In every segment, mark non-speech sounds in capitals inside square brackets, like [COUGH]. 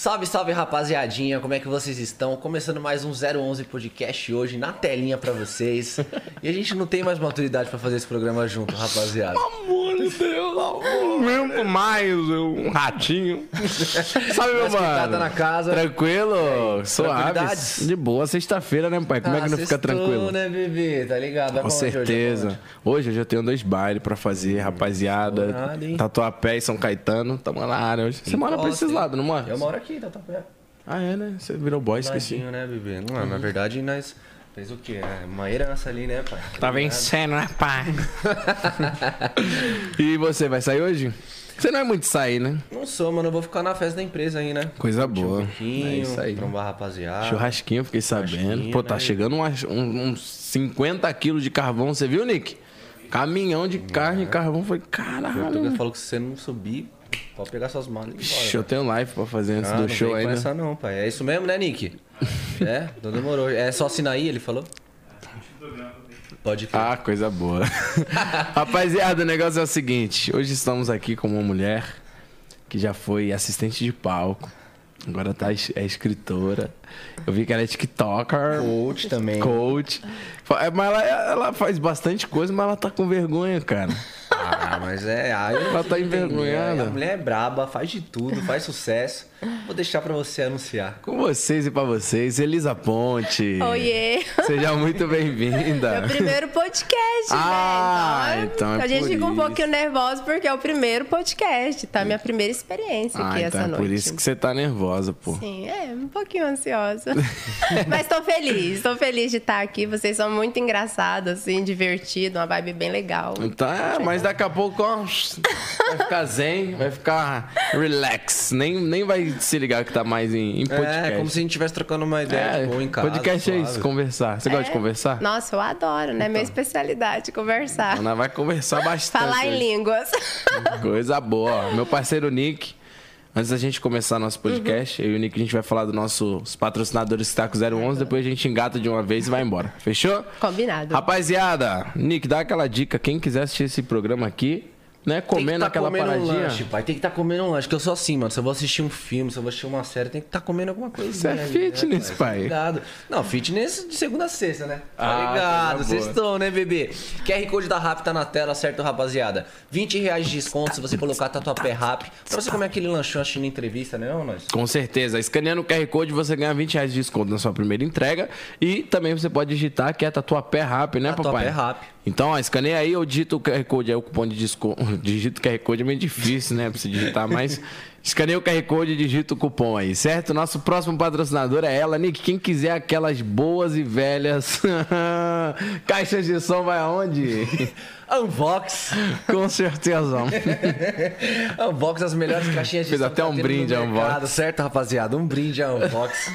Salve, salve rapaziadinha, como é que vocês estão? Começando mais um 011 podcast hoje na telinha pra vocês. E a gente não tem mais maturidade pra fazer esse programa junto, rapaziada. Amor de Deus, amor. Mesmo mais um ratinho. [LAUGHS] Sabe, meu Mas tá, mano? tá na casa. Tranquilo, tranquilidades? suave. De boa, sexta-feira, né, pai? Como é Ah, que não fica sextou, tranquilo? né, bebê? Tá ligado? Vai Com hoje? Pra certeza. onde? Hoje, hoje eu tenho dois bailes pra fazer, rapaziada. Estourado, hein? Tatuapé e São Caetano. Tamo na área hoje. Você mora pra esses lados, não mora? Eu moro aqui, tá, tá perto. Ah, é, né? Você virou boy, esqueci. Né, bebê? Não, na verdade, nós fez o quê? É uma herança ali, né, pai? Tá vencendo, né, pai? [LAUGHS] e você, vai sair hoje? Você não é muito de sair, né? Não sou, mano. Eu vou ficar na festa da empresa aí, né? Coisa boa. Um pouquinho, É isso aí. trombar rapaziada. Churrasquinho, fiquei sabendo. Churrasquinho, Pô, tá né? chegando umas- um- uns 50 quilos de carvão, você viu, Nick? Caminhão de carne e carvão. Foi O caralho. Portugal falou que se você não subir, pode pegar suas malas e ir embora. Ixi, eu tenho live pra fazer antes Ah, do não show ainda. essa não, pai. É isso mesmo, né, Nick? [LAUGHS] é? Então demorou. É só assinar aí, ele falou? Pode crer. Ah, coisa boa. [LAUGHS] Rapaziada, o negócio é o seguinte: hoje estamos aqui com uma mulher que já foi assistente de palco, agora tá, é escritora. Eu vi que ela é TikToker. Coach também. Coach. É, Mas ela, ela faz bastante coisa, mas ela tá com vergonha, cara. Ah, mas é. Ela tá entender. envergonhada. A mulher é braba, faz de tudo, faz sucesso. Vou deixar pra você anunciar. Com vocês e pra vocês, Elisa Ponte. Oiê! Seja muito bem-vinda. Meu primeiro podcast, Ah, né? então é A gente por fica um isso. pouquinho nervosa porque é o primeiro podcast, tá? Minha primeira experiência Ah, aqui então essa é noite. por isso que você tá nervosa, pô. Sim, é, um pouquinho ansiosa. [LAUGHS] Mas tô feliz, tô feliz de estar aqui. Vocês são muito engraçados, assim, divertido, uma vibe bem legal. Então, é, mas daqui a pouco, ó, vai ficar zen, vai ficar relax. Nem, nem vai se ligar que tá mais em, em podcast. É, como se a gente estivesse trocando uma ideia, É, tipo, em casa. podcast é suave. isso, conversar. Você gosta de conversar? Nossa, eu adoro, né? Então. Minha especialidade, conversar. Ela vai conversar bastante. Falar em línguas. [LAUGHS] Coisa boa. Meu parceiro Nick, antes da gente começar nosso Uhum. podcast, eu e o Nick a gente vai falar dos nossos patrocinadores que tá com 011, depois a gente engata de uma vez e vai embora. Fechou? Combinado. Rapaziada, Nick, dá aquela dica. Quem quiser assistir esse programa aqui, né? Tem que Comendo tá aquela comendo paradinha. um lanche, pai. Tem que estar comendo um lanche. Que eu sou assim, mano. Se eu vou assistir um filme, se eu vou assistir uma série, tem que estar comendo alguma coisa. Isso é fitness, pai. Cuidado. Não, fitness de segunda a sexta, né? Tá Ah, ligado? coisa Vocês estão, né, bebê? QR Code da Rap tá na tela, certo, rapaziada? 20 reais de desconto se você colocar Tatuapé Rap. Pra você comer aquele lanchão assistindo entrevista, né, ô, nós? Com certeza. Escaneando o QR Code, você ganha 20 reais de desconto na sua primeira entrega. E também você pode digitar que é Tatuapé Rap, né, Tatuapé papai? Rap. Então, ó, escaneia aí ou digita o QR Code, aí o cupom de desconto. Digita o QR Code é meio difícil, né, pra você digitar, mas [LAUGHS] escaneia o QR Code e digita o cupom aí, certo? Nosso próximo patrocinador é ela, Nick. Quem quiser aquelas boas e velhas [LAUGHS] caixas de som, vai aonde? [LAUGHS] Unbox. Com certeza. Unbox, as melhores caixinhas de Fez som até que um brinde a Unbox. Certo, rapaziada? Um brinde a Unbox.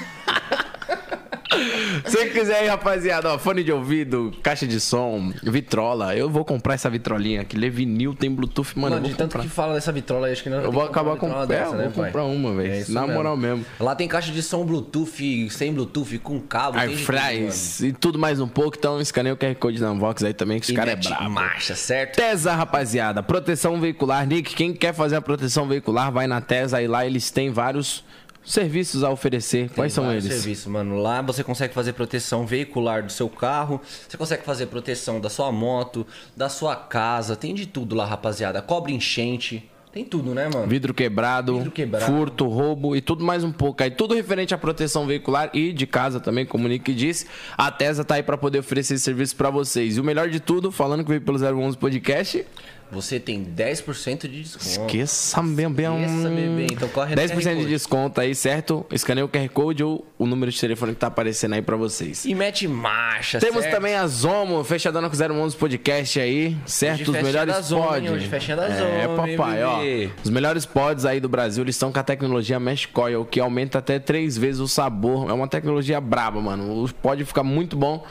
Se quiser aí, rapaziada, ó, fone de ouvido, caixa de som, vitrola. Eu vou comprar essa vitrolinha aqui. Levinil tem Bluetooth, mano. Mano, de tanto comprar. que fala dessa vitrola aí, acho que não Eu vou acabar com- é, eu vou comprar uma, velho. Na moral mesmo. Lá tem caixa de som Bluetooth, sem Bluetooth, com cabo. tem Air de tudo, fries e tudo mais um pouco. Então escaneia o QR Code da Unbox aí também, que os caras é brabo. marcha, certo? Tesa, rapaziada. Proteção veicular. Nick, quem quer fazer a proteção veicular, vai na Tesa e lá eles têm vários serviços a oferecer. Quais Tem são eles? serviços, mano. Lá você consegue fazer proteção veicular do seu carro, você consegue fazer proteção da sua moto, da sua casa, tem de tudo lá, rapaziada. Cobre enchente, tem tudo, né, mano? Vidro quebrado, Vidro quebrado. furto, roubo e tudo mais um pouco. Aí tudo referente à proteção veicular e de casa também, como o Nick disse. A Tesa tá aí pra poder oferecer esse serviço pra vocês. E o melhor de tudo, falando que veio pelo 011 Podcast, Você tem 10% de desconto. esqueça, bem, bem. Esqueça, bebê. Então corre no 10% QR de Code. desconto aí, certo? Escaneia o QR Code ou o número de telefone que tá aparecendo aí pra vocês. E mete marcha, Temos certo? também a Zomo, fechadona com 011 podcast aí, certo? Os melhores pods. Hoje É, Zomo, hein, papai, ó. Os melhores pods aí do Brasil, eles estão com a tecnologia Mesh Coil, que aumenta até três vezes o sabor. É uma tecnologia braba, mano. O pod fica muito bom.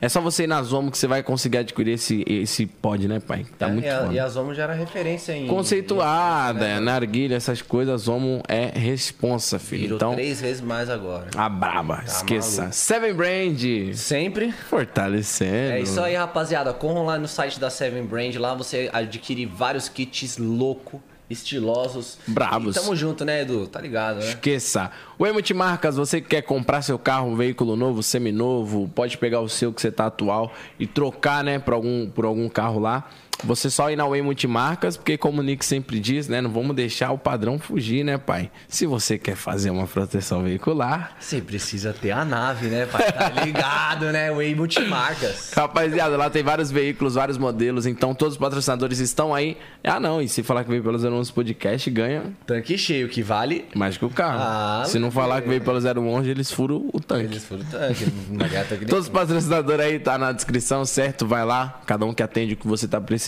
É só você ir na Zomo que você vai conseguir adquirir esse, esse pod, né, pai? Tá É, muito e, a, e a Zomo já era referência em... Conceituada, em- né, narguilha, essas coisas, a Zomo é responsa, filho. Virou Então, três vezes mais agora. a braba, esqueça. maluco. Seven Brand, Sempre. fortalecendo. É isso aí, rapaziada. Corram lá no site da Seven Brand. Lá você adquire vários kits louco estilosos. Brabos. E tamo junto, né, Edu? Tá ligado, né? Esqueça. O Multimarcas, você que quer comprar seu carro, um veículo novo, seminovo, pode pegar o seu que você tá atual e trocar, né, por algum, por algum carro lá. Você só ir na Way Multimarcas, porque como o Nick sempre diz, né, não vamos deixar o padrão fugir, né, pai? Se você quer fazer uma proteção veicular, Você precisa ter a nave, né, pai? Tá [LAUGHS] ligado, né? Way Multimarcas. Rapaziada, lá tem vários veículos, vários modelos, então todos os patrocinadores estão aí. Ah, não, e se falar que veio pelo 01 Podcast, ganha Tanque cheio, que vale. mais que o carro. Ah, se não falar que veio pelo 011, eles furam o tanque. Eles foram tanque. Não adianta [LAUGHS] que nem- Todos os patrocinadores aí tá na descrição, certo? Vai lá, cada um que atende o que você tá precisando.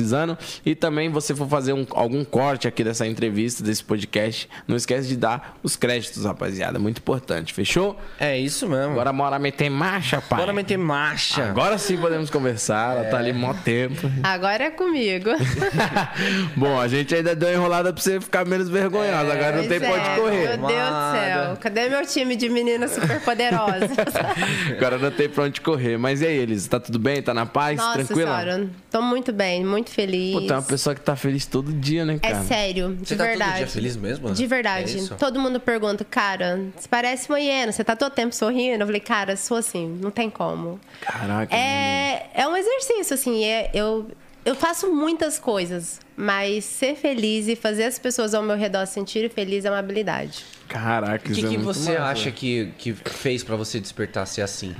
E também você for fazer um- algum corte aqui dessa entrevista, desse podcast, não esquece de dar os créditos, rapaziada. Muito importante, fechou? É isso mesmo. Agora bora meter marcha, pai. Bora meter marcha. Agora sim podemos conversar, ela tá ali mó tempo. Agora é comigo. [LAUGHS] Bom, a gente ainda deu uma enrolada pra você ficar menos vergonhosa. Agora não tem Pois pode é, correr. Meu Deus do céu. Cadê meu time de meninas super poderosas? [LAUGHS] Agora não tem pra onde correr. Mas e aí, eles? Tá tudo bem? Tá na paz? Nossa Tranquila? senhora, tô muito bem, muito feliz. Pô, tem uma pessoa que tá feliz todo dia, né, É cara? sério, de Você tá verdade. todo dia feliz mesmo? De É verdade. isso? Todo mundo pergunta, cara, você parece uma hiena, você tá todo tempo sorrindo? Eu falei, cara, sou assim, não tem como. Caraca. É, é um exercício, assim, é- eu, eu faço muitas coisas, mas ser feliz e fazer as pessoas ao meu redor se sentirem felizes é uma habilidade. Caraca, O que, é que muito você massa. acha que, que fez pra você despertar ser assim?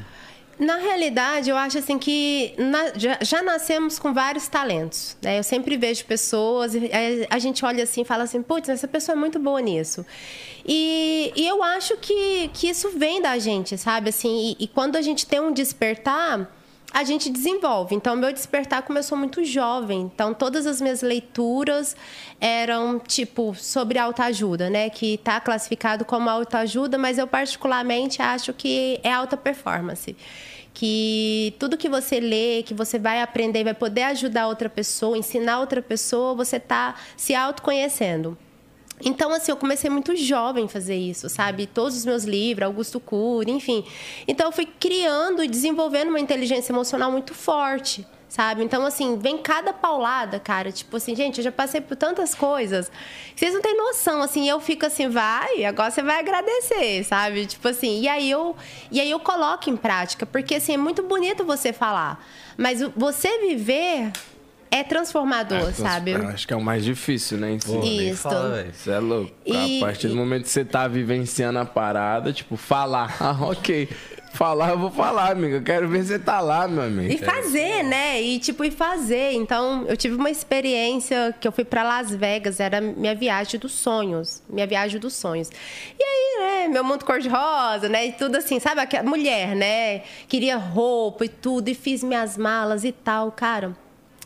Na realidade, eu acho assim que na- já, já nascemos com vários talentos. Né? Eu sempre vejo pessoas, aí a gente olha assim e fala assim, putz, essa pessoa é muito boa nisso. E, e eu acho que, que isso vem da gente, sabe? Assim, e, e quando a gente tem um despertar, a gente desenvolve. Então, meu despertar começou muito jovem. Então, todas as minhas leituras eram, tipo, sobre autoajuda, né? Que está classificado como autoajuda, mas eu particularmente acho que é alta performance. Que tudo que você lê, que você vai aprender, vai poder ajudar outra pessoa, ensinar outra pessoa, você está se autoconhecendo. Então, assim, eu comecei muito jovem a fazer isso, sabe? Todos os meus livros, Augusto Cury, enfim. Então, eu fui criando e desenvolvendo uma inteligência emocional muito forte, sabe? Então, assim, vem cada paulada, cara. Tipo assim, gente, eu já passei por tantas coisas. que Vocês não têm noção, assim. Eu fico assim, vai, agora você vai agradecer, sabe? Tipo assim, e aí eu, e aí eu coloco em prática, porque, assim, é muito bonito você falar. Mas você viver é transformador, sabe? Eu acho que é o mais difícil, né? Pô, Isso. fala. Isso é louco. E- a partir do momento que você tá vivenciando a parada, tipo, falar. [LAUGHS] Ah, ok. Falar, eu vou falar, amigo. Eu quero ver você tá lá, meu amigo. E fazer, né? E tipo, e fazer. Então, eu tive uma experiência que eu fui pra Las Vegas, era minha viagem dos sonhos. Minha viagem dos sonhos. E aí, né, meu mundo cor-de-rosa, né? E tudo assim, sabe? Aquela mulher, né? Queria roupa e tudo, e fiz minhas malas e tal, cara.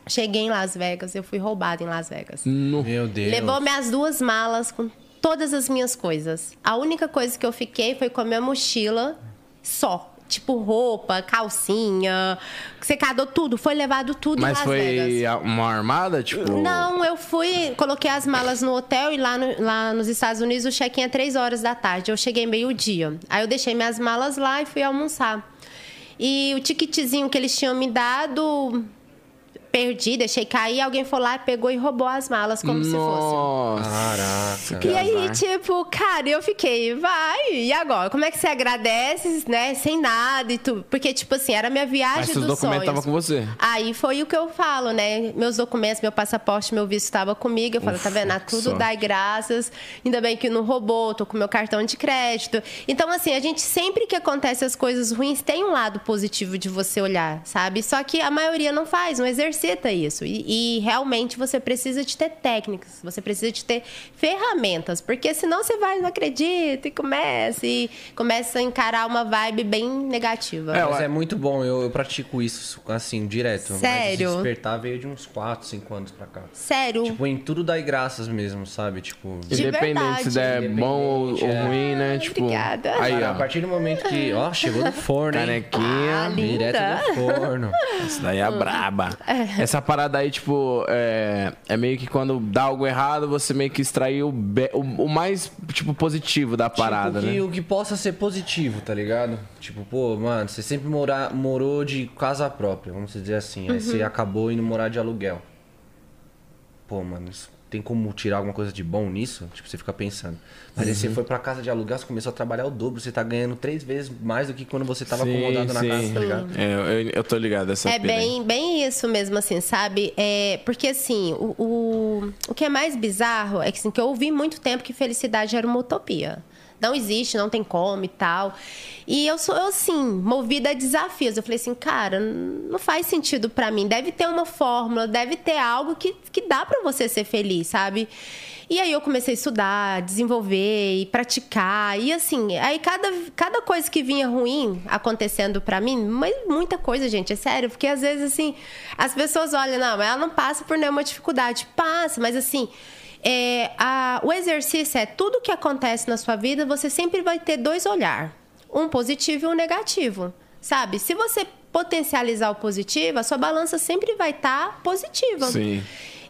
Cheguei em Las Vegas, eu fui roubada em Las Vegas. No... Meu Deus. Levou minhas duas malas com todas as minhas coisas. A única coisa que eu fiquei foi com a minha mochila só. Tipo roupa, calcinha, secador, tudo. Foi levado tudo Mas foi Vegas. uma armada, tipo. Não, eu fui, coloquei as malas no hotel e lá, no- lá nos Estados Unidos o check-in é três horas da tarde. Eu cheguei meio-dia. Aí eu deixei minhas malas lá e fui almoçar. E o ticketzinho que eles tinham me dado, perdi, deixei cair. Alguém foi lá, pegou e roubou as malas como se fosse. Nossa. Caraca. E aí, azar. tipo, cara, eu fiquei, vai, e agora? Como é que você agradece, né? Sem nada e tudo. Porque, tipo assim, era a minha viagem Mas seus dos documentos sonhos. estavam com você. Aí foi o que eu falo, né? Meus documentos, meu passaporte, meu visto estava comigo. Eu falo, tá vendo? Tudo sorte. dai graças. Ainda bem que não roubou, tô com meu cartão de crédito. Então, assim, a gente sempre que acontece as coisas ruins, tem um lado positivo de você olhar, sabe? Só que a maioria não faz, não exercita isso. E, e realmente você precisa de ter técnicas, você precisa de ter ferramentas, porque senão você vai, não acredita, e começa, e começa a encarar uma vibe bem negativa. É, Mas é muito bom, eu, eu pratico isso assim, direto. Sério? Mas despertar veio de uns 4, 5 anos pra cá. Sério. Tipo, em tudo dá graças mesmo, sabe? Tipo. De Independente se der verdade. bom ou, é. ruim, né? Tipo. Obrigada. Aí, Cara, a ó. partir do momento que. Ó, chegou do forno? Canequinha. Ah. Direto do forno. Isso daí é braba. Essa parada aí, tipo, é, é meio que quando dá algo errado, você meio que extraiu o, be- o, o mais, tipo, positivo da parada, tipo, que, né? O que possa ser positivo, tá ligado? Tipo, pô, mano, você sempre mora, morou de casa própria, vamos dizer assim. Aí Uhum. você acabou indo morar de aluguel. Pô, mano, isso tem como tirar alguma coisa de bom nisso? Tipo, você fica pensando. Mas aí você Uhum. foi pra casa de alugar, você começou a trabalhar o dobro, você tá ganhando três vezes mais do que quando você tava acomodado na casa, tá ligado? É, eu, eu tô ligado essa É aí. bem, bem isso mesmo, assim, sabe? É, porque, assim, o, o, o que é mais bizarro é que, assim, que eu ouvi muito tempo que felicidade era uma utopia. Não existe, não tem como e tal. E eu sou, eu, assim, movida a desafios. Eu falei assim, cara, não faz sentido pra mim. Deve ter uma fórmula, deve ter algo que, que dá pra você ser feliz, sabe? E aí eu comecei a estudar, desenvolver e praticar. E assim, aí cada, cada coisa que vinha ruim acontecendo pra mim, mas muita coisa, gente, é sério. Porque às vezes, assim, as pessoas olham, não, ela não passa por nenhuma dificuldade. Passa, mas assim. É, a- o exercício é tudo que acontece na sua vida, você sempre vai ter dois olhar, um positivo e um negativo, sabe? Se você potencializar o positivo, a sua balança sempre vai estar positiva. Sim.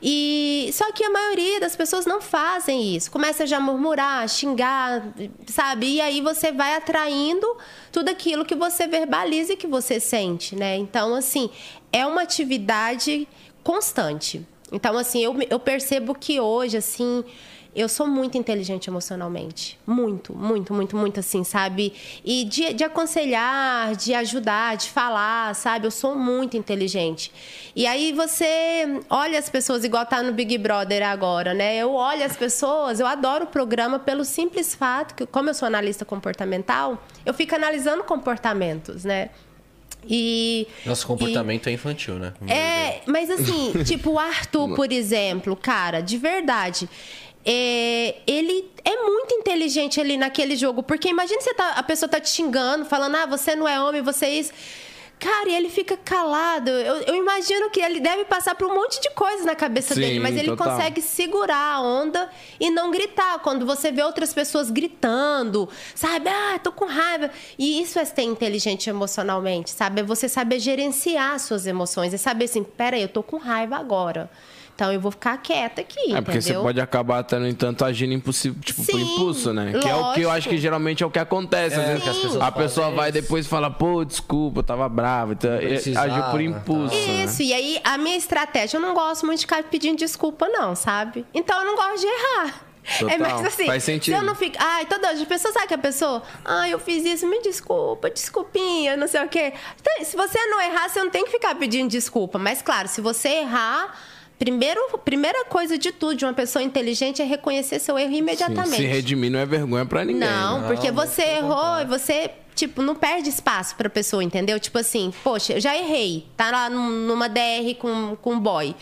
E só que a maioria das pessoas não fazem isso. Começa já a murmurar, xingar, sabe? E aí você vai atraindo tudo aquilo que você verbaliza e que você sente, né? Então, assim, é uma atividade constante. Então, assim, eu, eu percebo que hoje, assim, eu sou muito inteligente emocionalmente. Muito, muito, muito, muito assim, sabe? E de, de aconselhar, de ajudar, de falar, sabe? Eu sou muito inteligente. E aí você olha as pessoas, igual tá no Big Brother agora, né? Eu olho as pessoas, eu adoro o programa pelo simples fato que, como eu sou analista comportamental, eu fico analisando comportamentos, né? E. Nosso e- comportamento é infantil, né? é, mas assim, [LAUGHS] tipo o Arthur, por exemplo, cara, de verdade. é, ele é muito inteligente ali naquele jogo. Porque imagina você tá, a pessoa tá te xingando, falando, ah, você não é homem, você é isso. Cara, e ele fica calado. Eu, eu imagino que ele deve passar por um monte de coisas na cabeça Sim, dele, mas ele total. consegue segurar a onda e não gritar. Quando você vê outras pessoas gritando, sabe? Ah, tô com raiva. E isso é ser inteligente emocionalmente, sabe? É você saber gerenciar suas emoções. É saber assim, peraí, eu tô com raiva agora. Então eu vou ficar quieta aqui, É porque você entendeu? pode acabar até, no entanto, agindo impulsivo, tipo, por Sim, impulso, né? Que é o que eu acho que lógico. geralmente é o que acontece. às É, vezes que a pessoa é vai isso. depois e fala, pô, desculpa, eu tava brava. Então, é, agiu por impulso. né? Isso, e aí a minha estratégia, eu não gosto muito de ficar pedindo desculpa, não, sabe? Então eu não gosto de errar. Total, É mais assim, faz sentido. se eu não fico. Ai, toda hora, a pessoa sabe que a pessoa. Ai, eu fiz isso, me desculpa, desculpinha, não sei o quê. Então, se você não errar, você não tem que ficar pedindo desculpa. Mas, claro, se você errar, primeiro, primeira coisa de tudo de uma pessoa inteligente é reconhecer seu erro Sim, imediatamente. se redimir não é vergonha pra ninguém. Não, né? porque Não, você errou e você, tipo, não perde espaço pra pessoa, entendeu? Tipo assim, poxa, eu já errei. Tá lá num- numa DR com, com um boy.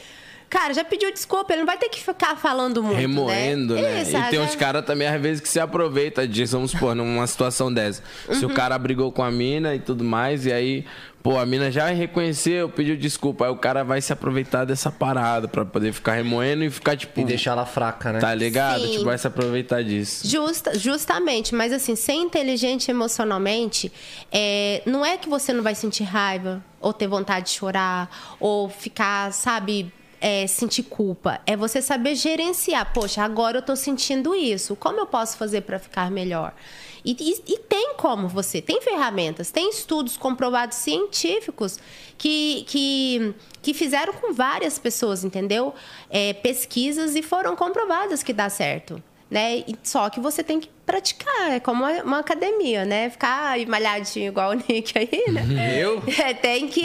Cara, já pediu desculpa, ele não vai ter que ficar falando muito. Remoendo, né? Isso, e tem já- uns caras também, às vezes, que se aproveitam disso, vamos supor, numa situação dessa. Se Uhum. o cara brigou com a mina e tudo mais, e aí, pô, a mina já reconheceu, pediu desculpa. Aí o cara vai se aproveitar dessa parada pra poder ficar remoendo e ficar, tipo. E deixar ela fraca, né? Tá ligado? Sim. Tipo, vai se aproveitar disso. Justa, justamente, mas assim, ser inteligente emocionalmente, é, não é que você não vai sentir raiva, ou ter vontade de chorar, ou ficar, sabe, é, sentir culpa. É você saber gerenciar. Poxa, agora eu tô sentindo isso. Como eu posso fazer para ficar melhor? E, e- e tem como você, tem ferramentas, tem estudos comprovados científicos que, que, que fizeram com várias pessoas, entendeu? É, pesquisas e foram comprovadas que dá certo. Né? Só que você tem que praticar, é como uma, academia, né? Ficar malhadinho igual o Nick aí, né? Eu? É, tem que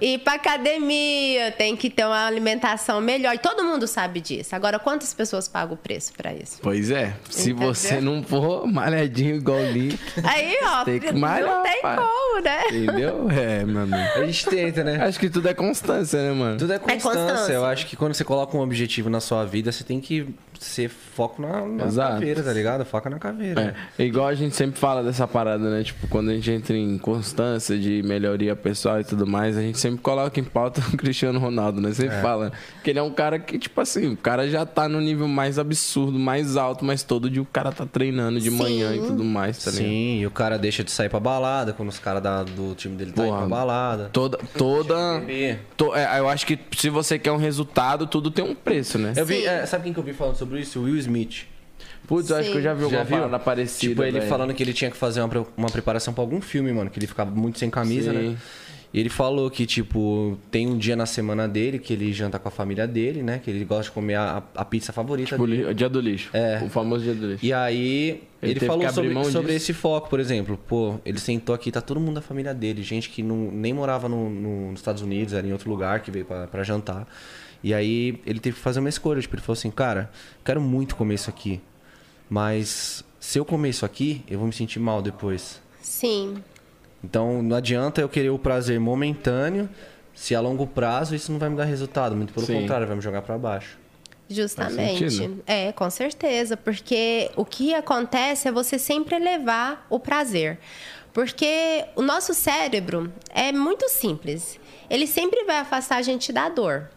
ir pra academia, tem que ter uma alimentação melhor. E todo mundo sabe disso. Agora, quantas pessoas pagam o preço pra isso? Pois é, se Entendeu? você não for malhadinho igual o Lee, Aí, ó, Tem que não malhar, tem pai. como, né? entendeu? É, meu amigo. A gente tenta, né? Acho que tudo é constância, né, mano? Tudo é constância. constância. Eu acho que quando você coloca um objetivo na sua vida, você tem que ser foco na, na Exato. caveira, tá ligado? Foca na caveira. É, igual a gente sempre fala dessa parada, né? Tipo, quando a gente entra em constância de melhoria pessoal e tudo mais, a gente sempre coloca em pauta [LAUGHS] o Cristiano Ronaldo, né? Sempre fala que ele é um cara que, tipo assim, o cara já tá no nível mais absurdo, mais alto, mas todo dia o cara tá treinando de Sim. manhã e tudo mais, tá ligado? Sim, e o cara deixa de sair pra balada quando os caras do time dele tá indo pra balada. Toda. toda to- é, eu acho que se você quer um resultado, tudo tem um preço, né? Eu vi, é, sabe quem que eu vi falando sobre isso? O Will Smith. Putz, eu acho que eu já vi alguma Já parada parecida. Tipo, ele velho. falando que ele tinha que fazer uma, uma preparação pra algum filme, mano. Que ele ficava muito sem camisa, Sim. né? E ele falou que, tipo, tem um dia na semana dele que ele janta com a família dele, né? Que ele gosta de comer a, a pizza favorita Tipo, dele. dia do lixo. É. O famoso dia do lixo. E aí, Ele ele, falou sobre, sobre esse foco, por exemplo. Pô, ele sentou aqui, tá todo mundo da família dele. Gente que não, nem morava no- no- nos Estados Unidos, era em outro lugar, que veio pra jantar. E aí, ele teve que fazer uma escolha. Tipo, ele falou assim, cara, quero muito comer isso aqui. Mas se eu comer isso aqui, eu vou me sentir mal depois. Sim. Então, não adianta eu querer o prazer momentâneo, se a longo prazo isso não vai me dar resultado. Muito pelo Sim. contrário, vai me jogar pra baixo. Justamente. É, com certeza. Porque o que acontece é você sempre elevar o prazer. Porque o nosso cérebro é muito simples. Ele sempre vai afastar a gente da dor.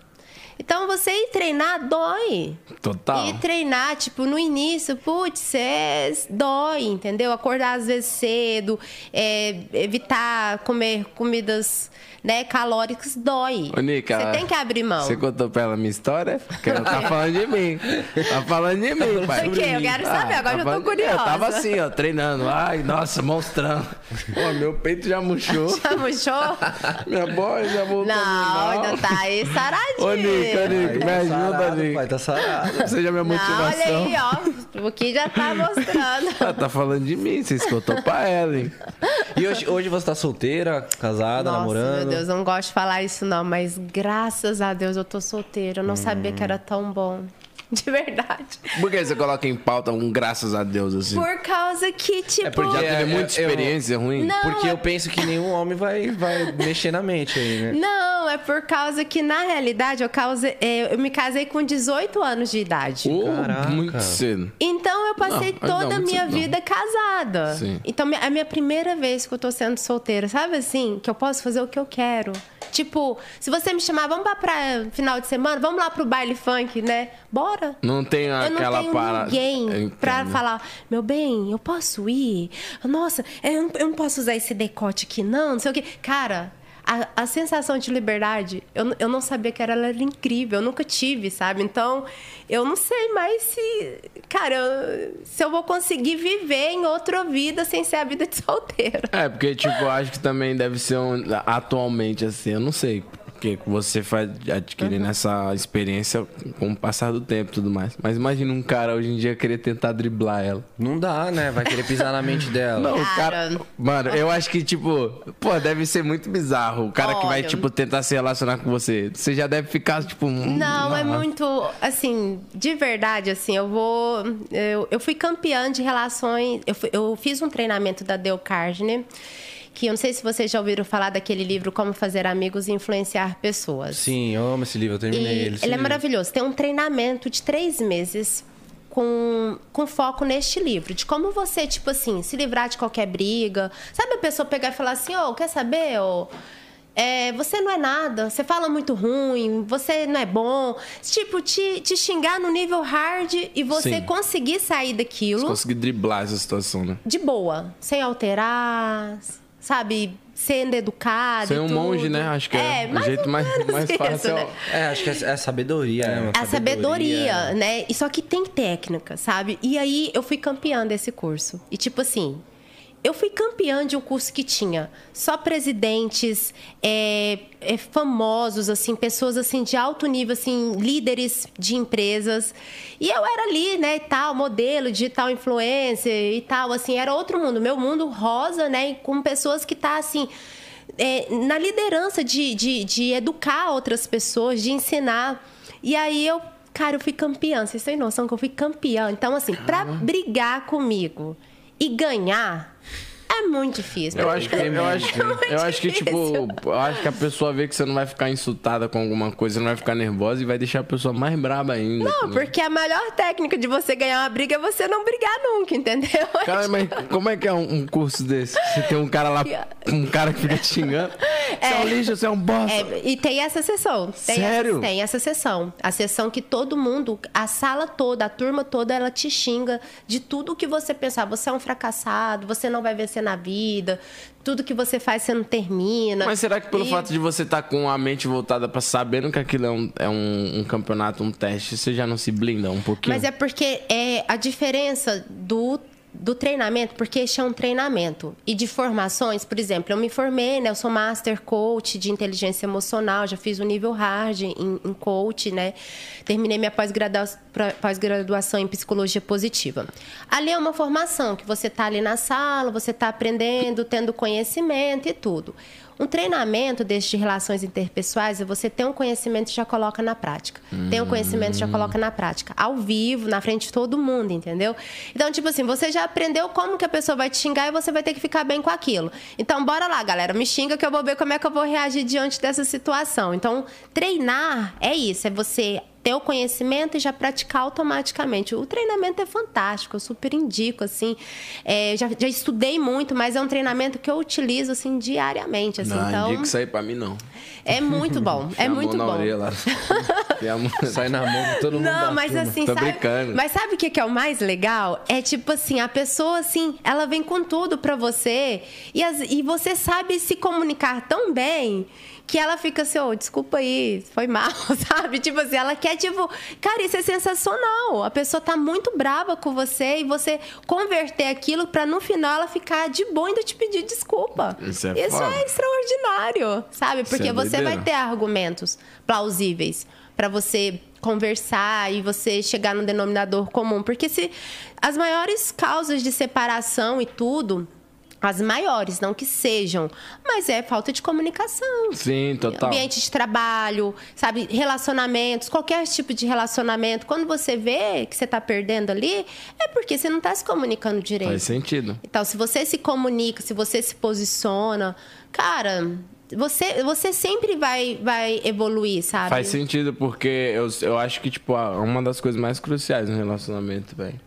Então, você ir treinar dói. Total. E treinar, tipo, no início, putz, é, dói, entendeu? Acordar às vezes cedo, é, evitar comer comidas né, calóricas, dói. Ô, Nica, Você tem que abrir mão. Você contou pra ela a minha história? Porque ela tá falando de mim. Tá falando de mim, pai. Por quê? Eu quero saber, agora eu tô falando- curiosa. Eu tava assim, ó, treinando. Ai, nossa, monstrão. Pô, meu peito já murchou. Já murchou? [LAUGHS] Minha bola já voltou Não, ainda tá aí saradinho. Ô, Nica, Nica, me tá ajuda, sarado, pai, Nica. tá sarado. Seja minha Não, motivação. olha aí, ó. O que já tá mostrando. [LAUGHS] Ela tá falando de mim, você escutou pra ela, hein? E hoje, hoje você tá solteira, casada, Nossa, namorando? Deus, eu não gosto de falar isso não, mas graças a Deus eu tô solteira. Eu não sabia que era tão bom. [LAUGHS] De verdade. Por que você coloca em pauta um graças a Deus, assim? Por causa que, tipo... porque Já É, teve eu- muita eu- experiência ruim? Não, Porque é- eu penso que nenhum homem vai, vai [LAUGHS] mexer na mente aí, né? Não, é por causa que, na realidade, eu, cause... é, eu me casei com 18 anos de idade. Oh, Caraca. muito cedo. Então eu passei Não, toda não, a minha cedo não. vida casada. Sim. Então é a minha primeira vez que eu tô sendo solteira, sabe assim? Que eu posso fazer o que eu quero. Tipo, se você me chamar, vamos pra praia final de semana, vamos lá pro baile funk, né? Bora. Não tem Eu não aquela tenho para... ninguém entendo. falar, meu bem, eu posso ir? Nossa, eu não, eu não posso usar esse decote aqui, não, não sei o quê. Cara, a, a sensação de liberdade, eu, eu não sabia que era, ela era incrível, eu nunca tive, sabe? Então, eu não sei mais se, cara, eu- se eu vou conseguir viver em outra vida sem ser a vida de solteira. É, porque, tipo, eu acho que também deve ser um, atualmente, assim, eu não sei. Porque você vai adquirindo essa experiência com o passar do tempo e tudo mais. Mas imagina um cara hoje em dia querer tentar driblar ela. Não dá, né? Vai querer pisar na mente dela. Não, o Cara. Mano, eu acho que, tipo, pô, deve ser muito bizarro. O cara que vai, tipo, tentar se relacionar com você. Você já deve ficar, tipo. hum, Não, é muito. Assim, de verdade, assim, eu vou. Eu, eu fui campeã de relações. Eu, fui- eu fiz um treinamento da Dale Carnegie, que eu não sei se vocês já ouviram falar daquele livro Como Fazer Amigos e Influenciar Pessoas. Sim, eu amo esse livro, eu terminei E ele. ele é livro. maravilhoso. Tem um treinamento de três meses com, com foco neste livro. De como você, tipo assim, se livrar de qualquer briga. Sabe a pessoa pegar e falar assim, ô, quer saber, ô... é, você não é nada, você fala muito ruim, você não é bom. Tipo, te, te xingar no nível hard e você Sim. conseguir sair daquilo Conseguir driblar essa situação, né? de boa, sem alterar, sabe? Sendo educado. Ser um tudo. monge, né? Acho que é, o mais jeito mais, mais isso, fácil. é né? o- É, acho que é, é sabedoria, né? A sabedoria, né? E só que tem técnica, sabe? E aí eu fui campeã desse curso. E tipo assim, eu fui campeã de um curso que tinha só presidentes, é, é, famosos, assim, pessoas assim de alto nível, assim, líderes de empresas. E eu era ali, né, e tal, modelo, digital influencer e tal, assim, era outro mundo. Meu mundo rosa, né? Com pessoas que tá assim é, na liderança de, de, de educar outras pessoas, de ensinar. E aí eu, cara, eu fui campeã. Vocês têm noção que eu fui campeã. Então, assim, pra brigar comigo e ganhar é muito difícil. Eu acho que, [LAUGHS] eu acho que, É eu acho que tipo, eu acho que a pessoa vê que você não vai ficar insultada com alguma coisa, não vai ficar nervosa e vai deixar a pessoa mais braba ainda. Não, entendeu? porque a melhor técnica de você ganhar uma briga é você não brigar nunca, entendeu? [LAUGHS] Cara, mas como é que é um, um curso desse? Você tem um cara lá, um cara que fica te xingando. Você é um lixo, você é um bosta. É, e tem essa sessão. Tem Sério? Essa, tem essa sessão. A sessão que todo mundo, a sala toda, a turma toda, ela te xinga de tudo que você pensar. Você é um fracassado, você não vai vencer na vida, tudo que você faz você não termina. Mas será que pelo E- fato de você estar com a mente voltada pra sabendo que aquilo é, um, é um, um campeonato, um teste, você já não se blinda um pouquinho? Mas é porque é a diferença do do treinamento, porque este é um treinamento. E de formações, por exemplo, eu me formei, né? Eu sou Master Coach de Inteligência Emocional, já fiz o nível hard em, em coach, né? Terminei minha pós-graduação pós em Psicologia Positiva. Ali é uma formação, que você está ali na sala, você está aprendendo, tendo conhecimento e tudo. Um treinamento desse de relações interpessoais é você ter um conhecimento e já coloca na prática. Hum. Tem um conhecimento e já coloca na prática. Ao vivo, na frente de todo mundo, entendeu? Então, tipo assim, você já aprendeu como que a pessoa vai te xingar e você vai ter que ficar bem com aquilo. Então, bora lá, galera. Me xinga que eu vou ver como é que eu vou reagir diante dessa situação. Então, treinar é isso. É você ter o conhecimento e já praticar automaticamente. O treinamento é fantástico, eu super indico, assim. É, já, já estudei muito, mas é um treinamento que eu utilizo, assim, diariamente. Assim, não, então, indico isso aí pra mim, não. É muito bom, [LAUGHS] é muito bom. [LAUGHS] Sai na mão de todo mundo Não, mas turma. assim, Tô sabe, brincando. mas sabe o que é o mais legal? É tipo assim, a pessoa assim, ela vem com tudo pra você e, as, e você sabe se comunicar tão bem que ela fica assim, oh, desculpa aí, foi mal, [LAUGHS] sabe? Tipo assim, ela quer, tipo, cara, isso é sensacional. A pessoa tá muito brava com você e você converter aquilo para no final ela ficar de boa e ainda te pedir desculpa. Isso é, isso é extraordinário, sabe? Porque é você vai ter argumentos plausíveis para você conversar e você chegar no denominador comum. Porque se as maiores causas de separação e tudo as maiores, não que sejam, mas é falta de comunicação. Sim, total. Ambiente de trabalho, sabe, relacionamentos, qualquer tipo de relacionamento. Quando você vê que você está perdendo ali, é porque você não está se comunicando direito. Faz sentido. Então, se você se comunica, se você se posiciona, cara, você, você sempre vai, vai evoluir, sabe? Faz sentido, porque eu, eu acho que, tipo, uma das coisas mais cruciais no relacionamento, velho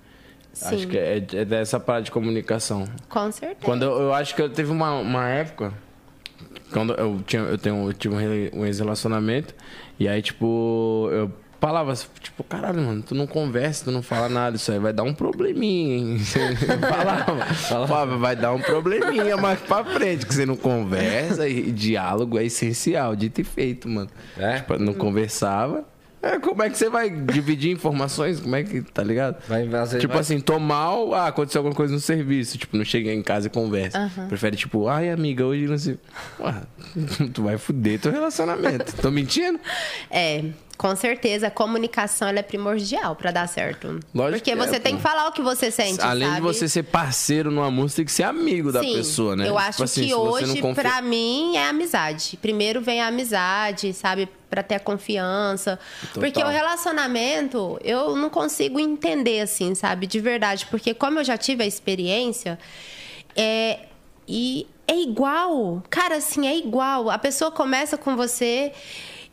Sim. Acho que é, é dessa parte de comunicação. Com certeza. Quando eu, eu acho que eu teve uma, uma época quando eu tinha eu tenho eu tive um ex-relacionamento e aí tipo eu falava tipo caralho mano tu não conversa tu não fala nada isso aí vai dar um probleminha hein? [LAUGHS] falava, falava vai dar um probleminha mais para frente que você não conversa e diálogo é essencial dito e feito mano é? tipo, não conversava é, como é que você vai dividir informações? Como é que, tá ligado? Vai, tipo vai... assim, tô mal, ah, aconteceu alguma coisa no serviço. Tipo, não cheguei em casa e conversa. Uhum. Prefere, tipo, ai, amiga, hoje não sei. Ué, [LAUGHS] tu vai fuder teu relacionamento. Tô mentindo? É, com certeza, a comunicação é primordial para dar certo. Lógico Porque você é, tem que falar o que você sente, Além sabe? de você ser parceiro numa música, tem que ser amigo da Sim, pessoa, né? Eu tipo acho assim, que hoje, confia... para mim, é amizade. Primeiro vem a amizade, sabe? Para ter a confiança. Total. Porque o relacionamento, eu não consigo entender, assim, sabe? De verdade. Porque como eu já tive a experiência, é... E é igual. Cara, assim, é igual. A pessoa começa com você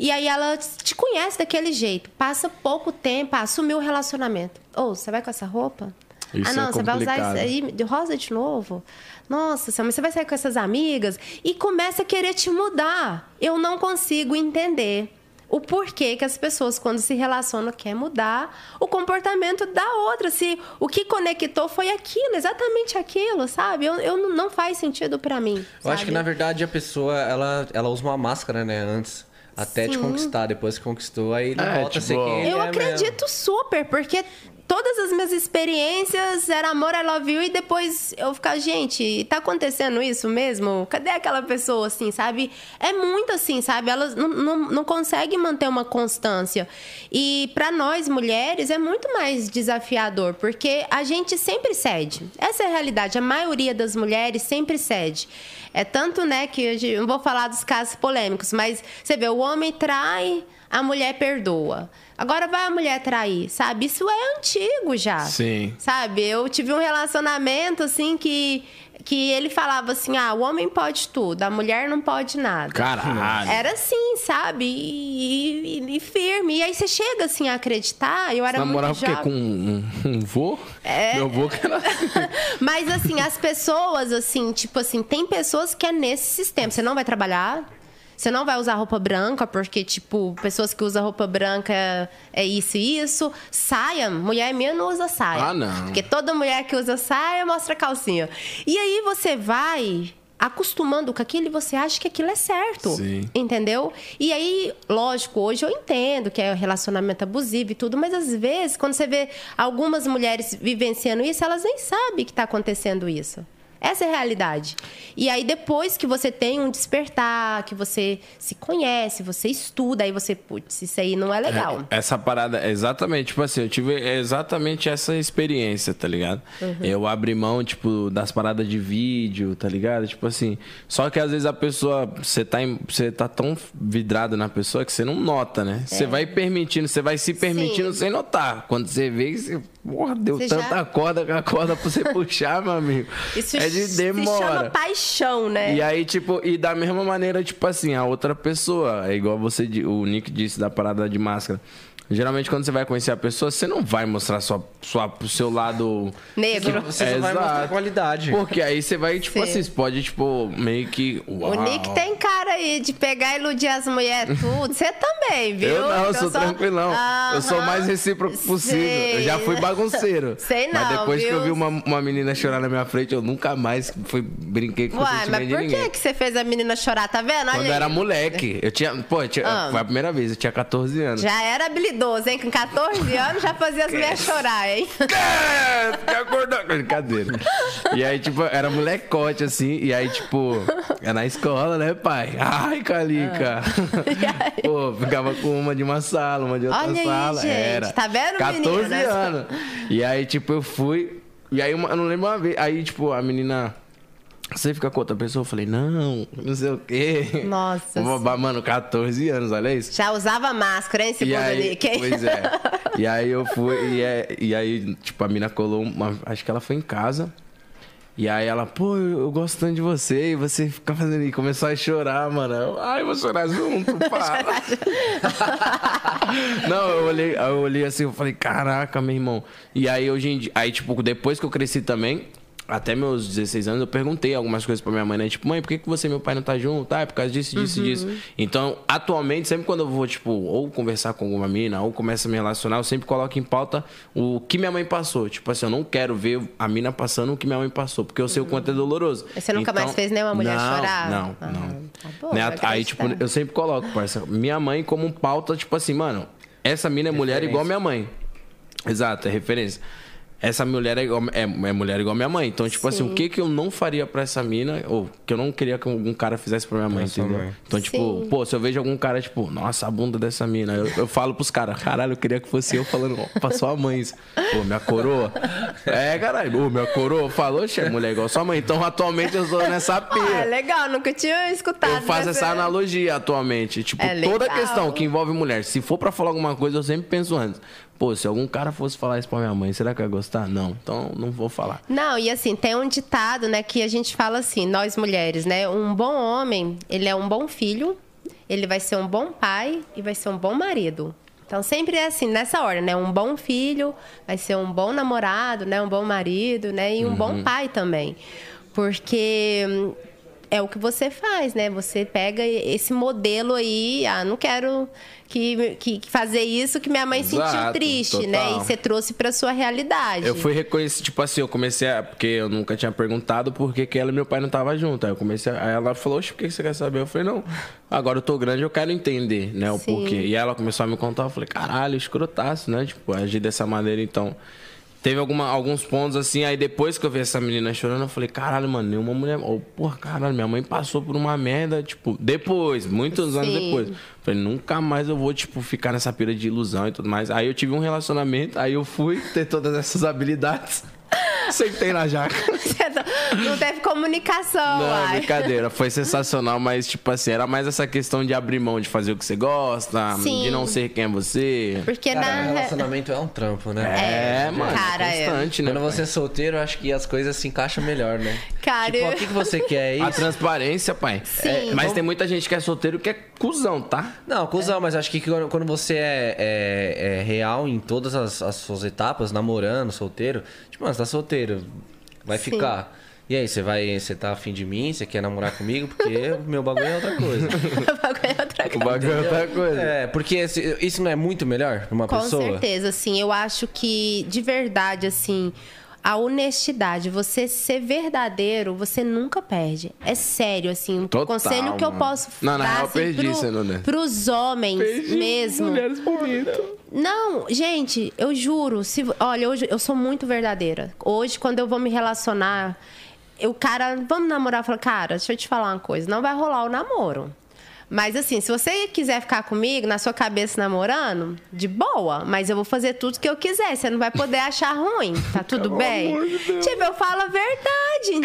e aí ela te conhece daquele jeito. Passa pouco tempo, assumiu o relacionamento. Ou, oh, você vai com essa roupa? Isso ah, não, é você vai usar isso aí de rosa de novo? Nossa, mas você vai sair com essas amigas? E começa a querer te mudar. Eu não consigo entender o porquê que as pessoas, quando se relacionam, querem mudar o comportamento da outra. Se o que conectou foi aquilo, exatamente aquilo, sabe? Eu, eu não faz sentido para mim. Eu sabe? acho que, na verdade, a pessoa, ela, ela usa uma máscara, né, antes. Até Sim. te conquistar. Depois que conquistou, aí ele é, volta tipo, a ser tipo, quem Eu é acredito mesmo. super, porque todas as minhas experiências era amor, I love you, e depois eu ficar, gente, tá acontecendo isso mesmo? Cadê aquela pessoa, assim, sabe? É muito assim, sabe? Elas não, não, não conseguem manter uma constância. E para nós, mulheres, é muito mais desafiador, porque a gente sempre cede. Essa é a realidade. A maioria das mulheres sempre cede. É tanto, né, que eu não vou falar dos casos polêmicos, mas você vê, o homem trai, a mulher perdoa. Agora vai a mulher trair, sabe? Isso é antigo já. Sim. Sabe? Eu tive um relacionamento assim que que ele falava assim: ah, o homem pode tudo, a mulher não pode nada. Caralho. Era assim, sabe? E, e, e firme. E aí você chega assim a acreditar. Eu era você muito jovem. com um, um vô? É. Meu vô que era [LAUGHS] assim. Mas assim, as pessoas, assim, tipo assim, tem pessoas que é nesse sistema. Você não vai trabalhar, você não vai usar roupa branca, porque, tipo, pessoas que usam roupa branca é isso e isso. Saia, mulher minha não usa saia. Ah, não. Porque toda mulher que usa saia mostra calcinha. E aí você vai acostumando com aquilo e você acha que aquilo é certo. Sim. Entendeu? E aí, lógico, hoje eu entendo que é relacionamento abusivo e tudo, mas às vezes, quando você vê algumas mulheres vivenciando isso, elas nem sabem que está acontecendo isso. Essa é a realidade. E aí, depois que você tem um despertar, que você se conhece, você estuda, aí você, putz, isso aí não é legal. É, essa parada, é exatamente, tipo assim, eu tive exatamente essa experiência, tá ligado? Uhum. Eu abri mão, tipo, das paradas de vídeo, tá ligado? Tipo assim, só que às vezes a pessoa, você tá, em- você tá tão vidrado na pessoa que você não nota, né? Você vai permitindo, você vai se permitindo Sim. sem notar. Quando você vê, você, porra, deu Você tanta já- corda que a corda pra você [LAUGHS] puxar, meu amigo. Isso é de se chama demora. paixão, né? E aí, tipo, e da mesma maneira, tipo assim, a outra pessoa, é igual você, o Nick disse da parada de máscara. Geralmente, quando você vai conhecer a pessoa, você não vai mostrar sua, sua, pro seu lado. Negro. Você só vai mostrar qualidade. Porque aí você vai, tipo Sim. assim, você pode, tipo, meio que. O uau. Nick tem cara aí de pegar e iludir as mulheres [LAUGHS] tudo. Você também, viu? Eu não, eu Então sou só- tranquilão. Eu sou o mais recíproco possível. Sei. Eu já fui bagunceiro. [LAUGHS] Sei Mas não, depois que viu? eu vi uma, uma menina chorar na minha frente, eu nunca mais fui, brinquei com o Uai, sentimento mas de por ninguém. que, que você fez a menina chorar? Tá vendo? Olha Quando eu aí. era moleque, eu tinha. Pô, eu tinha, Ah. foi a primeira vez, eu tinha 14 anos. Já era habilidoso, hein? Com 14 anos já fazia as mulheres chorar, hein? [LAUGHS] Acordado. Brincadeira. E aí, tipo, era molecote, assim. E aí, tipo, é na escola, né, pai? Ai, Calica. [LAUGHS] Pô, ficava com uma de uma sala, uma de outra Olha aí, sala. gente. Era. Tá vendo, 14 meninas? anos. E aí, tipo, eu fui. E aí, uma- eu não lembro uma vez. Aí, tipo, a menina. Você fica com outra pessoa? Eu falei, não, não sei o quê. Nossa Vou Mano, 14 anos, olha isso. Já usava máscara, hein? E Segundo Nick, hein? pois é. [LAUGHS] E aí eu fui, e, é- e aí, tipo, a mina colou uma. Acho que ela foi em casa. E aí ela, pô, eu, eu gosto tanto de você, e você fica fazendo. E começou a chorar, mano. Eu, Ai, eu vou chorar junto, para. [LAUGHS] [LAUGHS] Não, eu olhei, eu olhei assim, eu falei, caraca, meu irmão. E aí hoje em dia, aí, tipo, depois que eu cresci também. Até meus 16 anos, eu perguntei algumas coisas pra minha mãe, né? Tipo, mãe, por que, que você e meu pai não tá junto? Ah, é por causa disso, disso, Uhum. disso. Então, atualmente, sempre quando eu vou, tipo, ou conversar com alguma mina, ou começo a me relacionar, eu sempre coloco em pauta o que minha mãe passou. Tipo assim, eu não quero ver a mina passando o que minha mãe passou, porque eu sei o quanto é doloroso. Mas Você nunca mais fez nenhuma mulher não, chorar? Não, Ah, não. tá bom, Né? Aí, tipo, eu sempre coloco, parça, minha mãe como pauta, tipo assim, mano, essa mina é mulher Referência. igual minha mãe. Exato, é referência. Essa mulher é, igual, é, é mulher igual minha mãe. Então, tipo assim, Sim. o que que eu não faria pra essa mina, ou que eu não queria que algum cara fizesse pra minha mãe, sua entendeu? mãe. Então, tipo, Sim. pô, se eu vejo algum cara, tipo, nossa, a bunda dessa mina, eu, eu falo pros caras, caralho, eu queria que fosse eu falando ó, pra sua mãe. isso. Pô, minha coroa. É, caralho, ô, minha coroa falou, che, mulher igual sua mãe. Então, atualmente eu sou nessa Ah, pira. legal, nunca tinha escutado. Eu faço essa analogia atualmente. Tipo, É toda questão que envolve mulher, se for pra falar alguma coisa, eu sempre penso antes. Pô, se algum cara fosse falar isso pra minha mãe, será que ia gostar? Não. Então, não vou falar. Não, e assim, tem um ditado, né, que a gente fala assim, nós mulheres, né? Um bom homem, ele é um bom filho, ele vai ser um bom pai e vai ser um bom marido. Então sempre é assim, nessa ordem, né? Um bom filho, vai ser um bom namorado, né? Um bom marido, né? E um bom pai também. Porque hum, é o que você faz, né? Você pega esse modelo aí, ah, não quero que, que que fazer isso que minha mãe sentiu Exato, triste, né? E total. você trouxe pra sua realidade. Eu fui reconhecer, tipo assim, eu comecei a. Porque eu nunca tinha perguntado por que, que ela e meu pai não estavam juntos. Aí eu comecei. a- Aí ela falou, oxe, por que que você quer saber? Eu falei, não. Agora eu tô grande, eu quero entender, né? O Sim. porquê. E ela começou a me contar, eu falei, caralho, escrotaço, né? Tipo, agir dessa maneira, então. Teve alguma, alguns pontos assim, aí depois que eu vi essa menina chorando, eu falei, caralho, mano, nenhuma mulher. Oh, porra, caralho, minha mãe passou por uma merda, tipo, depois, muitos anos Sim. depois. Falei, nunca mais eu vou, tipo, ficar nessa pira de ilusão e tudo mais. Aí eu tive um relacionamento, aí eu fui ter todas essas habilidades. Sentei na jaca. [LAUGHS] Não teve comunicação, Não, uai. brincadeira. Foi sensacional, mas, tipo assim, era mais essa questão de abrir mão de fazer o que você gosta, Sim. de não ser quem é você. Porque Cara, na. relacionamento é um trampo, né? É, É, mano, cara, é é. constante, né? Quando você é solteiro, eu acho que as coisas se encaixam melhor, né? Cara, tipo, eu- o que, que você quer? É A isso? transparência, pai. Sim. É, mas tem muita gente que é solteiro que é cuzão, tá? Não, cuzão, mas acho que quando você é, é- é real em todas as, as suas etapas, namorando, solteiro, mano, você tá solteiro, vai Sim. ficar. E aí, você vai, você tá afim de mim, você quer namorar comigo? Porque o [LAUGHS] meu bagulho é outra coisa. [LAUGHS] o bagulho é outra O coisa. bagulho é outra coisa. É, porque esse- isso não é muito melhor pra uma Com pessoa? certeza, assim. Eu acho que, de verdade, assim, a honestidade, você ser verdadeiro, você nunca perde. É sério, assim. Total, o conselho que eu mano. posso Não, na dar real, assim, perdi, pro, sendo honesto. pros homens mesmo. Mulheres bonitas. Não, gente, eu juro. Se, olha, hoje eu sou muito verdadeira. Hoje, quando eu vou me relacionar, o cara, vamos namorar, eu falo, cara, deixa eu te falar uma coisa, não vai rolar o namoro. Mas assim, se você quiser ficar comigo, na sua cabeça namorando, de boa, mas eu vou fazer tudo que eu quiser. Você não vai poder achar ruim, tá tudo bem? tipo, eu falo a verdade, entendeu?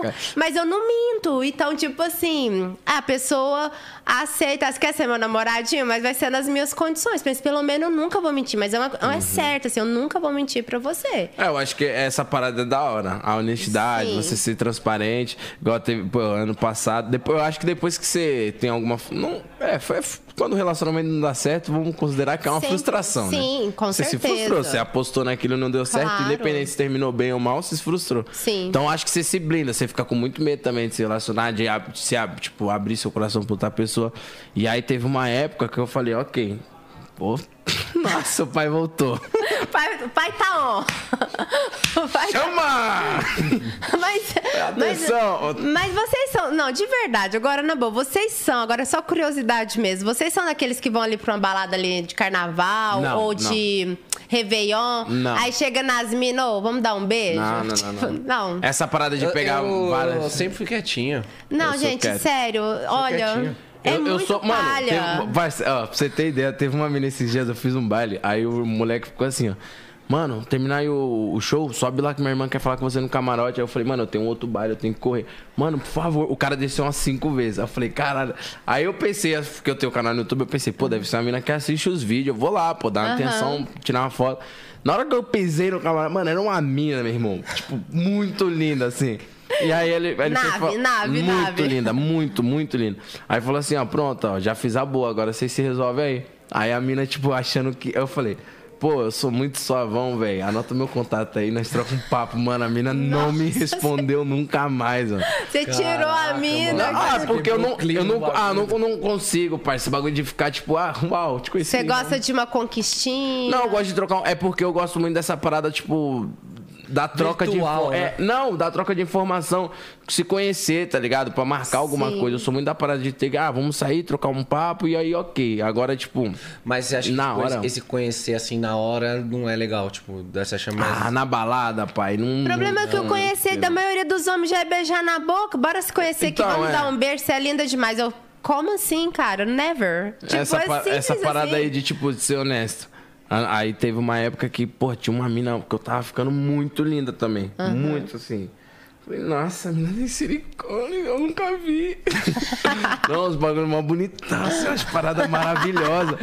Caraca. Mas eu não minto. Então, tipo assim, a pessoa aceita, você quer ser meu namoradinho, mas vai ser nas minhas condições. Mas pelo menos eu nunca vou mentir. Mas é, uma, Uhum. é certo, assim, eu nunca vou mentir pra você. É, eu acho que essa parada é da hora. A honestidade, Sim. você ser transparente. Igual teve pô, ano passado. Depois, eu acho que depois que você tem alguma. Não, é, foi quando o relacionamento não dá certo, vamos considerar que é uma Sempre- frustração, né? sim, com você certeza. se frustrou, você apostou naquilo e não deu certo, Claro. independente se terminou bem ou mal, você se frustrou. Sim. Então acho que você se blinda, você fica com muito medo também de se relacionar, de se tipo, abrir seu coração pra outra pessoa. E aí teve uma época que eu falei, ok. Pô, [LAUGHS] nossa, o pai voltou. O pai, pai tá on. Pai tá- Chama! Mas, Atenção! mas, mas vocês são. Não, de verdade, agora na boa, vocês são, agora é só curiosidade mesmo. Vocês são daqueles que vão ali pra uma balada ali de carnaval Não, ou de Réveillon. Não. Aí chega nas minas, ô, vamos dar um beijo? Não, não, não, Tipo, não. não. Essa parada de Eu- pegar eu, várias. eu sempre fui quietinho. Não, eu gente, sério, olha. quietinho. É eu, eu sou. Mano, palha. teve- vai, ó, pra você ter ideia, teve uma mina esses dias, eu fiz um baile, aí o moleque ficou assim, ó. Mano, terminar aí o, o show, sobe lá que minha irmã quer falar com você no camarote. Aí eu falei, mano, eu tenho um outro baile, eu tenho que correr. Mano, por favor, o cara desceu umas cinco vezes. Aí eu falei, caralho. Aí eu pensei, porque eu tenho canal no YouTube, eu pensei, pô, deve ser uma mina que assiste os vídeos. Eu vou lá, pô, dar uma Aham. atenção, tirar uma foto. Na hora que eu pisei no camarote, mano, era uma mina, meu irmão. Tipo, muito linda, assim. E aí ele, ele Nave, foi, fa- nave, muito nave. linda, muito, muito linda. Aí falou assim, ó, pronto, ó, já fiz a boa, agora vocês se resolvem aí. Aí a mina, tipo, achando que. Eu falei, pô, eu sou muito suavão, velho. Anota meu contato aí, nós trocamos um papo, mano. A mina não me respondeu nunca mais, mano. Você tirou a mina. mano. Ah, porque eu não, eu não, do ah, não, não consigo, pai. Esse bagulho de ficar, tipo, ah, uau, te conheci. Você gosta de uma conquistinha? Não, eu gosto de trocar. É porque eu gosto muito dessa parada, tipo. Da troca Virtual, de. né? é, não, da troca de informação. Se conhecer, tá ligado? Pra marcar alguma Sim. coisa. Eu sou muito da parada de ter. Ah, vamos sair, trocar um papo e aí, ok. Agora, tipo. Mas você acha que Na tipo, hora. esse- conhecer assim na hora não é legal? Tipo, você acha mais. Ah, na balada, pai. Não, O problema é que eu não- conhecer da maioria dos homens já é beijar na boca. Bora se conhecer Então, aqui, vamos é. dar um beijo, você é linda demais. Eu, como assim, cara? Never. Tipo, essa, é simples essa parada assim. aí de, tipo, de ser honesto. Aí teve uma época que, pô, tinha uma mina que eu tava ficando muito linda também. Muito assim. Falei, nossa, a mina tem silicone, eu nunca vi. [LAUGHS] Não, os bagulho mó bonitaço, umas paradas maravilhosas.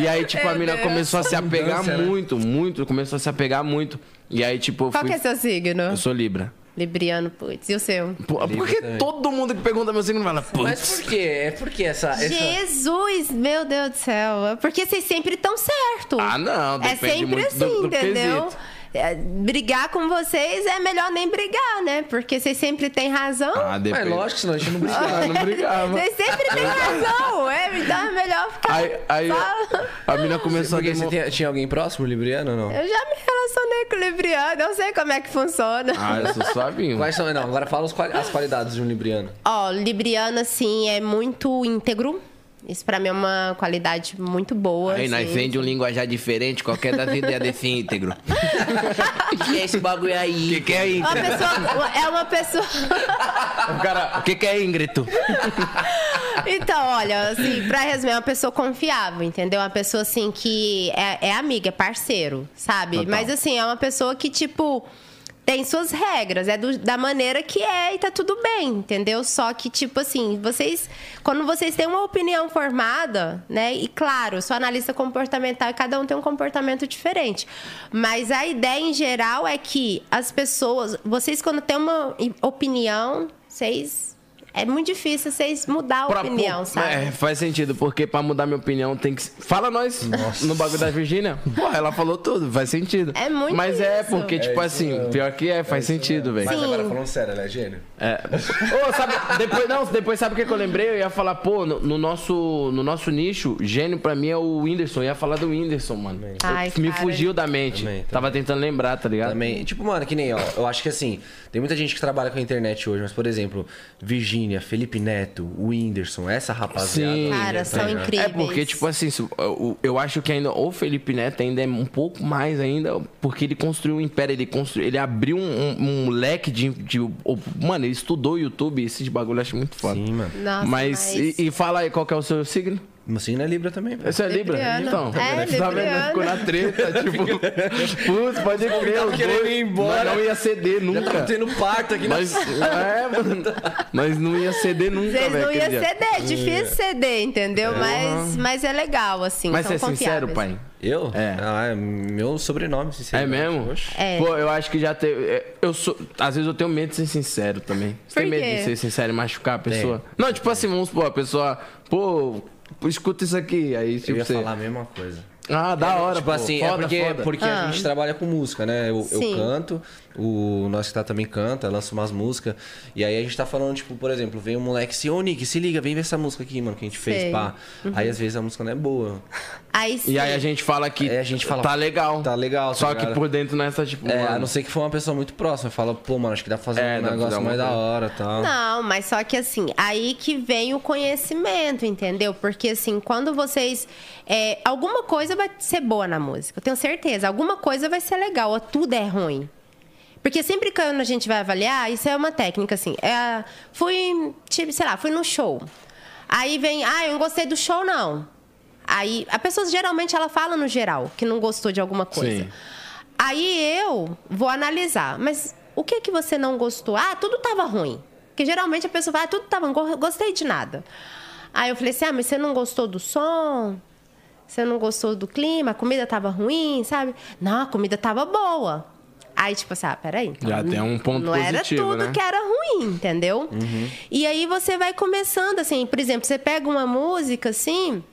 E aí, tipo, a mina começou a se apegar né? muito, muito, começou a se apegar muito. E aí, tipo, eu Qual fui. que é seu signo? Eu sou Libra. Libriano, putz. E o seu? Pô, porque também. todo mundo que pergunta meu signo fala, putz. Mas por quê? É porque essa. essa... Jesus, meu Deus do céu. É Porque vocês sempre estão certo. Ah, não, É depende sempre muito assim, do, do entendeu? quesito. É, brigar com vocês é melhor nem brigar, né? Porque vocês sempre têm razão. Ah, Mas depende. lógico, senão a gente não briga. Ah, não [LAUGHS] brigava. Vocês sempre têm razão, é? Então é melhor ficar. Aí, aí a mina começou a Porque você demo- tinha, tinha alguém próximo, Libriano ou não? Eu já me relacionei com o Libriano, eu sei como é que funciona. Ah, eu sou suavinho. Quais são. Não, agora fala as qualidades de um Libriano. Ó, Libriano, assim, é muito íntegro. Isso pra mim é uma qualidade muito boa. Aí nós assim. vende um linguajar diferente, qualquer das ideias desse íntegro. O que é esse bagulho aí? O que, que é Uma íntegro? pessoa, é uma pessoa. O cara, o que, que é íngrito? [LAUGHS] Então, olha, assim, pra resumir, é uma pessoa confiável, entendeu? Uma pessoa, assim, que é, é amiga, é parceiro, sabe? Total. Mas, assim, é uma pessoa que, tipo, tem suas regras, é do- da maneira que é e tá tudo bem, entendeu? Só que, tipo assim, vocês. Quando vocês têm uma opinião formada, né? E claro, sou analista comportamental e cada um tem um comportamento diferente. Mas a ideia em geral é que as pessoas. Vocês, quando têm uma opinião, vocês é muito difícil vocês mudar a Pra- opinião, pô, sabe? É, faz sentido, porque pra mudar minha opinião tem que. Fala nós no bagulho da Virgínia. Pô, ela falou tudo, faz sentido. É muito Mas é, isso. porque, tipo assim, pior que é, faz sentido, velho. Mas Sim. agora falando sério, ela é gênio? É. Ô, sabe, depois, não, depois sabe o que, que eu lembrei? Eu ia falar, pô, no, no nosso, no nosso nicho, gênio pra mim é o Whindersson. Eu ia falar do Whindersson, mano. Ai, me cara. fugiu da mente. Também, também. Tava tentando lembrar, tá ligado? Também, tipo, mano, que nem, ó, eu acho que assim, tem muita gente que trabalha com a internet hoje, mas, por exemplo, Virgínia, Felipe Neto, o Whindersson, essa rapaziada. Sim. Cara, tá são ligado? incríveis. É porque, tipo assim, eu, eu acho que ainda o Felipe Neto ainda é um pouco mais ainda, porque ele construiu um império, ele construiu, ele abriu um, um- um leque de, de- Mano, ele estudou o YouTube, esse de bagulho eu acho muito foda. Sim, mano. Nossa, mas, mas- E, e fala aí qual que é o seu signo? Meu signo é Libra também, velho. Esse é Libra? Libriano. Então, É, tá vendo? Ficou na treta, [LAUGHS] tipo, putz, pode crer, os querendo dois, ir embora. não ia ceder Já tava nunca. tendo parto aqui na Nós, é, [LAUGHS] mano, nós não ia ceder nunca, Vocês velho. não dia. ceder, é difícil ceder, entendeu? Mas, mas é legal, assim. Mas você é sincero, pai? Eu? É. Ah, é meu sobrenome, sinceramente. É mesmo? Oxe. É. Pô, eu acho que já teve. é, Eu sou. Às vezes eu tenho medo de ser sincero também. Você tem medo de ser sincero e machucar a pessoa? Não, tipo assim, vamos supor, a pessoa. Pô, escuta isso aqui. Aí, Eu tipo, ia você. falar a mesma coisa. Ah, da hora, tipo pô. assim, é Foda, porque, foda. porque Ah. a gente trabalha com música, né? Eu, eu canto, o nosso que tá também canta, lança umas músicas. E aí a gente tá falando, tipo, por exemplo, vem um moleque assim, ô Nick, se liga, vem ver essa música aqui, mano, que a gente fez, Sei. pá. Aí às vezes a música não é boa. Aí sim. E aí a gente fala que a gente fala, tá legal. tá legal, tá Só que ligado? por dentro não é tipo. É, mano, a não ser que for uma pessoa muito próxima, fala, pô, mano, acho que dá pra fazer É, um negócio fazer mais da alguma hora e tal. Não, mas só que assim, aí que vem o conhecimento, entendeu? Porque assim, quando vocês. é, alguma coisa vai ser boa na música, eu tenho certeza. Alguma coisa vai ser legal, ou tudo é ruim. Porque sempre que a gente vai avaliar, isso é uma técnica, assim. É, fui, tipo, sei lá, fui no show. Aí vem, ah, eu não gostei do show, não. Aí, a pessoa geralmente ela fala no geral que não gostou de alguma coisa. Sim. Aí eu vou analisar, mas o que que você não gostou? Ah, tudo tava ruim. Porque geralmente a pessoa fala, ah, tudo tava ruim, gostei de nada. Aí eu falei assim, ah, mas você não gostou do som? Você não gostou do clima? A comida tava ruim, sabe? Não, a comida tava boa. Aí, tipo assim, ah, peraí. então Já tem um ponto Não era positivo, tudo né? que era ruim, entendeu? E aí você vai começando, assim, por exemplo, você pega uma música, assim...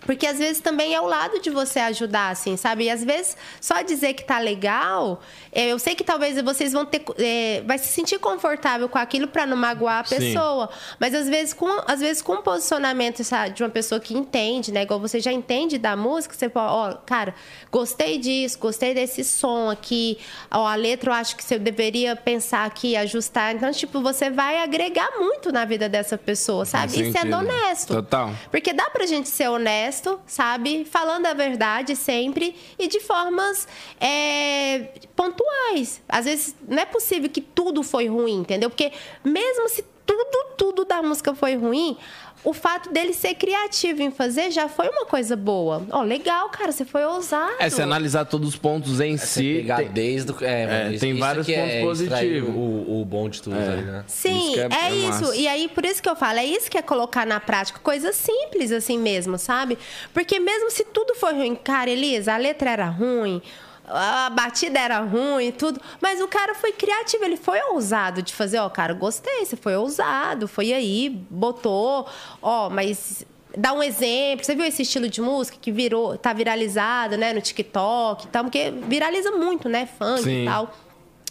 Porque às vezes também é o lado de você ajudar, assim, sabe? E às vezes só dizer que tá legal, é, eu sei que talvez vocês vão ter. é, vai se sentir confortável com aquilo para não magoar a Sim. pessoa. Mas às vezes, com, às vezes, com um posicionamento sabe, de uma pessoa que entende, né? Igual você já entende da música, você fala, ó, cara, gostei disso, gostei desse som aqui. Ó, a letra eu acho que você deveria pensar aqui, ajustar. Então, tipo, você vai agregar muito na vida dessa pessoa, sabe? E sendo honesto. Total. Porque dá pra gente ser honesto, sabe? Falando a verdade sempre e de formas é, pontuais. Às vezes não é possível que tudo foi ruim, entendeu? Porque mesmo se tudo, tudo da música foi ruim, o fato dele ser criativo em fazer já foi uma coisa boa. Ó, legal, cara, você foi ousado. É, se analisar todos os pontos em Você si. pegar tem- desde o. É, mano, isso- tem isso vários que é pontos extrair positivos. O, o bom de tudo, tá ligado? Sim, Isso é- é, é isso. E aí, por isso que eu falo, é isso que é colocar na prática, coisa simples assim mesmo, sabe? Porque mesmo se tudo foi ruim, cara, Elisa, a letra era ruim, a batida era ruim, tudo, mas o cara foi criativo, ele foi ousado de fazer, ó, cara, gostei, você foi ousado, foi aí, botou, ó, mas dá um exemplo, você viu esse estilo de música que virou, tá viralizado, né, no TikTok e tal, porque viraliza muito, né, funk Sim. e tal.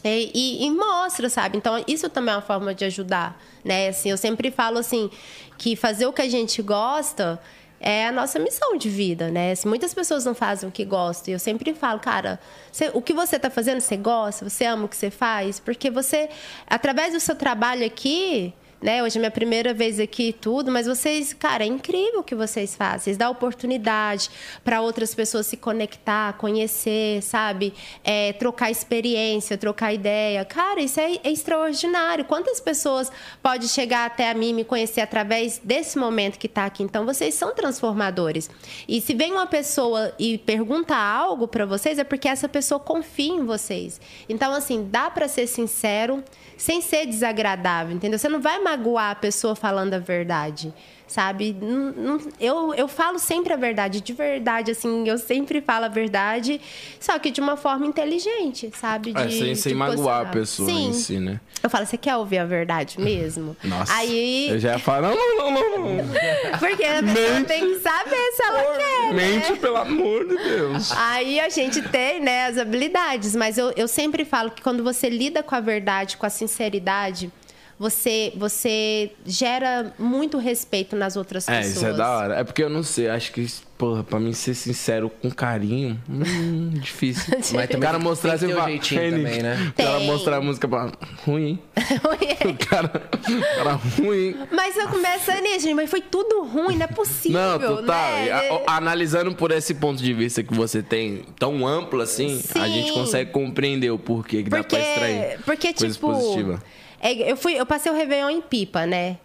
E, e- e mostra, sabe? Então, isso também é uma forma de ajudar, né? Assim, eu sempre falo assim, que fazer o que a gente gosta é a nossa missão de vida, né? Se muitas pessoas não fazem o que gostam, eu sempre falo, cara, você- o que você está fazendo, você gosta, você ama o que você faz, porque você, através do seu trabalho aqui, né? Hoje é minha primeira vez aqui e tudo, mas vocês, cara, é incrível o que vocês fazem. Vocês dão oportunidade para outras pessoas se conectar, conhecer, sabe? É, trocar experiência, trocar ideia. Cara, isso é, é extraordinário. Quantas pessoas pode chegar até a mim me conhecer através desse momento que está aqui? Então, vocês são transformadores. E se vem uma pessoa e pergunta algo para vocês, é porque essa pessoa confia em vocês. Então, assim, dá para ser sincero sem ser desagradável, entendeu? Você não vai magoar a pessoa falando a verdade sabe? Não, não, eu, eu falo sempre a verdade, de verdade, assim, eu sempre falo a verdade, só que de uma forma inteligente, sabe? É, De, sem, sem de magoar a posicionar. pessoa Sim. em si, né? Eu falo, você quer ouvir a verdade mesmo? [LAUGHS] Nossa. Aí, Eu já ia falar, não, não, não, não, [LAUGHS] porque a pessoa tem que saber se ela quer, né? Mente, pelo amor de Deus. Aí a gente tem, né, as habilidades, mas eu, eu sempre falo que quando você lida com a verdade, com a sinceridade, você, você gera muito respeito nas outras É, pessoas. isso é da hora. É porque eu não sei, acho que, porra, pra mim ser sincero com carinho, hum, [LAUGHS] difícil. [LAUGHS] Mas o também cara tem- mostrar tem que assim, ter um fala, jeitinho também, né? O cara Tem. mostrar a música pra ruim. [LAUGHS] O cara, o cara ruim. Mas eu começo nisso, gente, mas foi tudo ruim, não é possível, Não, tu tá. né? a- a- Analisando por esse ponto de vista que você tem tão amplo assim, a Sim. gente consegue compreender o porquê que dá pra extrair. porque coisas tipo, positivas. É, eu fui, eu passei o Réveillon em Pipa, né?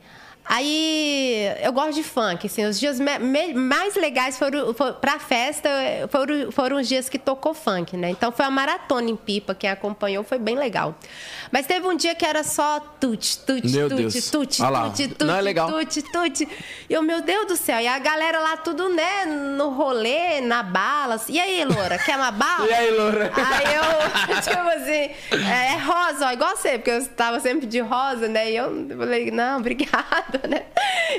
Aí eu gosto de funk, assim, os dias mais legais foram, foram pra festa, foram, foram os dias que tocou funk, né? Então foi uma maratona em Pipa, quem acompanhou foi bem legal. Mas teve um dia que era só tute, tute, Meu tute, Deus. tute, Olha lá. tute, tute, Não é legal. tute, tute. E eu, meu Deus do céu, e a galera lá tudo, né, no rolê, na bala. assim, E aí, Loura, quer uma bala? [LAUGHS] E aí, Loura? Aí eu, [LAUGHS] tipo assim, é, é rosa, ó, igual você, porque eu estava sempre de rosa, né? E eu falei, não, obrigada, né?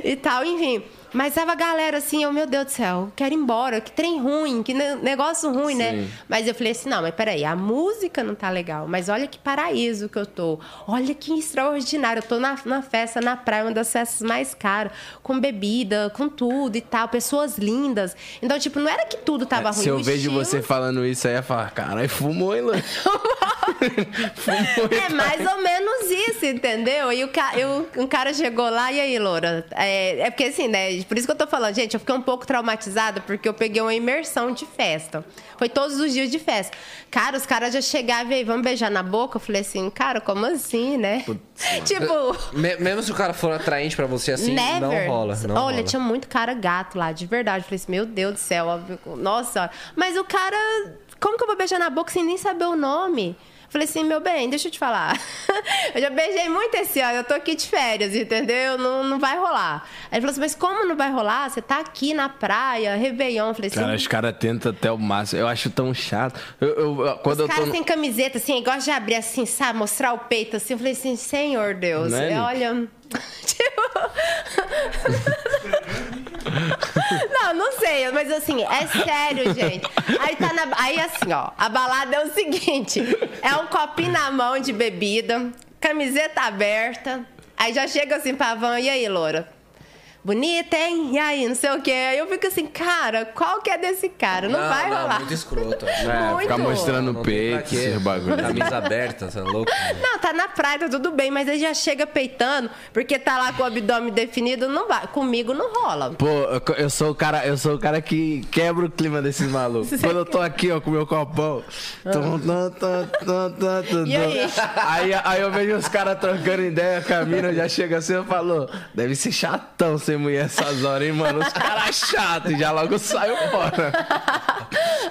E tal, enfim. Mas tava a galera assim, eu, meu Deus do céu, quero ir embora, que trem ruim, que ne- negócio ruim, né? Sim. Mas eu falei assim, não, mas peraí, a música não tá legal, mas olha que paraíso que eu tô. Olha que extraordinário, eu tô na, na festa, na praia, uma das festas mais caras, com bebida, com tudo e tal, pessoas lindas. Então, tipo, não era que tudo tava ruim. Se eu vejo estilo- você falando isso aí, eu ia falar, caralho, fumou, hein, Loura? [LAUGHS] fumou, É mais ou menos isso, entendeu? E o ca... eu- um cara chegou lá, e aí, Loura? É, é porque assim, né? Por isso que eu tô falando, gente, eu fiquei um pouco traumatizada porque eu peguei uma imersão de festa. Foi todos os dias de festa. Cara, os caras já chegavam e aí, vamos beijar na boca? Eu falei assim, cara, como assim, né? [LAUGHS] tipo. Me- mesmo se o cara for atraente pra você assim, Never. não rola. Não Olha, rola. tinha muito cara gato lá, de verdade. Eu falei assim, meu Deus do céu, óbvio, nossa. Mas o cara, como que eu vou beijar na boca sem nem saber o nome? Eu Falei assim, meu bem, deixa eu te falar. [LAUGHS] eu já beijei muito esse ano, eu tô aqui de férias, entendeu? Não, não vai rolar. Aí ele falou assim, mas como não vai rolar? Você tá aqui na praia, Réveillon. Eu falei assim, Cara, os caras tentam até o máximo. Eu acho tão chato. Eu, eu- quando os tô. caras sem camiseta, assim, gosta de abrir assim, sabe? Mostrar o peito assim. Eu falei assim, Senhor Deus, é, olha. [LAUGHS] tipo. [LAUGHS] não, não sei, mas assim, é sério, gente. Aí tá na. Aí assim, ó, a balada é o seguinte: é um copinho na mão de bebida, camiseta aberta. Aí já chega assim pra van, e aí, Loura? Bonita, hein? E aí, não sei o quê. Aí eu fico assim, cara, qual que é desse cara? Não, vai não, rolar. Muito escroto. [LAUGHS] É, muito. ficar mostrando Não o peito, esse bagulho. Camisa aberta, você é louco? Não, tá na praia, tá tudo bem, mas aí já chega peitando, porque tá lá com o abdômen definido, não vai. Comigo não rola. Pô, eu- eu sou o cara, eu sou o cara que quebra o clima desses malucos. Quando eu tô aqui, ó, com meu copão. tum, tum, tum, tum, tum, tum, E aí? aí? Aí eu vejo os caras trocando ideia, caminham, já chega assim, eu falo, deve ser chatão ser mulher essas horas, hein, mano? Os caras chatos, e já logo saio fora.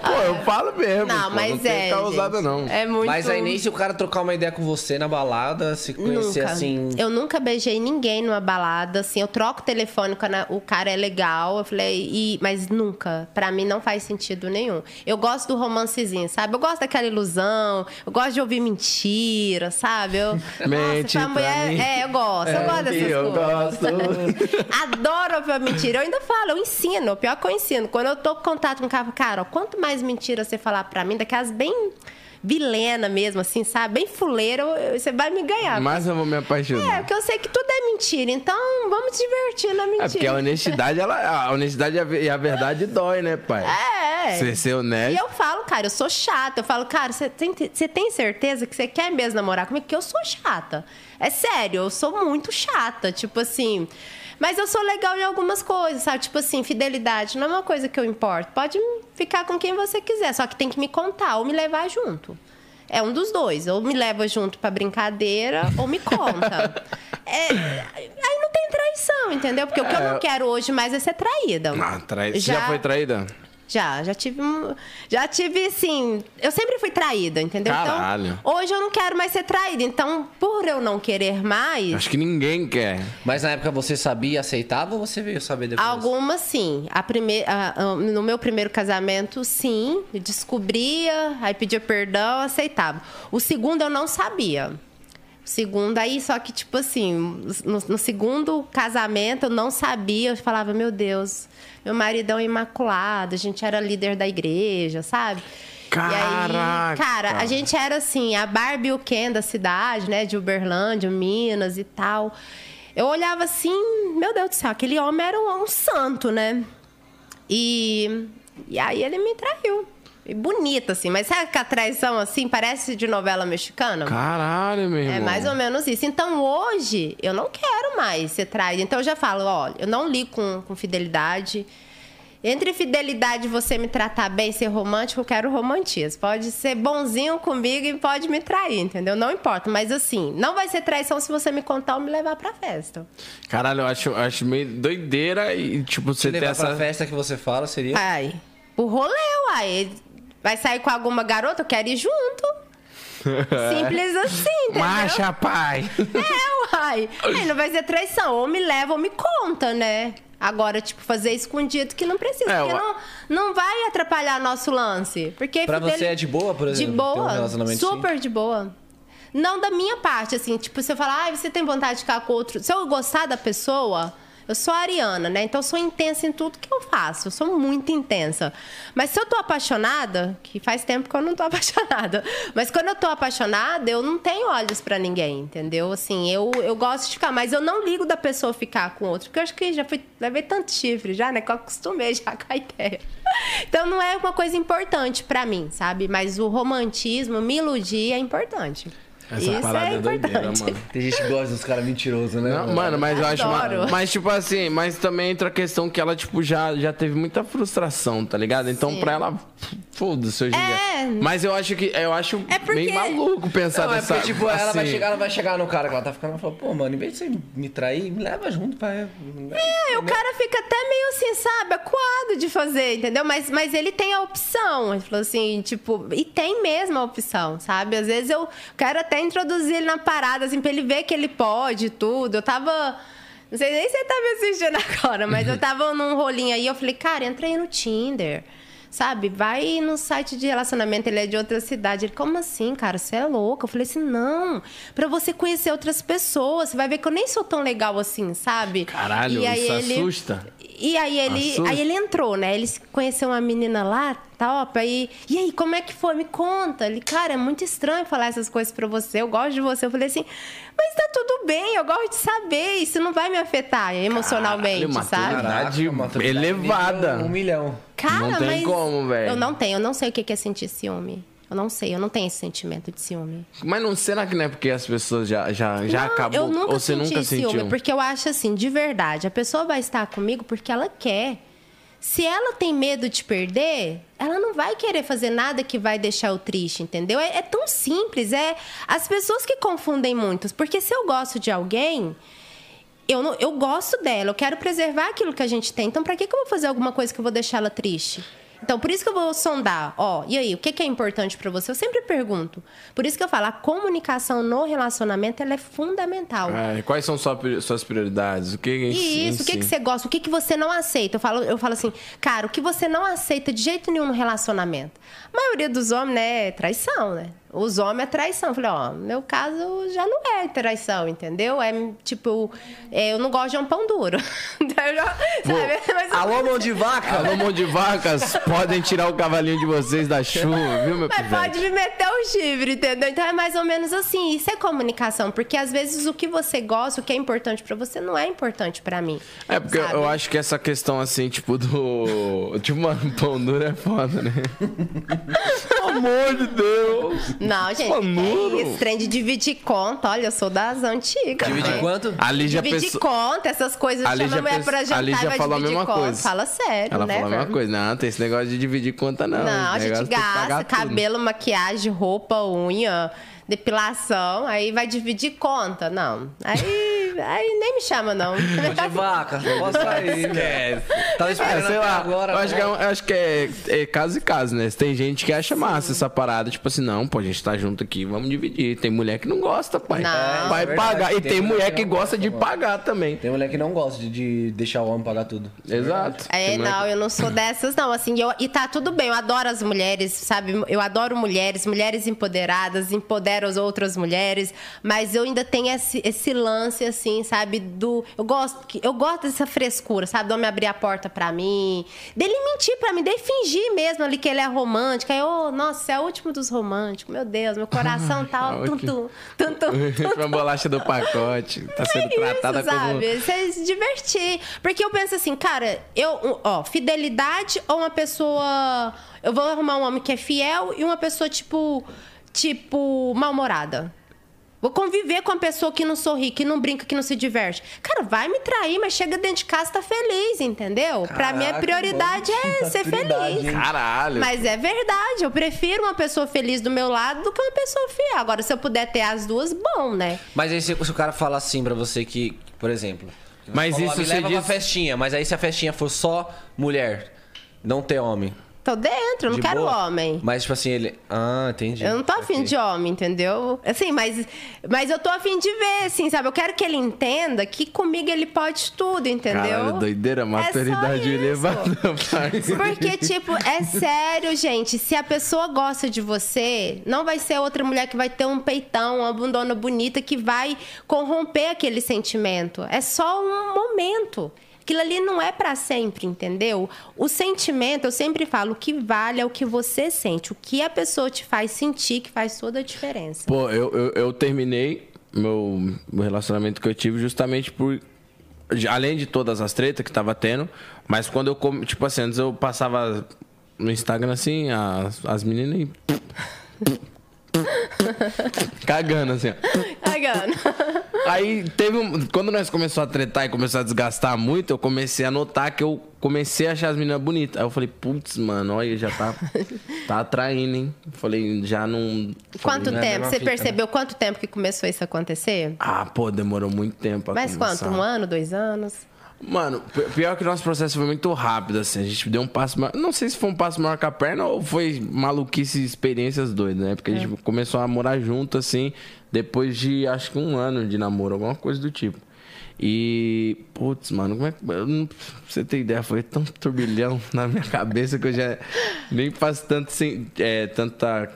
Pô, eu falo mesmo. Não, pô, mas não tem é. causada, gente, não. É muito. Mas aí nem se o cara trocar uma ideia com você na balada, se conhecer Nunca. assim. Eu nunca beijei ninguém numa balada, assim. Eu troco o telefone quando o cara é legal. Eu falei, e, mas nunca. Pra mim não faz sentido nenhum. Eu gosto do romancezinho, sabe? Eu gosto daquela ilusão. Eu gosto de ouvir mentira, sabe? Eu, [LAUGHS] Mente nossa, mulher. mim. É, eu gosto. eu gosto dessas eu coisas. gosto. [LAUGHS] Adoro ouvir a mentira. Eu ainda falo, eu ensino. Pior que eu ensino. Quando eu tô em contato com o cara, cara, ó, quanto mais mentira você falar pra mim, daquelas bem vilena mesmo, assim, sabe? Bem fuleira, você vai me ganhar. Mas eu vou me É, apaixonar. porque eu sei que tudo é mentira. Então, vamos divertir na mentira. É porque a honestidade, ela, a honestidade e a ve- e a verdade dói, né, pai? É. Ser, ser E honesto. eu falo, cara, eu sou chata. Eu falo, cara, você tem, você tem certeza que você quer mesmo namorar comigo? Porque eu sou chata. É sério, eu sou muito chata. Tipo assim. Mas eu sou legal em algumas coisas, sabe? Tipo assim, fidelidade não é uma coisa que eu importo. Pode ficar com quem você quiser, só que tem que me contar ou me levar junto. É um dos dois. Ou me leva junto pra brincadeira, ou me conta. [LAUGHS] É, aí não tem traição, entendeu? Porque o que eu não quero hoje mais é ser traída. Ah, trai... Você já foi traída? Já, já tive um, já tive assim, eu sempre fui traída, entendeu? Caralho. Então, hoje eu não quero mais ser traída. Então, por eu não querer mais, Acho que ninguém quer. Mas na época você sabia e aceitava ou você veio saber depois? Algumas sim. A primeira, a- a- no meu primeiro casamento, sim. Eu descobria, aí pedia perdão, aceitava. O segundo eu não sabia. O segundo, aí, só que, tipo assim, no, no segundo casamento eu não sabia. Eu falava, meu Deus, meu marido é um imaculado, a gente era líder da igreja, sabe? E Caraca! aí, cara, a gente era assim, a Barbie e o Ken da cidade, né? De Uberlândia, Minas e tal. Eu olhava assim, meu Deus do céu, aquele homem era um, um santo, né? E, e aí ele me traiu. E bonito, assim, mas sabe que a traição, assim, parece de novela mexicana? Caralho, meu irmão. É mais ou menos isso. Então hoje eu não quero mais ser traída. Então eu já falo, olha, eu não ligo com, com fidelidade. Entre fidelidade e você me tratar bem, ser romântico, eu quero romantismo. Pode ser bonzinho comigo e pode me trair, entendeu? Não importa. Mas assim, não vai ser traição se você me contar ou me levar pra festa. Caralho, eu acho, eu acho meio doideira e, tipo, você ter levar essa... pra festa que você fala, seria... Ai, o rolê, uai. Vai sair com alguma garota, eu quero ir junto. [LAUGHS] Simples assim, entendeu? Marcha, pai! É, uai. Aí não vai ser traição. Ou me leva ou me conta, né? Agora, tipo, fazer escondido que não precisa. É, porque eu- não, não vai atrapalhar nosso lance. Porque Pra você é de boa, por exemplo, De um boa. relacionamento super de boa. Não da minha parte, assim. Tipo, você fala, ah, você tem vontade de ficar com outro... Se eu gostar da pessoa... Eu sou ariana, né? Então eu sou intensa em tudo que eu faço. Eu sou muito intensa. Mas se eu tô apaixonada, que faz tempo que eu não tô [LAUGHS] apaixonada, mas quando eu tô apaixonada, eu não tenho olhos pra ninguém, entendeu? Assim, eu, eu gosto de ficar, mas eu não ligo da pessoa ficar com outro, porque eu acho que já fui, levei tanto chifre já, né? Que eu acostumei já [LAUGHS] com a ideia. Então não é uma coisa importante pra mim, sabe? Mas o romantismo, me iludir é importante. Essa Isso parada é é doideira, mano. Tem gente que gosta dos caras mentirosos, né? Não, mano, mas eu acho. Adoro. uma- Mas, tipo assim, mas também entra a questão que ela, tipo, já, já teve muita frustração, tá ligado? Então, Sim. pra ela, foda-se hoje em É. dia. Mas eu acho que. Eu acho É porque- meio maluco pensar Não, é dessa. porque, tipo, ela vai assim. chegar, ela vai chegar no cara que ela tá ficando, ela fala, pô, mano, em vez de você me trair, me leva junto pra... É, o cara fica até meio assim, sabe, acuado de fazer, entendeu? Mas, mas ele tem a opção. Ele falou assim, tipo, e tem mesmo a opção, sabe? Às vezes eu quero até introduzir ele na parada, assim, pra ele ver que ele pode e tudo. Eu tava. Não sei nem se ele tá me assistindo [LAUGHS] agora, mas eu tava num rolinho aí, eu falei, cara, entra aí no Tinder. Sabe, vai no site de relacionamento, ele é de outra cidade. Ele, como assim, cara? Você é louca? Eu falei assim, não, pra você conhecer outras pessoas. Você vai ver que eu nem sou tão legal assim, sabe? Caralho, E aí isso ele- assusta. E aí ele, Assusta. aí ele entrou, né? Ele conheceu uma menina lá, top, aí... E aí, como é que foi? Me conta. Ele, cara, é muito estranho falar essas coisas pra você, eu gosto de você. Eu falei assim, mas tá tudo bem, eu gosto de saber, isso não vai me afetar emocionalmente, Caralho, sabe? maturidade. elevada. Um milhão. Cara, Não tem como, velho. Eu não tenho, eu não sei o que é sentir ciúme. Eu não sei, eu não tenho esse sentimento de ciúme. Mas não será que não é porque as pessoas já, já, já Não, acabou? Eu nunca ou você senti nunca ciúme, sentiu? porque eu acho assim, de verdade, a pessoa vai estar comigo porque ela quer. Se ela tem medo de perder, ela não vai querer fazer nada que vai deixar eu triste, entendeu? É, é tão simples. É as pessoas que confundem muito, porque se eu gosto de alguém, eu, não, eu gosto dela, eu quero preservar aquilo que a gente tem. Então, pra que, que eu vou fazer alguma coisa que eu vou deixar ela triste? Então, por isso que eu vou sondar. Ó, e aí, o que, que é importante pra você? Eu sempre pergunto. Por isso que eu falo, a comunicação no relacionamento ela é fundamental. É, quais são sua, suas prioridades? O que E isso, o que, que você gosta, o que, que você não aceita? Eu falo, eu falo assim, cara, o que você não aceita de jeito nenhum no relacionamento? A maioria dos homens, né, é traição, né? Os homens é traição. Eu falei, ó, no meu caso já não é traição, entendeu? É tipo, é, eu não gosto de um pão duro. [LAUGHS] Então, eu já- sabe? [LAUGHS] Mas- Alô, mão de vaca! Alô, mão de vacas, podem tirar o cavalinho de vocês da chuva, viu, meu Mas pivete? pode me meter o chifre, entendeu? Então é mais ou menos assim. Isso é comunicação, porque às vezes o que você gosta, o que é importante pra você, não é importante pra mim. É, porque sabe? eu acho que essa questão, assim, tipo, do... Tipo, mano, pão duro é foda, né? [LAUGHS] Pelo amor de Deus! Não, gente, Panuro. é isso, trem de dividir conta. Olha, eu sou das antigas. Dividir né? quanto? A Lígia Dividir pensou... conta, essas coisas. A Chama Lígia a pra a jantar Lígia e vai falou a dividir mesma conta. coisa. Fala sério, Ela né, falou a mesma coisa. Não, tem esse negócio de dividir conta, não. Não, a gente gasta tudo. cabelo, maquiagem, roupa, unha, depilação, aí vai dividir conta. Não. Aí, aí nem me chama, não. De vaca, [LAUGHS] posso sair. Esquece. Tava É, esperando sei lá, agora. eu acho que, é, eu acho que é, é caso e caso, né? Tem gente que acha massa essa parada, tipo assim, não, pô, a gente tá junto aqui, vamos dividir. Tem mulher que não gosta, pai. Não. Vai É verdade, pagar. E tem tem mulher que que gosta de pagar também. Tem mulher que não gosta de, de deixar o homem pagar tudo. Exato. É, Tem mulher não, eu não sou dessas, não. Assim, eu, e tá tudo bem, eu adoro as mulheres, sabe? Eu adoro mulheres, mulheres empoderadas, empoderam as outras mulheres, mas eu ainda tenho esse, esse lance, assim, sabe? Do. Eu gosto, eu gosto dessa frescura, sabe? Do homem abrir a porta pra mim, dele mentir pra mim, dele fingir mesmo ali que ele é romântico. Aí, eu, nossa, você é o último dos românticos, meu Deus, meu coração [LAUGHS] tá. Ah, tum, tum, [LAUGHS] Foi uma bolacha do pacote. Tá sendo tratada isso, sabe? Você se divertir. Porque eu penso assim, cara, eu, ó, fidelidade ou uma pessoa. Eu vou arrumar um homem que é fiel e uma pessoa, tipo, tipo, mal-humorada. Vou conviver com uma pessoa que não sorri, que não brinca, que não se diverte. Cara, vai me trair, mas chega dentro de casa e tá feliz, entendeu? pra mim, a Caraca, prioridade mano. é ser feliz. hein? Caralho. Mas é verdade, eu prefiro uma pessoa feliz do meu lado do que uma pessoa fiel. Agora, se eu puder ter as duas, bom, né? Mas aí se, se o cara fala assim pra você que, por exemplo... Mas falou, isso me leva diz- pra festinha, mas aí se a festinha for só mulher, não ter homem. Tô dentro, eu não de quero boa? homem. Mas tipo assim, ele... Ah, entendi. Eu não tô afim Ok. de homem, entendeu? Assim, mas, mas eu tô afim de ver, assim, sabe? Eu quero que ele entenda que comigo ele pode tudo, entendeu? Caralho, doideira, É só maturidade isso. elevada. [LAUGHS] Porque, tipo, é sério, gente. Se a pessoa gosta de você, não vai ser outra mulher que vai ter um peitão, uma bundona bonita que vai corromper aquele sentimento. É só um momento. Aquilo ali não é pra sempre, entendeu? O sentimento, eu sempre falo, o que vale é o que você sente. O que a pessoa te faz sentir que faz toda a diferença. Pô, eu, eu, eu terminei meu, meu relacionamento que eu tive justamente por. Além de todas as tretas que tava tendo, mas quando eu. Tipo assim, antes eu passava no Instagram assim, as, as meninas e. [LAUGHS] Cagando assim, ó. Cagando. Aí teve um. Quando nós começamos a tretar e começou a desgastar muito, eu comecei a notar que eu comecei a achar as meninas bonitas. Aí eu falei, putz, mano, olha, já tá, tá atraindo, hein? Falei, já não. Quanto não é tempo? Você né? percebeu quanto tempo que começou isso a acontecer? Ah, pô, demorou muito tempo Mas começar. quanto? Um ano, dois anos? Mano, pi- pior que o nosso processo foi muito rápido, assim. A gente deu um passo maior. Não sei se foi um passo maior que a perna ou foi maluquice experiências doidas, né? Porque a gente começou a morar junto, assim, depois de acho que um ano de namoro, alguma coisa do tipo. E, putz, mano, como é que. eu não- pra você ter ideia, foi tão turbilhão [LAUGHS] na minha cabeça que eu já nem faço tanto, sem, é, tanta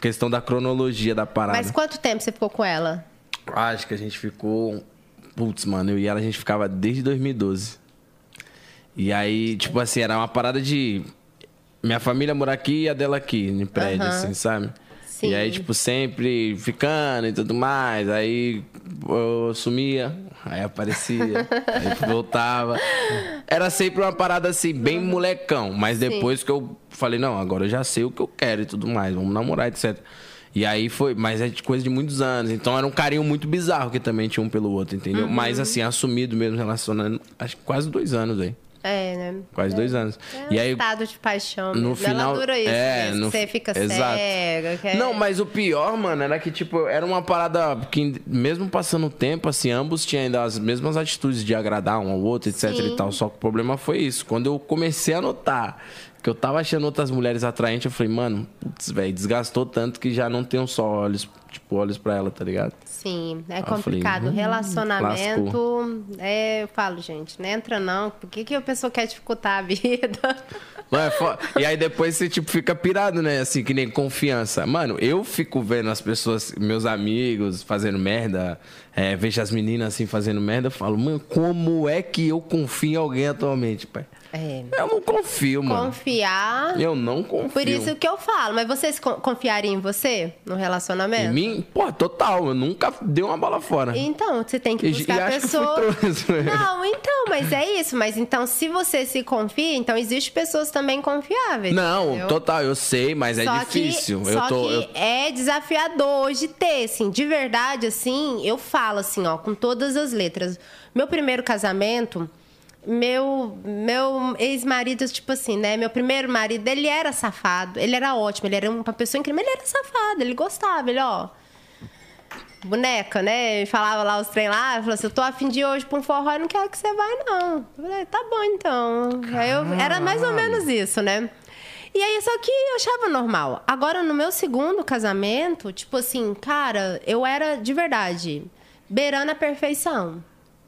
questão da cronologia da parada. Mas quanto tempo você ficou com ela? Acho que a gente ficou. Putz, mano, eu e ela a gente ficava desde 2012. E aí, tipo assim, era uma parada de. Minha família mora aqui e a dela aqui, em prédio, Aham. assim, sabe? Sim. E aí, tipo, sempre ficando e tudo mais. Aí eu sumia, aí aparecia, [LAUGHS] aí voltava. Era sempre uma parada assim, bem molecão. Mas depois que eu falei, não, agora eu já sei o que eu quero e tudo mais, vamos namorar, etc. E aí foi, mas é coisa de muitos anos. Então era um carinho muito bizarro que também tinha um pelo outro, entendeu? Uhum. Mas assim, assumido mesmo, relacionando, acho que quase dois anos aí. É, né? Quase dois anos. É e um aí, estado de paixão. no mesmo. final. Ela dura isso, é, no, você fica exato. cega. é- Não, mas o pior, mano, era que, tipo, era uma parada que, mesmo passando o tempo, assim, ambos tinham ainda as mesmas atitudes de agradar um ao outro, etc Sim. e tal. Só que o problema foi isso. Quando eu comecei a notar que eu tava achando outras mulheres atraentes, eu falei, mano, putz, velho, desgastou tanto que já não tenho só olhos, tipo, olhos pra ela, tá ligado? Sim, é eu falei, complicado. hum, Relacionamento, é, eu falo, gente, não entra não. Por que, que a pessoa quer dificultar a vida? [LAUGHS] Não é fo- E aí depois você, tipo, fica pirado, né? Assim, que nem confiança. Mano, eu fico vendo as pessoas, meus amigos, fazendo merda, é, vejo as meninas assim fazendo merda, eu falo, mano, como é que eu confio em alguém atualmente, pai? É. Eu não confio, mano. Confiar. Eu não confio. Por isso que eu falo. Mas vocês con- confiariam em você no relacionamento? Em mim, pô, total. Eu nunca dei uma bola fora. Então, você tem que E- buscar e a pessoa. trouxa, né? Não, então, mas é isso. Mas então, se você se confia, então existe pessoas também confiáveis. Não, entendeu? total, eu sei, mas é Só difícil. Que, eu só tô. que eu- é desafiador hoje ter, assim, de verdade, assim, eu falo assim, ó, com todas as letras. Meu primeiro casamento, meu meu ex-marido, tipo assim, né? Meu primeiro marido, ele era safado, ele era ótimo, ele era uma pessoa incrível, ele era safado, ele gostava, ele, ó. boneca, né? Falava lá os trem lá, falou assim, eu tô afim de hoje pra um forró e não quero que você vai, não. Eu falei, tá bom então. Aí eu, era mais ou menos isso, né? E aí, só que eu achava normal. Agora, no meu segundo casamento, tipo assim, cara, eu era de verdade, beirando a perfeição.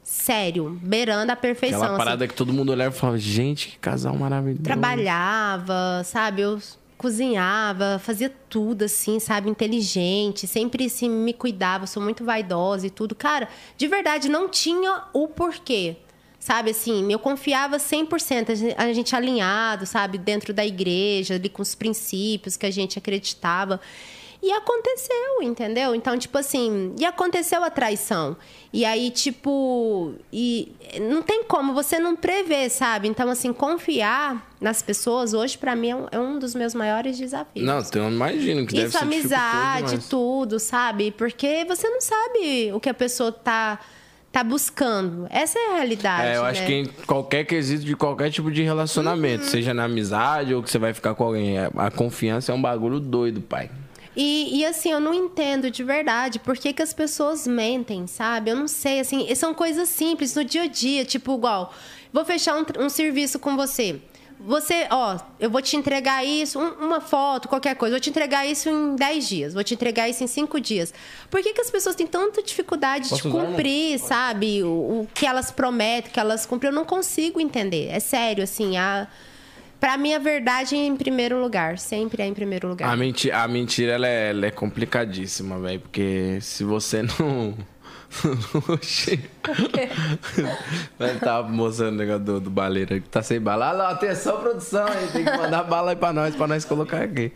Sério, beirando a perfeição. Aquela parada assim. que todo mundo olhava e falava, gente, que casal maravilhoso. Trabalhava, sabe? Eu cozinhava, fazia tudo assim, sabe, inteligente, sempre assim me cuidava, sou muito vaidosa e tudo. Cara, de verdade não tinha o porquê. Sabe assim, eu confiava 100%, a gente- a gente alinhado, sabe, dentro da igreja, ali com os princípios que a gente acreditava. E aconteceu, entendeu? Então, tipo assim, e aconteceu a traição. E aí, tipo, e não tem como você não prever, sabe? Então, assim, confiar nas pessoas hoje pra mim é um, é um dos meus maiores desafios. Não, eu imagino que deve Isso, ser dificultoso amizade, tudo, sabe? Porque você não sabe o que a pessoa tá, tá buscando. Essa é a realidade. É, eu acho né? que em qualquer quesito de qualquer tipo de relacionamento, Uhum. seja na amizade ou que você vai ficar com alguém, a confiança é um bagulho doido, pai. E, e, assim, eu não entendo de verdade por que, que as pessoas mentem, sabe? Eu não sei, assim, são coisas simples no dia a dia, tipo, igual, vou fechar um, um serviço com você. Você, ó, eu vou te entregar isso, um- uma foto, qualquer coisa, vou te entregar isso em 10 dias, vou te entregar isso em 5 dias. Por que, que as pessoas têm tanta dificuldade Posso de usar, irmão? cumprir, sabe? O, o que elas prometem, que elas cumprem? Eu não consigo entender. É sério, assim, a. Pra mim, a verdade é em primeiro lugar. Sempre é em primeiro lugar. A, menti a mentira, ela é, ela é complicadíssima, velho, porque se você não... Oxi. Ele tava mostrando o negócio do, do baleiro que tá sem bala. Ah, lá, atenção, produção aí, tem que mandar bala aí pra nós, pra nós colocar aqui.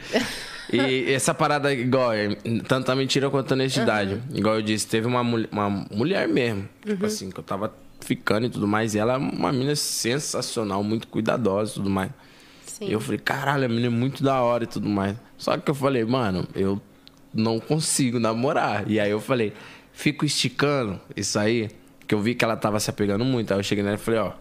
E essa parada, igual, é, tanto a mentira quanto a honestidade. Igual eu disse, teve uma, mul- uma mulher mesmo, tipo assim, que eu tava ficando e tudo mais, e ela é uma menina sensacional, muito cuidadosa e tudo mais. Sim. Eu falei, caralho, a menina é muito da hora e tudo mais. Só que eu falei, mano, eu não consigo namorar. E aí eu falei, fico esticando isso aí, que eu vi que ela tava se apegando muito. Aí eu cheguei nela e falei, ó,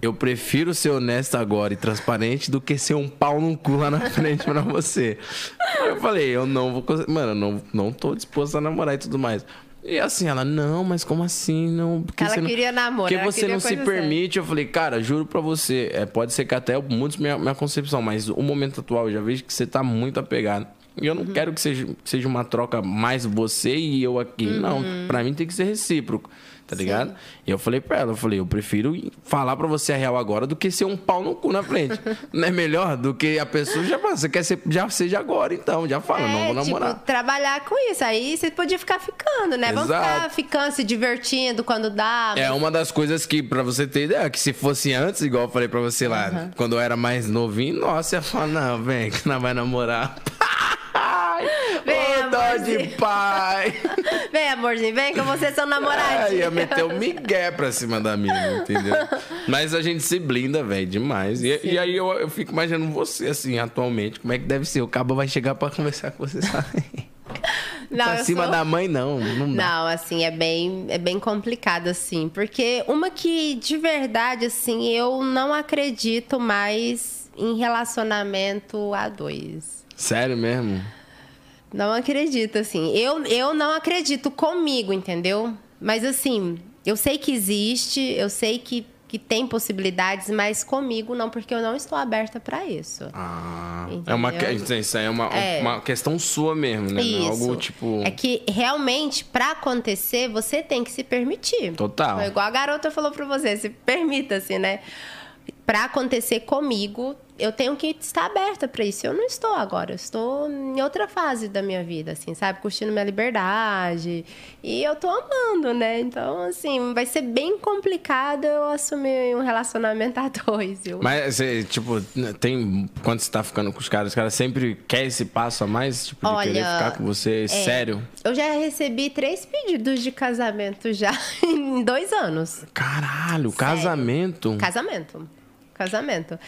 eu prefiro ser honesto agora e transparente do que ser um pau no cu lá na frente pra você. Aí eu falei, eu não vou. Mano, eu não, não tô disposto a namorar e tudo mais. E assim, ela, não, mas como assim? Não, porque Ela você não- queria namoro, Porque você não se séria. permite. Eu falei, cara, juro pra você, é, pode ser que até muitos minha, minha concepção, mas o momento atual, eu já vejo que você tá muito apegado. E eu não Uhum. quero que seja, seja uma troca mais você e eu aqui. Não, pra mim tem que ser recíproco, tá Uhum. Sim. ligado? E eu falei pra ela, eu falei, eu prefiro falar pra você a real agora do que ser um pau no cu na frente. [LAUGHS] não é melhor do que a pessoa já fala, você quer ser, já seja agora então, já fala, não vou namorar. Tipo, trabalhar com isso. Aí você podia ficar ficando, né? Vamos Exato. ficar ficando, se divertindo quando dá. É uma das coisas que, pra você ter ideia, que se fosse antes, igual eu falei pra você lá, quando eu era mais novinho, nossa, ia falar, não, vem, que nós vai namorar. [LAUGHS] Pai! Vem, Ô, dó de pai! [LAUGHS] Vem, amorzinho, vem que vocês são É, namoradinhos. ia meter o migué pra cima da mina, entendeu? Mas a gente se blinda, velho, demais. E, e aí eu, eu fico imaginando você, assim, atualmente, como é que deve ser? O cabo vai chegar pra conversar com você, sabe? [LAUGHS] Não, pra cima sou- da mãe, não, não dá. Não, assim, é bem, é bem complicado, assim. Porque uma que, de verdade, assim, eu não acredito mais em relacionamento a dois. Sério mesmo? Não acredito, assim. Eu, eu não acredito comigo, entendeu? Mas, assim, eu sei que existe, eu sei que, que tem possibilidades, mas comigo não, porque eu não estou aberta para isso. Ah, é uma, isso é uma, É. uma questão sua mesmo, né? É Isso. Algo tipo. É que realmente, pra acontecer, você tem que se permitir. Total. Igual a garota falou pra você, se permita, assim, né? Pra acontecer comigo, eu tenho que estar aberta pra isso. Eu não estou agora, eu estou em outra fase da minha vida, assim, sabe? Curtindo minha liberdade. E eu tô amando, né? Então, assim, vai ser bem complicado eu assumir um relacionamento a dois. Eu... Mas, você, tipo, tem. Quando você tá ficando com os caras, os caras sempre querem esse passo a mais, tipo, de querer Olha, ficar com você é, sério. Eu já recebi três pedidos de casamento já [LAUGHS] em dois anos. Caralho, casamento. Casamento. Casamento.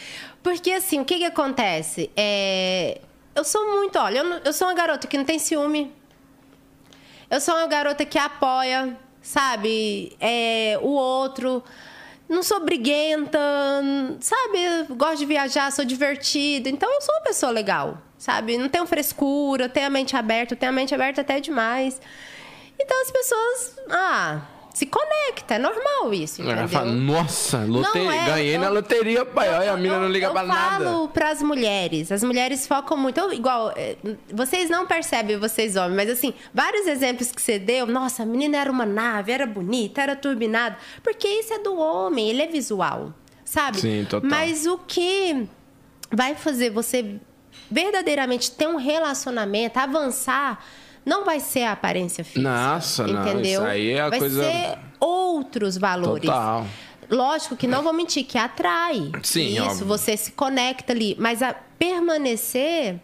Porque, assim, o que que acontece? É... Eu sou muito... Olha, eu, eu sou uma garota que não tem ciúme. Eu sou uma garota que apoia, sabe? É, o outro. Não sou briguenta, sabe? Gosto de viajar, sou divertida. Então, eu sou uma pessoa legal, sabe? Não tenho frescura, tenho a mente aberta. Tenho a mente aberta até demais. Então as pessoas, ah, se conecta, é normal isso, entendeu? Ela fala, nossa, lote... Não é, ganhei eu- na loteria, pai. Olha, a mina não liga eu pra nada. falo pras mulheres. As mulheres focam muito. eu- igual, eh, vocês não percebem, vocês homens, mas assim, vários exemplos que você deu. Nossa, a menina era uma nave, era bonita, era turbinada. Porque isso é do homem, ele é visual, sabe? Sim, total. Mas o que vai fazer você verdadeiramente ter um relacionamento, avançar. Não vai ser a aparência física. Nossa, não, entendeu? isso aí é a vai coisa- ser outros valores. Total. Lógico que não vou mentir, que atrai. Sim, Isso, óbvio. você se conecta ali. Mas a permanecer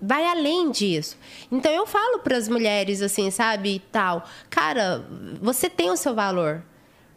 vai além disso. Então eu falo para as mulheres assim, sabe, e tal, cara, você tem o seu valor.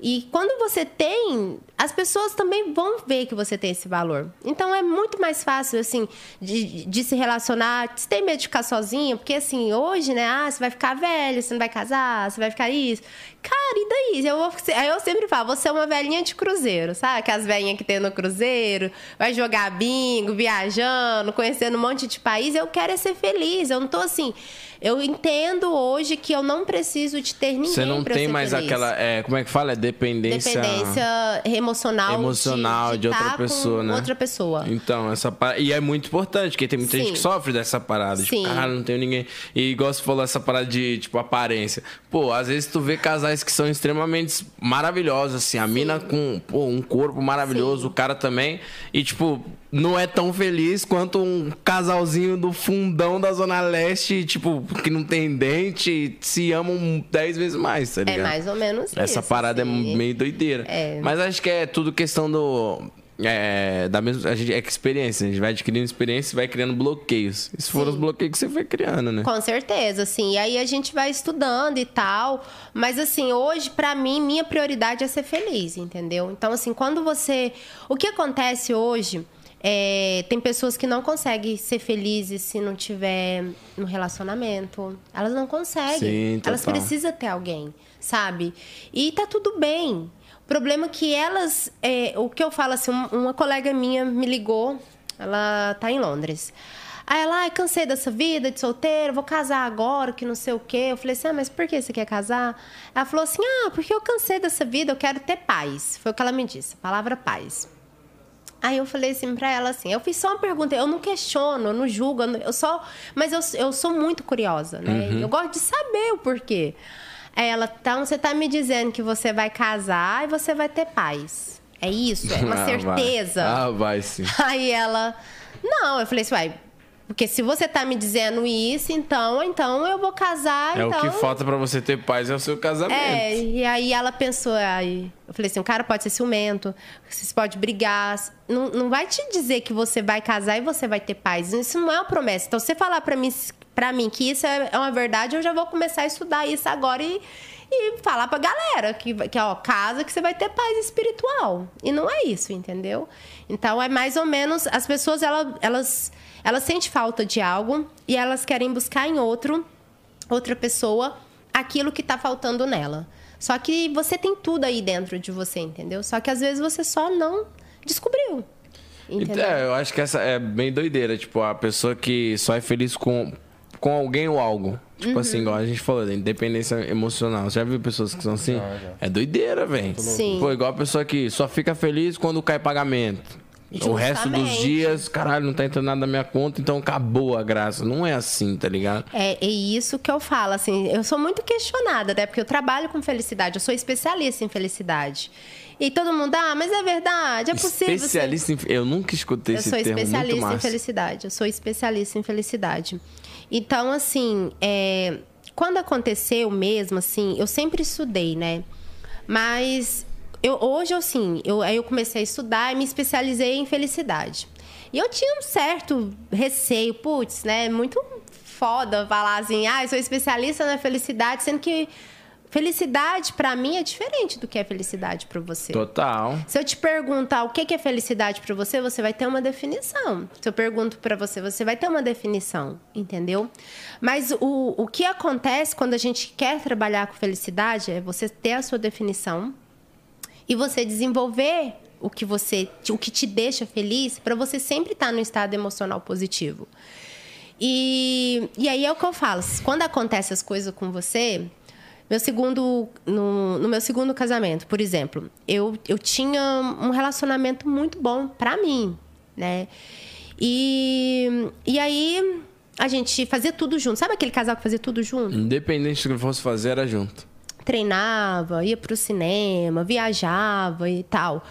E quando você tem, as pessoas também vão ver que você tem esse valor. Então é muito mais fácil, assim, de, de se relacionar. Você tem medo de ficar sozinha? Porque, assim, hoje, né? Ah, você vai ficar velho, você não vai casar, você vai ficar isso. Cara, e daí? Eu, vou, eu sempre falo, você é uma velhinha de cruzeiro, sabe? Que as velhinhas que tem no cruzeiro, vai jogar bingo, viajando, conhecendo um monte de país. Eu quero é ser feliz. Eu não tô assim. Eu entendo hoje que eu não preciso de ter ninguém Você não tem mais feliz aquela. É, como é que fala? É dependência. dependência emocional, emocional de, outra tá pessoa, né? Outra pessoa. Então, essa pa- E é muito importante, porque tem muita Sim. gente que sofre dessa parada. Sim. Tipo, cara, não tenho ninguém. E igual você falou, essa parada de, tipo, aparência. Pô, às vezes tu vê casais que são extremamente maravilhosos, assim. A mina com pô, um corpo maravilhoso, Sim. o cara também. E, tipo, não é tão feliz quanto um casalzinho do fundão da Zona Leste, tipo, que não tem dente se amam dez vezes mais, tá É ligado? mais ou menos Essa isso, parada assim. é meio doideira. É. Mas acho que é tudo questão do. É, da mesma, a gente, é que experiência, a gente vai adquirindo experiência e vai criando bloqueios. Esses foram os bloqueios que você foi criando, né? Com certeza, assim. E aí a gente vai estudando e tal. Mas, assim, hoje, pra mim, minha prioridade é ser feliz, entendeu? Então, assim, quando você. O que acontece hoje. É, tem pessoas que não conseguem ser felizes se não tiver no relacionamento. Elas não conseguem. Sim, Elas precisam ter alguém, sabe? E tá tudo bem. O problema é que elas. é, o que eu falo assim, um- uma colega minha me ligou, ela tá em Londres. Aí ela, ai, cansei dessa vida de solteiro, vou casar agora, que não sei o quê. Eu falei assim, ah, mas por que você quer casar? Ela falou assim, ah, porque eu cansei dessa vida, eu quero ter paz. Foi o que ela me disse, a palavra paz. Aí eu falei assim pra ela assim, eu fiz só uma pergunta, eu não questiono, eu não julgo, eu não- eu só, mas eu, eu sou muito curiosa, né? Uhum. Eu gosto de saber o porquê. Aí ela, então você tá me dizendo que você vai casar e você vai ter paz. É isso? É uma [LAUGHS] Ah, vai. certeza? Ah, vai sim. Aí ela, não, eu falei assim, uai, porque se você tá me dizendo isso, então, então eu vou casar, É então... o que falta pra você ter paz, é o seu casamento. É, e aí ela pensou, aí eu falei assim, o cara pode ser ciumento, você pode brigar, não, não vai te dizer que você vai casar e você vai ter paz. Isso não é uma promessa. Então, você falar pra mim, pra mim que isso é é uma verdade, eu já vou começar a estudar isso agora e, e falar pra galera que, que ó, casa que você vai ter paz espiritual. E não é isso, entendeu? Então, é mais ou menos, as pessoas, ela- elas, elas sentem falta de algo e elas querem buscar em outro outra pessoa aquilo que tá faltando nela. Só que você tem tudo aí dentro de você, entendeu? Só que às vezes você só não descobriu. Então, Entendeu? é, eu acho que essa é bem doideira. Tipo, a pessoa que só é feliz com, com alguém ou algo. Tipo Uhum. assim, igual a gente falou, independência emocional. Você já viu pessoas que são assim? É doideira, velho. Sim. Pô, igual a pessoa que só fica feliz quando cai pagamento. O resto dos Justamente. dias, caralho, não tá entrando nada na minha conta, então acabou a graça. Não é assim, tá ligado? É, é isso que eu falo, assim, eu sou muito questionada, né? Porque eu trabalho com felicidade, eu sou especialista em felicidade. E todo mundo, ah, mas é verdade, é possível. você- Especialista em... Eu nunca escutei Eu esse sou termo muito especialista em felicidade. Eu sou especialista em felicidade. Então, assim, é, quando aconteceu mesmo, assim, eu sempre estudei, né? Mas eu, hoje, assim, eu, aí eu comecei a estudar e me especializei em felicidade. E eu tinha um certo receio, putz, né? Muito foda falar assim, ah, eu sou especialista na felicidade, sendo que felicidade, pra mim, é diferente do que é felicidade pra você. Total. Se eu te perguntar o que é felicidade pra você, você vai ter uma definição. Se eu pergunto pra você, você vai ter uma definição, entendeu? Mas o, o que acontece quando a gente quer trabalhar com felicidade é você ter a sua definição e você desenvolver o que você, o que te deixa feliz pra você sempre estar no estado emocional positivo. E, e aí é o que eu falo. Quando acontecem as coisas com você, Meu segundo, no, no meu segundo casamento, por exemplo, eu, eu tinha um relacionamento muito bom pra mim, né? E, e aí a gente fazia tudo junto. Sabe aquele casal que fazia tudo junto? Independente do que fosse fazer, era junto. Treinava, ia pro cinema, viajava e tal.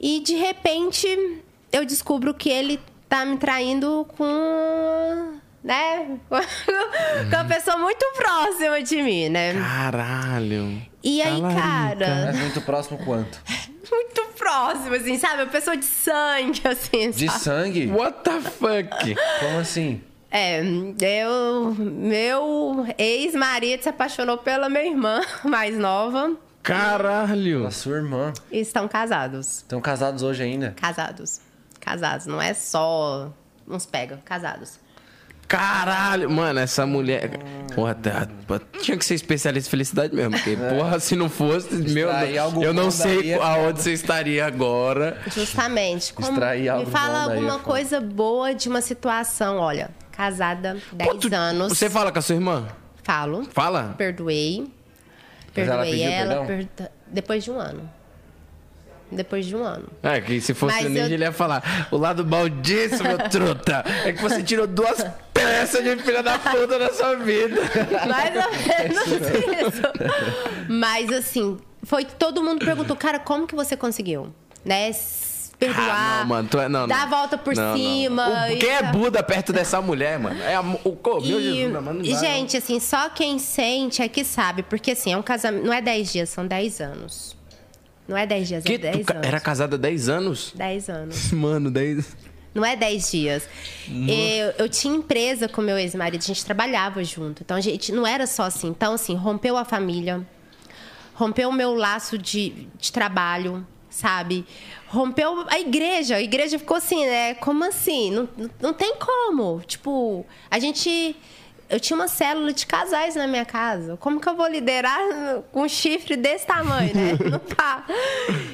E de repente eu descubro que ele tá me traindo com. Né? [LAUGHS] com uma pessoa muito próxima de mim, né? Caralho. E aí, cara. Mas muito próximo quanto? [LAUGHS] Muito próximo, assim, sabe? Uma pessoa de sangue, assim. De sabe? sangue? What the fuck? Como assim? É, eu. Meu ex-marido se apaixonou pela minha irmã [LAUGHS] mais nova Caralho. A sua irmã. e estão casados. Estão casados hoje ainda? Casados. Casados. Não é só uns pega, casados. Caralho. Mano, essa mulher. Porra, tá- tinha que ser especialista em felicidade mesmo. Porque, porra, se não fosse, meu. Eu não sei daí é aonde você estaria agora. Justamente. Como, me fala daí é alguma foda. coisa boa de uma situação. Olha, casada 10 Quanto- anos. Você fala com a sua irmã? Falo. Fala? Perdoei. Mas ela Perdoei ela. perdão? perda- Depois de um ano. Depois de um ano. É, que se fosse Mas o ninja, eu- ele ia falar: o lado mal disso, meu truta, é que você tirou duas peças de filha da puta da sua vida. Mais ou menos [LAUGHS] isso. Mas assim, foi que todo mundo perguntou, cara, como que você conseguiu? Né? Perdoar. Ah, não, mano, tu é, não, Dar não. a volta por Não, não. cima. O- e quem é tá- Buda perto dessa mulher, mano? É a, o, oh, meu E, Jesus, não, mas não e, dá, gente, assim, só quem sente é que sabe. Porque, assim, é um casamento. Não é 10 dias, são 10 anos. Não é 10 dias, Que é 10 tu ca- anos. era casada há 10 anos? 10 anos. [LAUGHS] Mano, 10. Não é 10 dias. Eu, eu tinha empresa com meu ex-marido, a gente trabalhava junto. Então, a gente não era só assim. Então, assim, rompeu a família, rompeu o meu laço de, de trabalho, sabe? Rompeu a igreja. A igreja ficou assim, né? Como assim? Não, não- tem como. Tipo, a gente. Eu tinha uma célula de casais na minha casa. Como que eu vou liderar com um chifre desse tamanho, né? [LAUGHS] Não tá.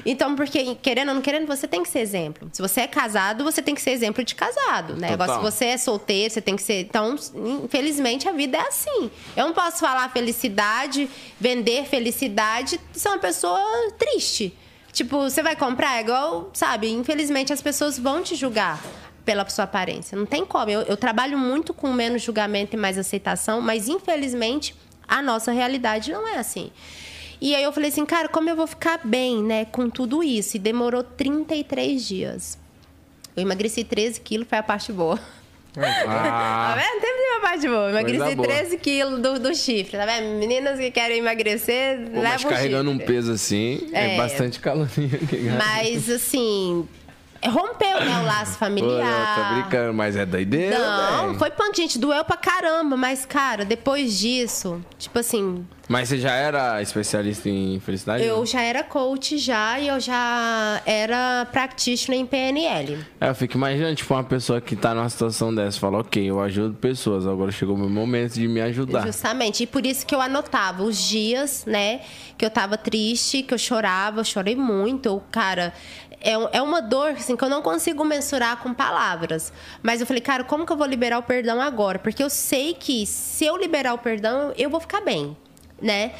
Então, porque, querendo ou não querendo, você tem que ser exemplo. Se você é casado, você tem que ser exemplo de casado, né? Agora, se você é solteiro, você tem que ser. Então, infelizmente, a vida é assim. Eu não posso falar felicidade, vender felicidade, ser uma pessoa triste. Tipo, você vai comprar é igual, sabe? Infelizmente, as pessoas vão te julgar pela sua aparência. Não tem como. Eu, eu trabalho muito com menos julgamento e mais aceitação, mas infelizmente a nossa realidade não é assim. E aí eu falei assim, cara, como eu vou ficar bem, né, com tudo isso? E demorou 33 dias. Eu emagreci 13 quilos, foi a parte boa. Tá Ah, vendo? Sempre tem uma parte boa. Emagreci boa. 13 quilos do, do chifre, tá vendo? Meninas que querem emagrecer, pô, mas levam carregando um chifre. peso assim, é, É. bastante caloria. que. Mas, assim, rompeu, né, o laço Pô, familiar. não, tô brincando, mas é doideira, Não, velho. foi punk, gente, doeu pra caramba. Mas, cara, depois disso, tipo assim, Mas você já era especialista em felicidade? eu já era coach já e eu já era practitioner em PNL. É, eu fico imaginando, tipo, uma pessoa que tá numa situação dessa, fala, ok, eu ajudo pessoas, agora chegou o meu momento de me ajudar. Justamente. E por isso que eu anotava os dias, né? Que eu tava triste, que eu chorava, eu chorei muito. Eu, cara, é, um- é uma dor, assim, que eu não consigo mensurar com palavras. Mas eu falei, cara, como que eu vou liberar o perdão agora? Porque eu sei que se eu liberar o perdão, eu vou ficar bem, né?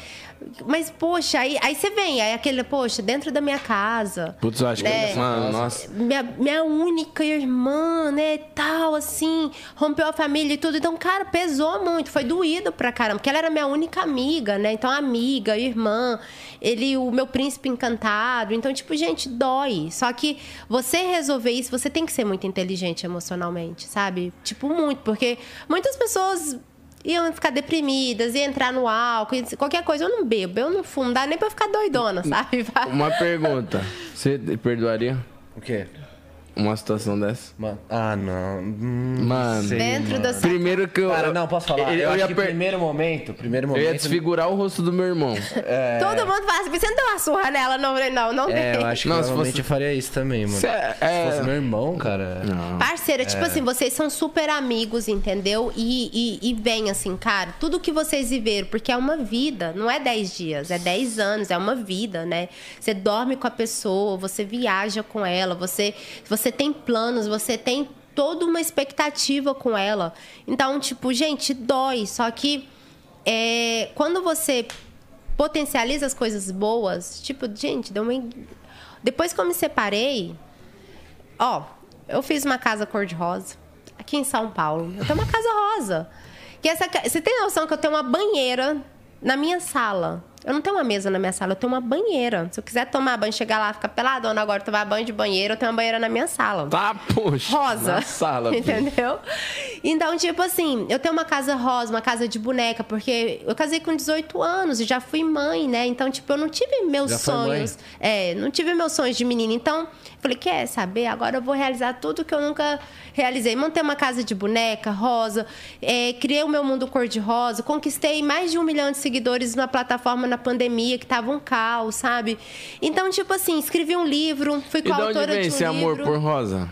Mas, poxa, aí, aí você vem, aí aquele, poxa, dentro da minha casa. Putz, eu acho né? que... Mano, nossa. minha, minha única irmã, né, tal, assim, rompeu a família e tudo. Então, cara, pesou muito, foi doído pra caramba, porque ela era minha única amiga, né? Então, amiga, irmã, ele, o meu príncipe encantado. Então, tipo, gente, dói. Só que você resolver isso, você tem que ser muito inteligente emocionalmente, sabe? Tipo, muito, porque muitas pessoas iam ficar deprimidas, iam entrar no álcool, qualquer coisa. Eu não bebo, eu não fumo, não dá nem pra ficar doidona, sabe? Uma pergunta. [LAUGHS] Você perdoaria O quê? Uma situação dessa? Mano. Ah, não. Hum, Mano. sei, Dentro mano. da sua Primeiro que eu... Cara, não, posso falar? Eu, Eu, acho ia que per- primeiro momento, primeiro eu momento... ia desfigurar o rosto do meu irmão. Todo mundo fala assim, você não deu uma surra nela? Não, não, não É, dei. eu acho que Não, se provavelmente fosse- eu faria isso também, mano. Cê é- Se fosse meu irmão, cara... Parceira, É. tipo assim, vocês são super amigos, entendeu? E, e, e vem assim, cara, tudo que vocês viveram, porque é uma vida, não é 10 dias, é 10 anos, é uma vida, né? Você dorme com a pessoa, você viaja com ela, você, você tem planos, você tem toda uma expectativa com ela. Então, tipo, gente, dói. Só que é, quando você potencializa as coisas boas. Tipo, gente, deu uma... depois que eu me separei, ó, eu fiz uma casa cor-de-rosa aqui em São Paulo. Eu tenho uma casa rosa. Que essa, você tem noção que eu tenho uma banheira na minha sala? Eu não tenho uma mesa na minha sala, eu tenho uma banheira. Se eu quiser tomar banho, chegar lá, ficar peladona agora, tomar banho de banheiro, eu tenho uma banheira na minha sala. Tá, poxa. Rosa. Na sala. [LAUGHS] Entendeu? Então, tipo assim, eu tenho uma casa rosa, uma casa de boneca, porque eu casei com 18 anos e já fui mãe, né? Então, tipo, eu não tive meus já sonhos. É, não tive meus sonhos de menina. Então, falei, quer saber? Agora eu vou realizar tudo que eu nunca realizei. Montei uma casa de boneca rosa, é, criei o meu mundo cor-de-rosa, conquistei mais de um milhão de seguidores na plataforma na pandemia, que tava um caos, sabe? Então, tipo assim, escrevi um livro, fui E de coautora vem de um esse amor livro por rosa?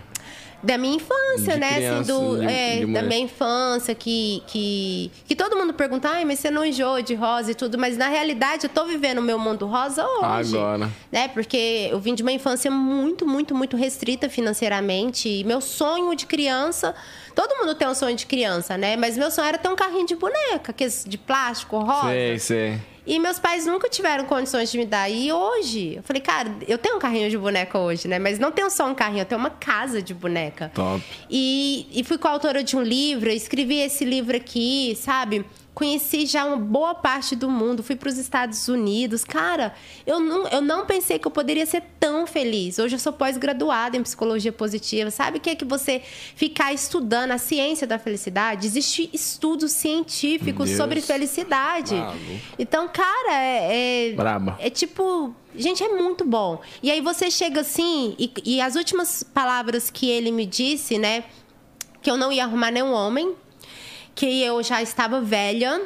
Da minha infância, De né? criança, assim, do, de- é, de da minha infância, que, que, que todo mundo pergunta, ai, mas você não enjoa de rosa e tudo, mas na realidade eu tô vivendo o meu mundo rosa hoje. Agora. Né? Porque eu vim de uma infância muito, muito, muito restrita financeiramente. E meu sonho de criança. Todo mundo tem um sonho de criança, né? Mas meu sonho era ter um carrinho de boneca, que de plástico, rosa. Sei, sei. E meus pais nunca tiveram condições de me dar. E hoje, eu falei, cara, eu tenho um carrinho de boneca hoje, né? Mas não tenho só um carrinho, eu tenho uma casa de boneca. Top. E, e fui coautora de um livro, escrevi esse livro aqui, sabe? Conheci já uma boa parte do mundo, fui para os Estados Unidos. Cara, eu não, eu não pensei que eu poderia ser tão feliz. Hoje eu sou pós-graduada em psicologia positiva. Sabe o que é que você ficar estudando a ciência da felicidade? Existem estudos científicos sobre felicidade. Maluco. Então, cara, é, é, é tipo, gente, é muito bom. E aí você chega assim, e, e as últimas palavras que ele me disse, né? Que eu não ia arrumar nenhum homem, que eu já estava velha,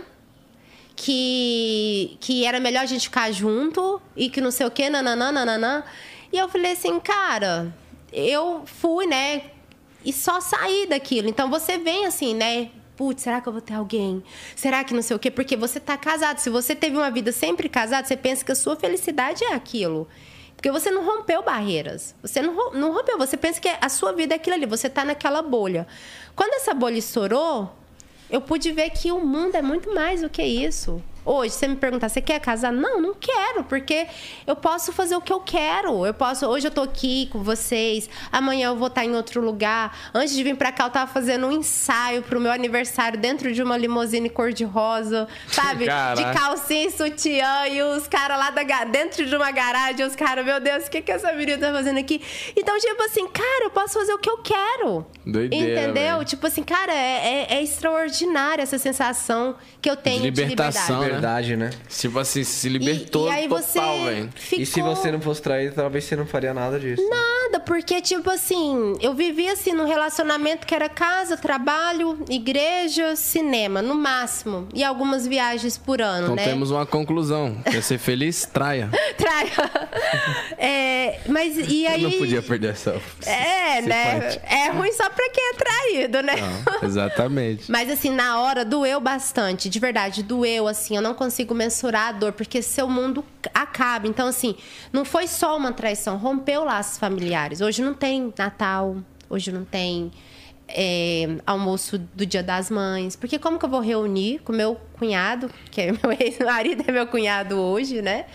que, que era melhor a gente ficar junto e que não sei o quê, nananã. E eu falei assim, cara, eu fui, né? E só saí daquilo. Então você vem assim, né? Putz, será que eu vou ter alguém? Será que não sei o quê? Porque você tá casado. Se você teve uma vida sempre casado, você pensa que a sua felicidade é aquilo. Porque você não rompeu barreiras. Você não, não rompeu. Você pensa que a sua vida é aquilo ali. Você tá naquela bolha. Quando essa bolha estourou, eu pude ver que o mundo é muito mais do que isso. Hoje, você me perguntar, você quer casar? Não, não quero, porque eu posso fazer o que eu quero. Eu posso, hoje eu tô aqui com vocês, amanhã eu vou estar em outro lugar. Antes de vir pra cá, eu tava fazendo um ensaio pro meu aniversário dentro de uma limusine cor-de-rosa, sabe? [LAUGHS] Caraca. De calcinha e sutiã e os caras lá da, dentro de uma garagem, os caras, meu Deus, o que, que essa menina tá fazendo aqui? Então, tipo assim, cara, eu posso fazer o que eu quero. Doideira, Entendeu? velho. Tipo assim, cara, é, é, é extraordinária essa sensação que eu tenho de, libertação, liberdade. Verdade, né? Tipo assim, se E, libertou e aí total, você velho. ficou... E se você não fosse traído, talvez você não faria nada disso. Nada, porque, tipo assim, eu vivia assim num relacionamento que era casa, trabalho, igreja, cinema, no máximo. E algumas viagens por ano, Então né? temos uma conclusão. Quer ser feliz? [LAUGHS] Traia. Traia. É, mas e aí. Eu não podia perder essa. É, esse né? É ruim só pra quem é traído, né? Não, exatamente. Mas assim, na hora doeu bastante, de verdade, doeu assim, eu não consigo mensurar a dor, porque seu mundo acaba. Então, assim, não foi só uma traição, rompeu laços familiares. Hoje não tem Natal, hoje não tem é, almoço do Dia das Mães. Porque como que eu vou reunir com meu cunhado, que é meu [LAUGHS] ex-marido, é meu cunhado hoje, né?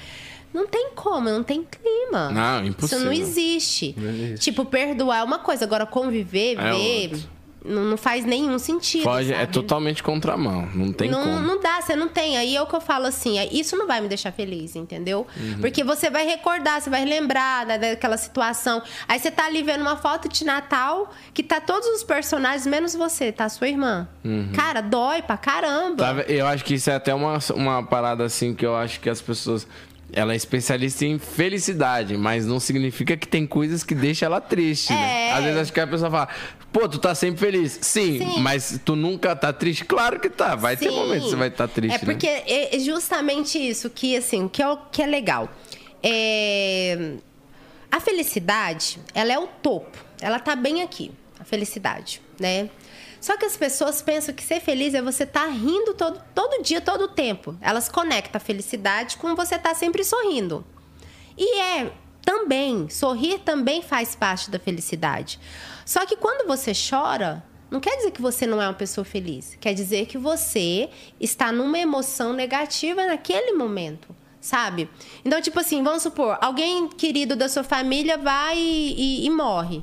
Não tem como, não tem clima. Não, impossível. Isso não existe. Não existe. Tipo, perdoar é uma coisa, agora conviver, É ver, outro. Não, não faz nenhum sentido. Foge, é sabe? totalmente contramão. Não tem não, como. não dá, você não tem. Aí é o que eu falo assim, é, isso não vai me deixar feliz, entendeu? Uhum. Porque você vai recordar, você vai lembrar né, daquela situação. Aí você tá ali vendo uma foto de Natal que tá todos os personagens, menos você, tá? Sua irmã. Cara, dói pra caramba. Uhum. Tá, eu acho que isso é até uma, uma parada assim que eu acho que as pessoas. Ela é especialista em felicidade, mas não significa que tem coisas que deixam ela triste, né? É. Às vezes acho que a pessoa fala, pô, tu tá sempre feliz. Sim, Sim. mas tu nunca tá triste? Claro que tá. Vai ter Sim. momentos que você vai estar triste, É porque né? é justamente isso que, assim, que é, o- que é legal. É, A felicidade, ela é o topo. Ela tá bem aqui, a felicidade, né? Só que as pessoas pensam que ser feliz é você estar rindo todo, todo dia, todo o tempo. Elas conectam a felicidade com você estar sempre sorrindo. E é também, sorrir também faz parte da felicidade. Só que quando você chora, não quer dizer que você não é uma pessoa feliz. Quer dizer que você está numa emoção negativa naquele momento. sabe? Então, tipo assim, vamos supor, alguém querido da sua família vai e, e, e morre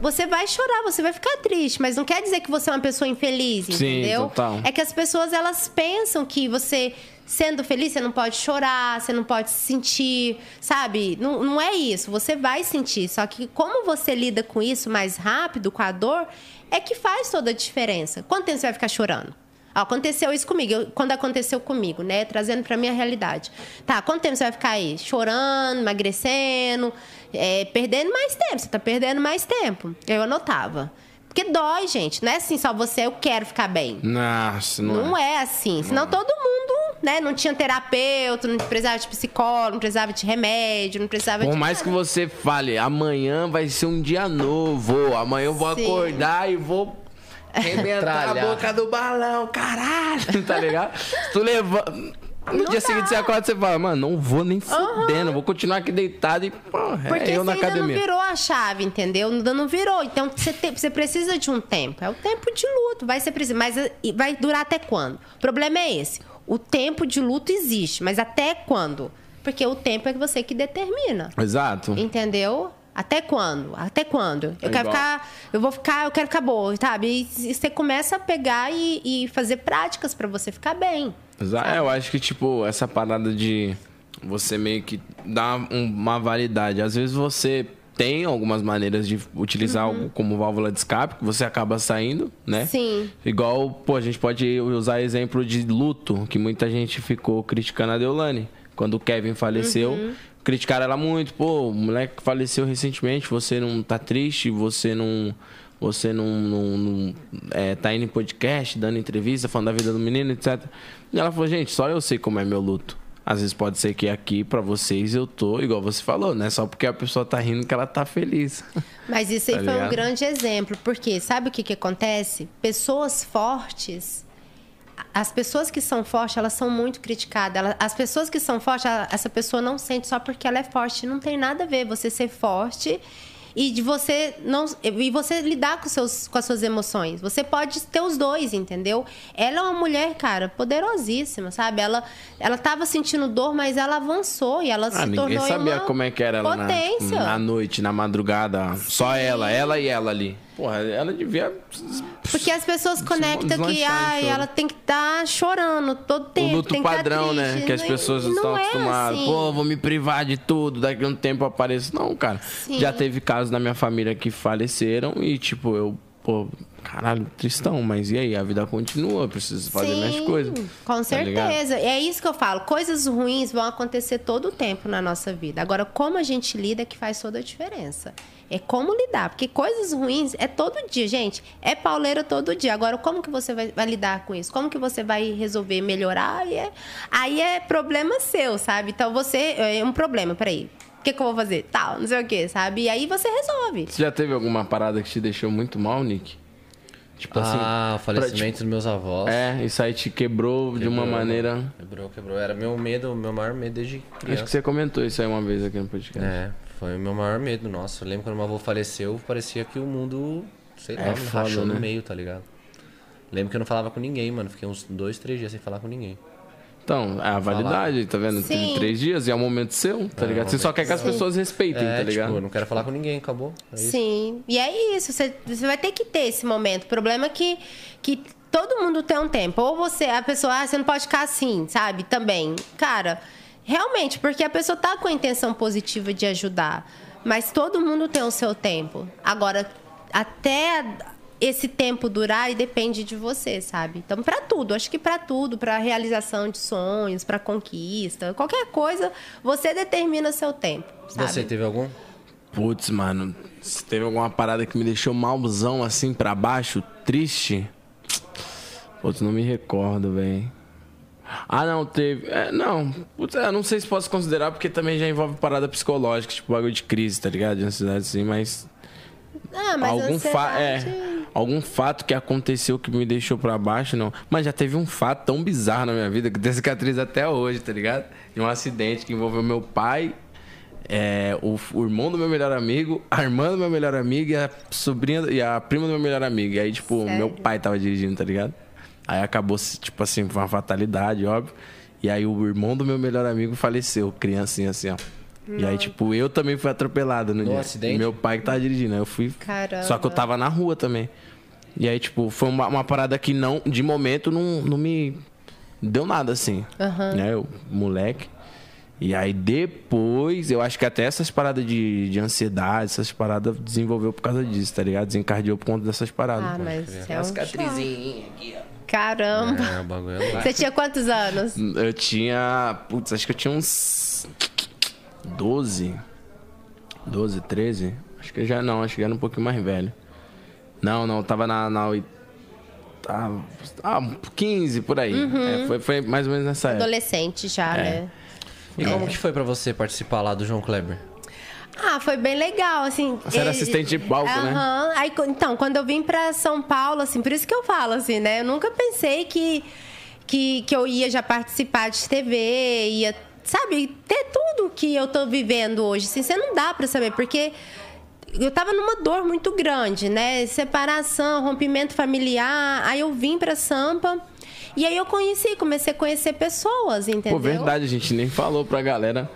você vai chorar, você vai ficar triste, mas não quer dizer que você é uma pessoa infeliz, Sim, entendeu? total. É que as pessoas elas pensam que você sendo feliz, você não pode chorar, você não pode se sentir, sabe? Não, não é isso, você vai sentir, só que como você lida com isso mais rápido, com a dor, é que faz toda a diferença. Quanto tempo você vai ficar chorando? Aconteceu isso comigo, eu, quando aconteceu comigo, né? Trazendo pra minha realidade. Tá, quanto tempo você vai ficar aí? Chorando, emagrecendo, é, perdendo mais tempo. Você tá perdendo mais tempo. Eu anotava. Porque dói, gente. Não é assim só você, eu quero ficar bem. Nossa, não, Não é assim. Senão todo mundo, né? Não tinha terapeuta, não precisava de psicólogo, não precisava de remédio, não precisava Por de. mais que você fale, amanhã vai ser um dia novo, amanhã eu vou Sim. acordar e vou [LAUGHS] arrebentar a boca do balão, caralho, [LAUGHS] tá ligado? Tu levanta. No dia dá. seguinte você acorda e você fala, mano, não vou nem fudendo, vou continuar aqui deitado e, pô, Porque é eu você na ainda academia. não virou a chave, entendeu? Ainda não virou. Então você, tem- você precisa de um tempo. É o tempo de luto. Vai ser preciso. Mas vai durar até quando? O problema é esse. O tempo de luto existe, mas até quando? Porque o tempo é você que determina. Exato. Entendeu? Até quando? Até quando? Eu É quero igual. ficar. Eu vou ficar, eu quero ficar boa, sabe? E você começa a pegar e, e fazer práticas pra você ficar bem. Exa- É, eu acho que, tipo, essa parada de você meio que dar um- uma validade. Às vezes você tem algumas maneiras de utilizar algo como válvula de escape, que você acaba saindo, né? Uhum. Sim. Igual, pô, a gente pode usar exemplo de luto, que muita gente ficou criticando a Deolane. Quando o Kevin faleceu, Uhum. Criticaram ela muito. Pô, o moleque faleceu recentemente, você não tá triste, você não. Você não, não, não, é, tá indo em podcast, dando entrevista, falando da vida do menino, etc. E ela falou, gente, só eu sei como é meu luto. Às vezes pode ser que aqui, pra vocês, eu tô, igual você falou, né? Só porque a pessoa tá rindo que ela tá feliz. [LAUGHS] Mas isso aí Tá foi um ligado? grande exemplo, porque sabe o que, que acontece? Pessoas fortes, as pessoas que são fortes, elas são muito criticadas. Ela- as pessoas que são fortes, ela- essa pessoa não sente só porque ela é forte. Não tem nada a ver você ser forte e de você não e você lidar com, seus, com as suas emoções. Você pode ter os dois, entendeu? Ela é uma mulher, cara, poderosíssima, sabe? Ela ela tava sentindo dor, mas ela avançou e ela Ah, se ninguém tornou sabia uma como é que era ela na, na noite, na madrugada. Só ela, ela e ela ali. Porra, ela devia. Porque as pessoas conectam que ai, ela tem que estar chorando todo O tempo. luto tem que tá padrão, né? triste. Que as pessoas não estão é acostumadas. assim. Pô, vou me privar de tudo, daqui a um tempo eu apareço. Não, cara. Sim. Já teve casos na minha família que faleceram e, tipo, eu, pô, caralho, tristão, mas e aí? A vida continua, eu preciso fazer Sim, minhas coisas. Com tá ligado? certeza. é isso que eu falo. Coisas ruins vão acontecer todo o tempo na nossa vida. Agora, como a gente lida é que faz toda a diferença. É como lidar. Porque coisas ruins é todo dia, gente. É pauleira todo dia. Agora, como que você vai, vai lidar com isso? Como que você vai resolver melhorar? Aí é, aí é problema seu, sabe? Então, você... É um problema, peraí. O que, que eu vou fazer? Tal, não sei o quê, sabe? E aí você resolve. Você já teve alguma parada que te deixou muito mal, Nick? Tipo assim. ah, o pra, falecimento dos meus avós. tipo, é, isso aí te quebrou, de uma Quebrou, maneira. Quebrou, quebrou. Era meu medo, meu maior medo desde Acho criança. que você comentou isso aí uma vez aqui no podcast. É, foi o meu maior medo, nossa. Eu lembro quando meu avô faleceu, parecia que o mundo, sei lá, É me foda, rachou né? no meio, tá ligado? Lembro que eu não falava com ninguém, mano. Fiquei uns dois, três dias sem falar com ninguém. Então, é a validade, tá vendo? Teve Sim. três dias e é um momento seu, tá É ligado? Você só quer que as pessoas respeitem, É, tá ligado? tipo, eu não quero falar com ninguém, acabou. É isso. Sim, e é isso. Você, você vai ter que ter esse momento. O problema é que, que todo mundo tem um tempo. Ou você, a pessoa, ah, você não pode ficar assim, sabe? Também. Cara, realmente, porque a pessoa tá com a intenção positiva de ajudar. Mas todo mundo tem o seu tempo. Agora, até esse tempo durar e depende de você, sabe? Então, pra tudo, acho que pra tudo, pra realização de sonhos, pra conquista, qualquer coisa, você determina seu tempo, sabe? Você teve algum? Putz, mano, se teve alguma parada que me deixou malzão assim pra baixo, triste. Putz, não me recordo, velho. Ah, não, teve. É, não, é, não sei se posso considerar, porque também já envolve parada psicológica, tipo bagulho de crise, tá ligado? De ansiedade assim, mas. Ah, mas algum, fa é, algum fato que aconteceu que me deixou pra baixo, não. Mas já teve um fato tão bizarro na minha vida que tem cicatriz até hoje, tá ligado? De um acidente que envolveu meu pai, é, o, o irmão do meu melhor amigo, a irmã do meu melhor amigo e a sobrinha e a prima do meu melhor amigo. E aí, tipo, Sério? meu pai tava dirigindo, tá ligado? Aí acabou, tipo assim, foi uma fatalidade, óbvio. E aí o irmão do meu melhor amigo faleceu, criancinha assim, ó. E aí, tipo, eu também fui atropelado no, No dia. acidente? Meu pai que tava dirigindo, aí eu fui. Caramba. Só que eu tava na rua também. E aí, tipo, foi uma, uma parada que não, de momento, não, não me deu nada assim. Aham. Né? Eu, moleque. E aí depois, eu acho que até essas paradas de, de ansiedade, essas paradas desenvolveu por causa disso, tá ligado? Desencardeou por conta dessas paradas. Ah, mas é um choque. aqui, ó. Caramba. É, o bagulho é louco. Você tinha quantos anos? Eu tinha. Putz, acho que eu tinha uns. 12. 12, 13. Acho que já não, acho que era um pouquinho mais velho. Não, não, eu tava na. na ah, ah, 15 por aí. É, foi, foi mais ou menos nessa época. Adolescente já, É. né? E como que foi pra você participar lá do João Kleber? Ah, foi bem legal, assim. Você era assistente de palco, né? Aham. Aí, então, quando eu vim pra São Paulo, assim, por isso que eu falo, assim, né? Eu nunca pensei que, que, que eu ia já participar de TV, ia, sabe, ter tudo que eu tô vivendo hoje. Assim, você não dá pra saber, porque eu tava numa dor muito grande, né? Separação, rompimento familiar. Aí eu vim pra Sampa. E aí eu conheci, comecei a conhecer pessoas, entendeu? Pô, verdade, a gente nem falou pra galera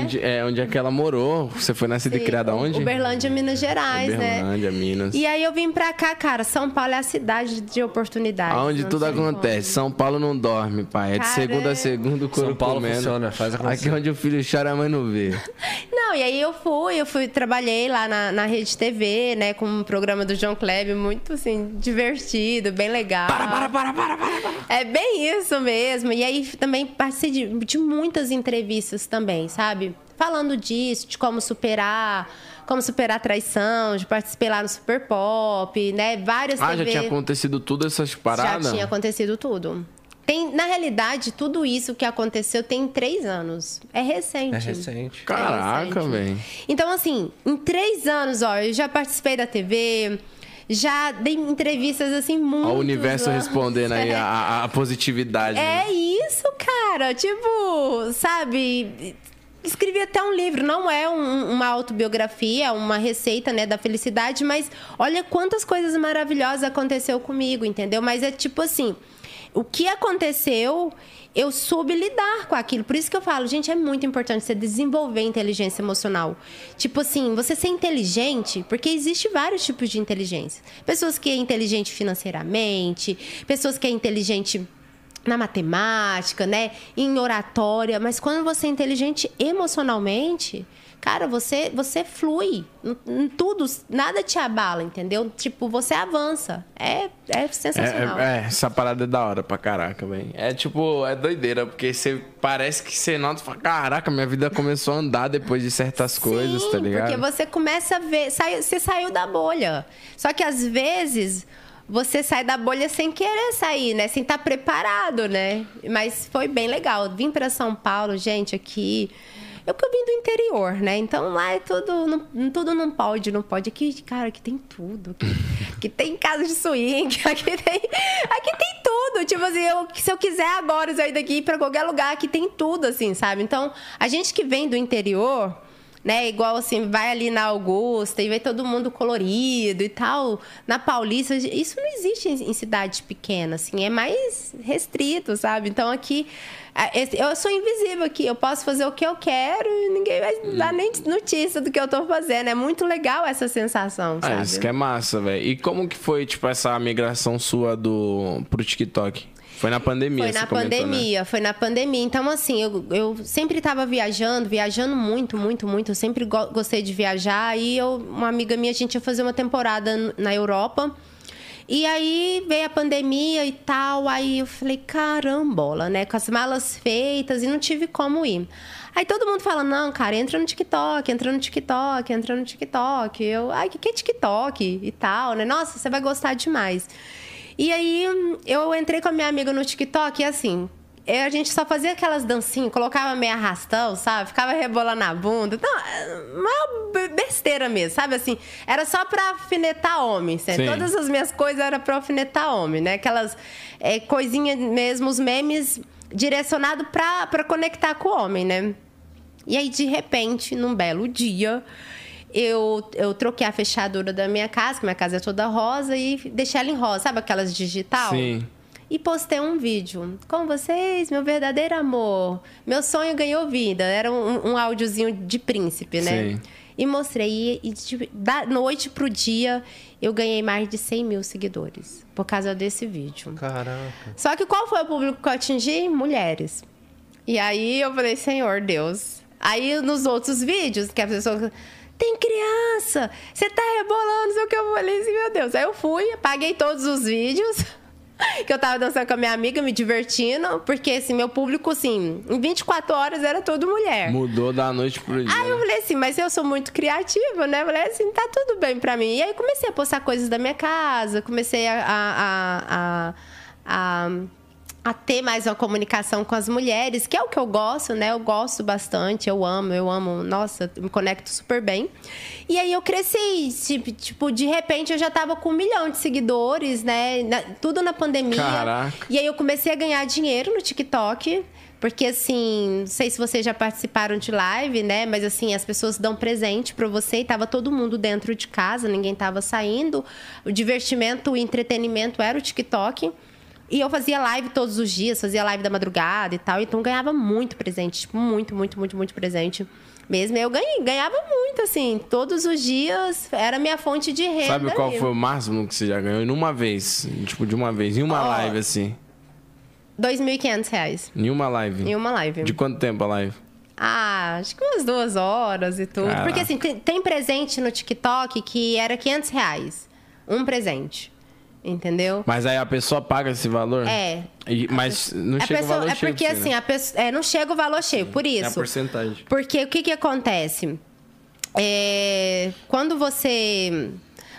onde, é, onde é que ela morou. Você foi nascida e criada onde? Uberlândia, Minas Gerais, né? Uberlândia, Minas. E aí eu vim pra cá, cara. São Paulo é a cidade de oportunidades. Aonde tudo como. acontece. São Paulo não dorme, pai. É de Cara, segunda é- a segunda o couro São Paulo comendo. funciona, faz acontecer. Aqui onde o filho chora, a mãe não vê. [LAUGHS] Não, e aí eu fui, eu fui, trabalhei lá na, na Rede TV, né, com um programa do João Kleber, muito assim, divertido, bem legal. Para, para, para, para, para. para. É bem isso mesmo. E aí também participei de, de muitas entrevistas também, sabe? Falando disso, de como superar, como superar a traição, de participei lá no Super Pop, né? Várias Ah, já TV. tinha acontecido tudo essas paradas? Já tinha acontecido tudo. Tem, na realidade, tudo isso que aconteceu tem três anos. É recente. É recente. Caraca, recente. velho. Então, assim, em três anos, ó, eu já participei da TV, já dei entrevistas, assim, muito. O universo respondendo aí a, a- a positividade. né? É isso, cara. Tipo, sabe? Escrevi até um livro, não é um- uma autobiografia, uma receita, né, da felicidade, mas olha quantas coisas maravilhosas aconteceu comigo, entendeu? Mas é tipo assim, o que aconteceu, eu soube lidar com aquilo. Por isso que eu falo, gente, é muito importante você desenvolver inteligência emocional. Tipo assim, você ser inteligente, porque existe vários tipos de inteligência. Pessoas que é inteligente financeiramente, pessoas que é inteligente na matemática, né, em oratória, mas quando você é inteligente emocionalmente, cara, você você flui, Em- tudo, nada te abala, entendeu? Tipo, você avança. É é É, sensacional. é, é, essa parada é da hora pra caraca, velho. É tipo, é doideira, porque você parece que você nota e fala, caraca, minha vida começou a andar depois de certas coisas, Sim, tá ligado? Porque você começa a ver, sai- você saiu da bolha. Só que às vezes você sai da bolha sem querer sair, né? Sem estar preparado, né? Mas foi bem legal. Vim para São Paulo, gente, aqui. Eu que eu vim do interior, né? Então lá é tudo, não, tudo não pode, não pode. Aqui, cara, aqui tem tudo. Aqui, [LAUGHS] aqui tem casa de swing, [LAUGHS] aqui tem, aqui tem tudo. Tipo assim, eu, se eu quiser agora sair daqui para qualquer lugar, aqui tem tudo, assim, sabe? Então, a gente que vem do interior, né? Igual assim, vai ali na Augusta e vê todo mundo colorido e tal. Na Paulista, isso não existe em, em cidade pequena, assim, é mais restrito, sabe? Então aqui, esse- eu sou invisível aqui, eu posso fazer o que eu quero e ninguém vai dar nem notícia do que eu tô fazendo. É muito legal essa sensação, Ah, sabe? isso que é massa, velho. E como que foi, tipo, essa migração sua do pro TikTok? Foi na pandemia, Foi você na comentou, né? pandemia, foi na pandemia. Então, assim, eu, eu sempre estava viajando, viajando muito, muito, muito. Eu sempre go- gostei de viajar. E eu, uma amiga minha, a gente ia fazer uma temporada na Europa. E aí veio a pandemia e tal. Aí eu falei, carambola, né? Com as malas feitas e não tive como ir. Aí todo mundo fala, não, cara, entra no TikTok, entra no TikTok, entra no TikTok. Eu, ai, o que, que é TikTok e tal, né? Nossa, você vai gostar demais. E aí eu entrei com a minha amiga no TikTok e assim, eh, a gente só fazia aquelas dancinhas, colocava meio arrastão, sabe? Ficava rebolando a bunda. Então, é uma be- besteira mesmo, sabe? Assim, era só pra alfinetar homem. Sim. Todas as minhas coisas eram pra alfinetar homem, né? Aquelas eh, coisinhas mesmo, os memes direcionados pra, pra conectar com o homem, né? E aí, de repente, num belo dia, eu, eu troquei a fechadura da minha casa, que minha casa é toda rosa, e deixei ela em rosa. Sabe aquelas digital? Sim. e postei um vídeo. Com vocês, meu verdadeiro amor. Meu sonho ganhou vida. Era um, um áudiozinho de príncipe, né? Sim. E mostrei. E, tipo, da noite pro dia, eu ganhei mais de 100 mil seguidores. Por causa desse vídeo. Caraca. Só que qual foi o público que eu atingi? Mulheres. E aí eu falei, Senhor Deus. Aí nos outros vídeos, que a pessoa. Tem criança! Você tá rebolando, não sei o que. Eu falei assim, meu Deus. Aí eu fui, apaguei todos os vídeos. [LAUGHS] Que eu tava dançando com a minha amiga, me divertindo, porque assim, meu público, assim, em 24 horas era todo mulher. Mudou da noite pro dia. Aí eu falei assim, mas eu sou muito criativa, né? Eu falei assim, tá tudo bem pra mim. E aí comecei a postar coisas da minha casa, comecei a, a, a, a, a ter mais uma comunicação com as mulheres, que é o que eu gosto, né? Eu gosto bastante, eu amo, eu amo, nossa, me conecto super bem. E aí eu cresci, tipo, tipo de repente eu já tava com um milhão de seguidores, né? Na- tudo na pandemia. Caraca. E aí eu comecei a ganhar dinheiro no TikTok. Porque, assim, não sei se vocês já participaram de live, né? Mas, assim, as pessoas dão presente pra você e tava todo mundo dentro de casa, ninguém tava saindo. O divertimento, o entretenimento era o TikTok. E eu fazia live todos os dias, fazia live da madrugada e tal. Então, ganhava muito presente, tipo, muito, muito, muito, muito presente. Mesmo eu ganhei, ganhava muito, assim, todos os dias era minha fonte de renda. Sabe qual ali. foi o máximo que você já ganhou? Em uma vez. Tipo, de uma vez. Em uma Ó. live, assim. 2.500 reais Em uma live. em uma live. De quanto tempo a live? Ah, acho que umas duas horas e tudo. Caraca. Porque assim, tem, tem presente no TikTok que era 500 reais. Um presente. Entendeu? Mas aí a pessoa paga esse valor? É. E- mas não A chega o pessoa- valor é cheio porque assim, né? a pessoa, é, não chega o valor cheio, por É a isso. porcentagem. Porque o que que acontece? É, quando você.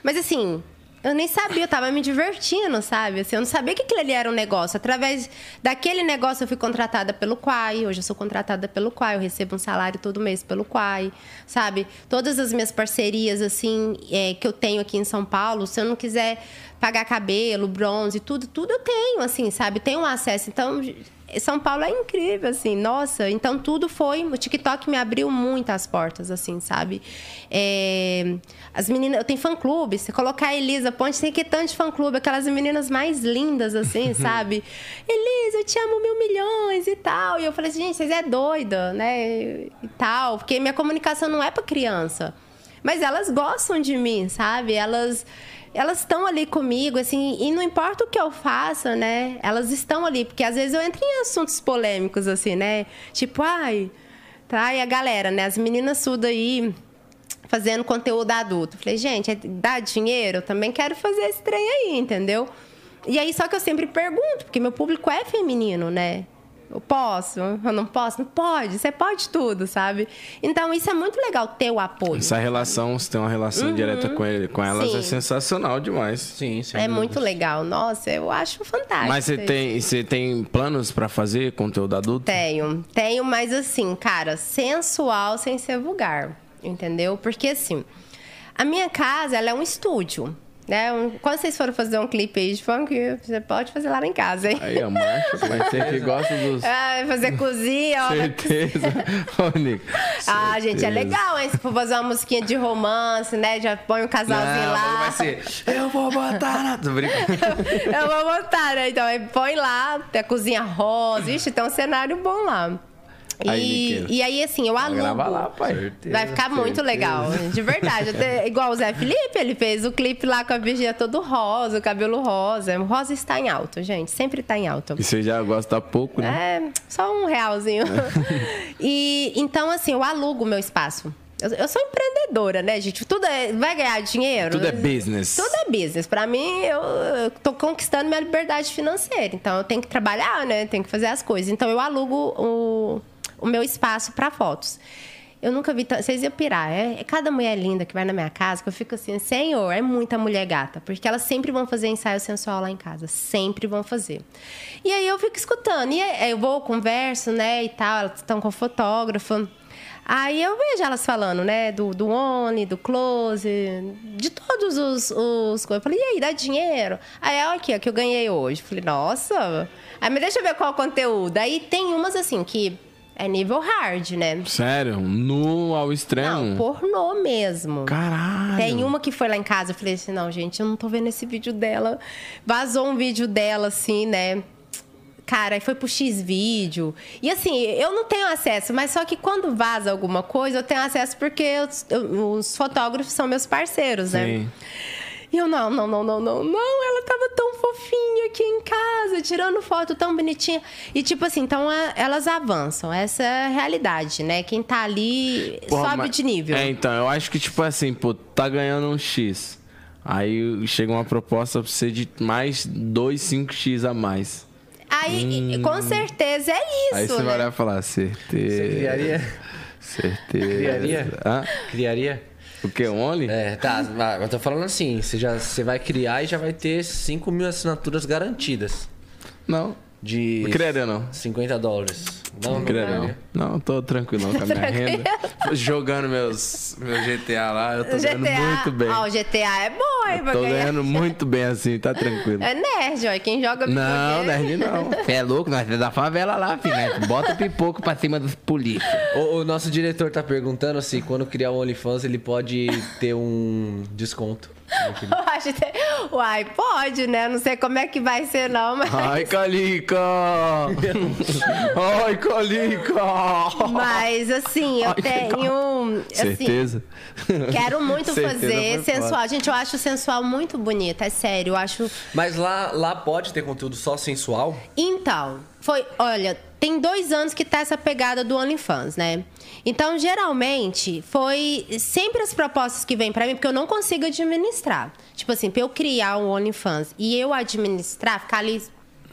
Mas assim, eu nem sabia, eu tava me divertindo, sabe? Assim, eu não sabia que aquilo ali era um negócio. Através daquele negócio, eu fui contratada pelo Quai. Hoje eu sou contratada pelo Quai. Eu recebo um salário todo mês pelo Quai, sabe? Todas as minhas parcerias, assim, é, que eu tenho aqui em São Paulo, se eu não quiser pagar cabelo, bronze, tudo, tudo eu tenho, assim, sabe? Tenho um acesso. Então, são Paulo é incrível, assim, nossa. Então tudo foi. O TikTok me abriu muitas portas, assim, sabe? É, as meninas. Eu tenho fã clube. Se colocar a Elisa Ponte, tem que tanto de fã clube, aquelas meninas mais lindas, assim, [LAUGHS] sabe? Elisa, eu te amo mil milhões e tal. E eu falei assim, gente, vocês é doida, né? E tal. Porque minha comunicação não é pra criança. Mas elas gostam de mim, sabe? Elas elas estão ali comigo, assim, e não importa o que eu faça, né? Elas estão ali, porque às vezes eu entro em assuntos polêmicos, assim, né? Tipo, ai, tá? E a galera, né? As meninas surdas aí fazendo conteúdo adulto. Falei, gente, é- dá dinheiro? Eu também quero fazer esse trem aí, entendeu? E aí, só que eu sempre pergunto, porque meu público é feminino, né? Eu posso? Eu não posso? Não pode. Você pode tudo, sabe? Então, isso é muito legal, ter o apoio. Essa relação, você tem uma relação direta com, ele, com elas, Uhum. Sim. é sensacional demais. Sim, sim. É muito legal. Nossa, eu acho fantástico. Mas você tem, você tem planos pra fazer conteúdo adulto? Tenho. Tenho, mas assim, cara, sensual sem ser vulgar. Entendeu? Porque assim, a minha casa, ela é um estúdio. Né? Um- quando vocês forem fazer um clipe aí de funk, você pode fazer lá em casa, hein? Aí, a marcha, vai ser que gosta dos... Ah, fazer cozinha, ó. Certeza. [LAUGHS] Ô, Nico. Ah, gente, é certeza. legal, hein? Se for fazer uma musiquinha de romance, né? Já põe um casalzinho Não, lá. vai ser... Eu vou botar na... Tô brincando. [LAUGHS] Eu vou botar, né? Então, põe lá, tem a cozinha rosa. Ixi, tem um cenário bom lá. E, e aí, assim, eu alugo. Grava lá, pai. Certeza. Vai ficar muito legal, de verdade. Até- [LAUGHS] igual o Zé Felipe, ele fez o clipe lá com a Virgínia todo rosa, o cabelo rosa. O rosa está em alta, gente. Sempre está em alta. E você já gosta pouco, né? É, só um realzinho. [LAUGHS] e então, assim, eu alugo o meu espaço. Eu, eu sou empreendedora, né, gente? Tudo é, vai ganhar dinheiro. Tudo é business. Tudo é business. Pra mim, eu, eu tô conquistando minha liberdade financeira. Então, eu tenho que trabalhar, né? Tenho que fazer as coisas. Então, eu alugo o, o meu espaço para fotos. Eu nunca vi... Vocês iam pirar. É, é cada mulher linda que vai na minha casa que eu fico assim, senhor, é muita mulher gata. Porque elas sempre vão fazer ensaio sensual lá em casa. Sempre vão fazer. E aí, eu fico escutando. E aí, eu vou, converso, né, e tal. Elas estão com fotógrafo. Aí eu vejo elas falando, né, do, do Only, do Close, de todos os, os. Eu falei, e aí, dá dinheiro? Aí, olha aqui, ó, que eu ganhei hoje. Falei, nossa. Aí, me deixa eu ver qual o conteúdo. Aí tem umas assim que É nível hard, né? Sério? Nu ao extremo? Não, pornô mesmo. Caralho. Tem uma que foi lá em casa, eu falei assim, não, gente, eu não tô vendo esse vídeo dela. Vazou um vídeo dela, assim, né? Cara, aí foi pro X vídeo. E assim, eu não tenho acesso, mas só que quando vaza alguma coisa, eu tenho acesso porque eu- eu- os fotógrafos são meus parceiros, né? Sim. E eu, não, não, não, não, não, não. Ela tava tão fofinha aqui em casa, tirando foto tão bonitinha. E tipo assim, então a- elas avançam. Essa é a realidade, né? Quem tá ali Porra, sobe mas- de nível. É, então, eu acho que, tipo assim, pô, tá ganhando um X. Aí chega uma proposta pra você de mais 2, 5X a mais. Aí, com certeza é isso, Aí você né? vai e falar, certeza. Você criaria? Certeza. Criaria? Hã? Criaria? O que? Only? É, tá, mas eu tô falando assim, você, já, você vai criar e já vai ter 5 mil assinaturas garantidas. Não. De criaria, não. 50 dólares. Não, Não não não. Não, tô tranquilão com a minha renda. [LAUGHS] Jogando meus, meu GTA lá, eu tô ganhando muito bem. Ó, o GTA é bom, hein, Tô ganhar. ganhando muito bem assim, tá tranquilo. É nerd, ó. Quem joga Não, videogame- nerd não. Você é louco, nós é da favela lá, filho. né? Bota pipoco pra cima dos polícias. O, o nosso diretor tá perguntando se quando criar o OnlyFans ele pode ter um desconto. Eu [LAUGHS] acho que... Uai, pode, né? Não sei como é que vai ser, não, mas... Ai, Calica! [LAUGHS] Ai, Calica! Mas, assim, eu Ai, tenho... Assim, Certeza? Quero muito [LAUGHS] Certeza fazer sensual. foda. Gente, eu acho sensual muito bonito, é sério. Eu acho... Mas lá, lá pode ter conteúdo só sensual? Então, foi... Olha, tem dois anos que tá essa pegada do OnlyFans, né? Então, geralmente, foi sempre as propostas que vêm pra mim, porque eu não consigo administrar. Tipo assim, pra eu criar um OnlyFans e eu administrar, ficar ali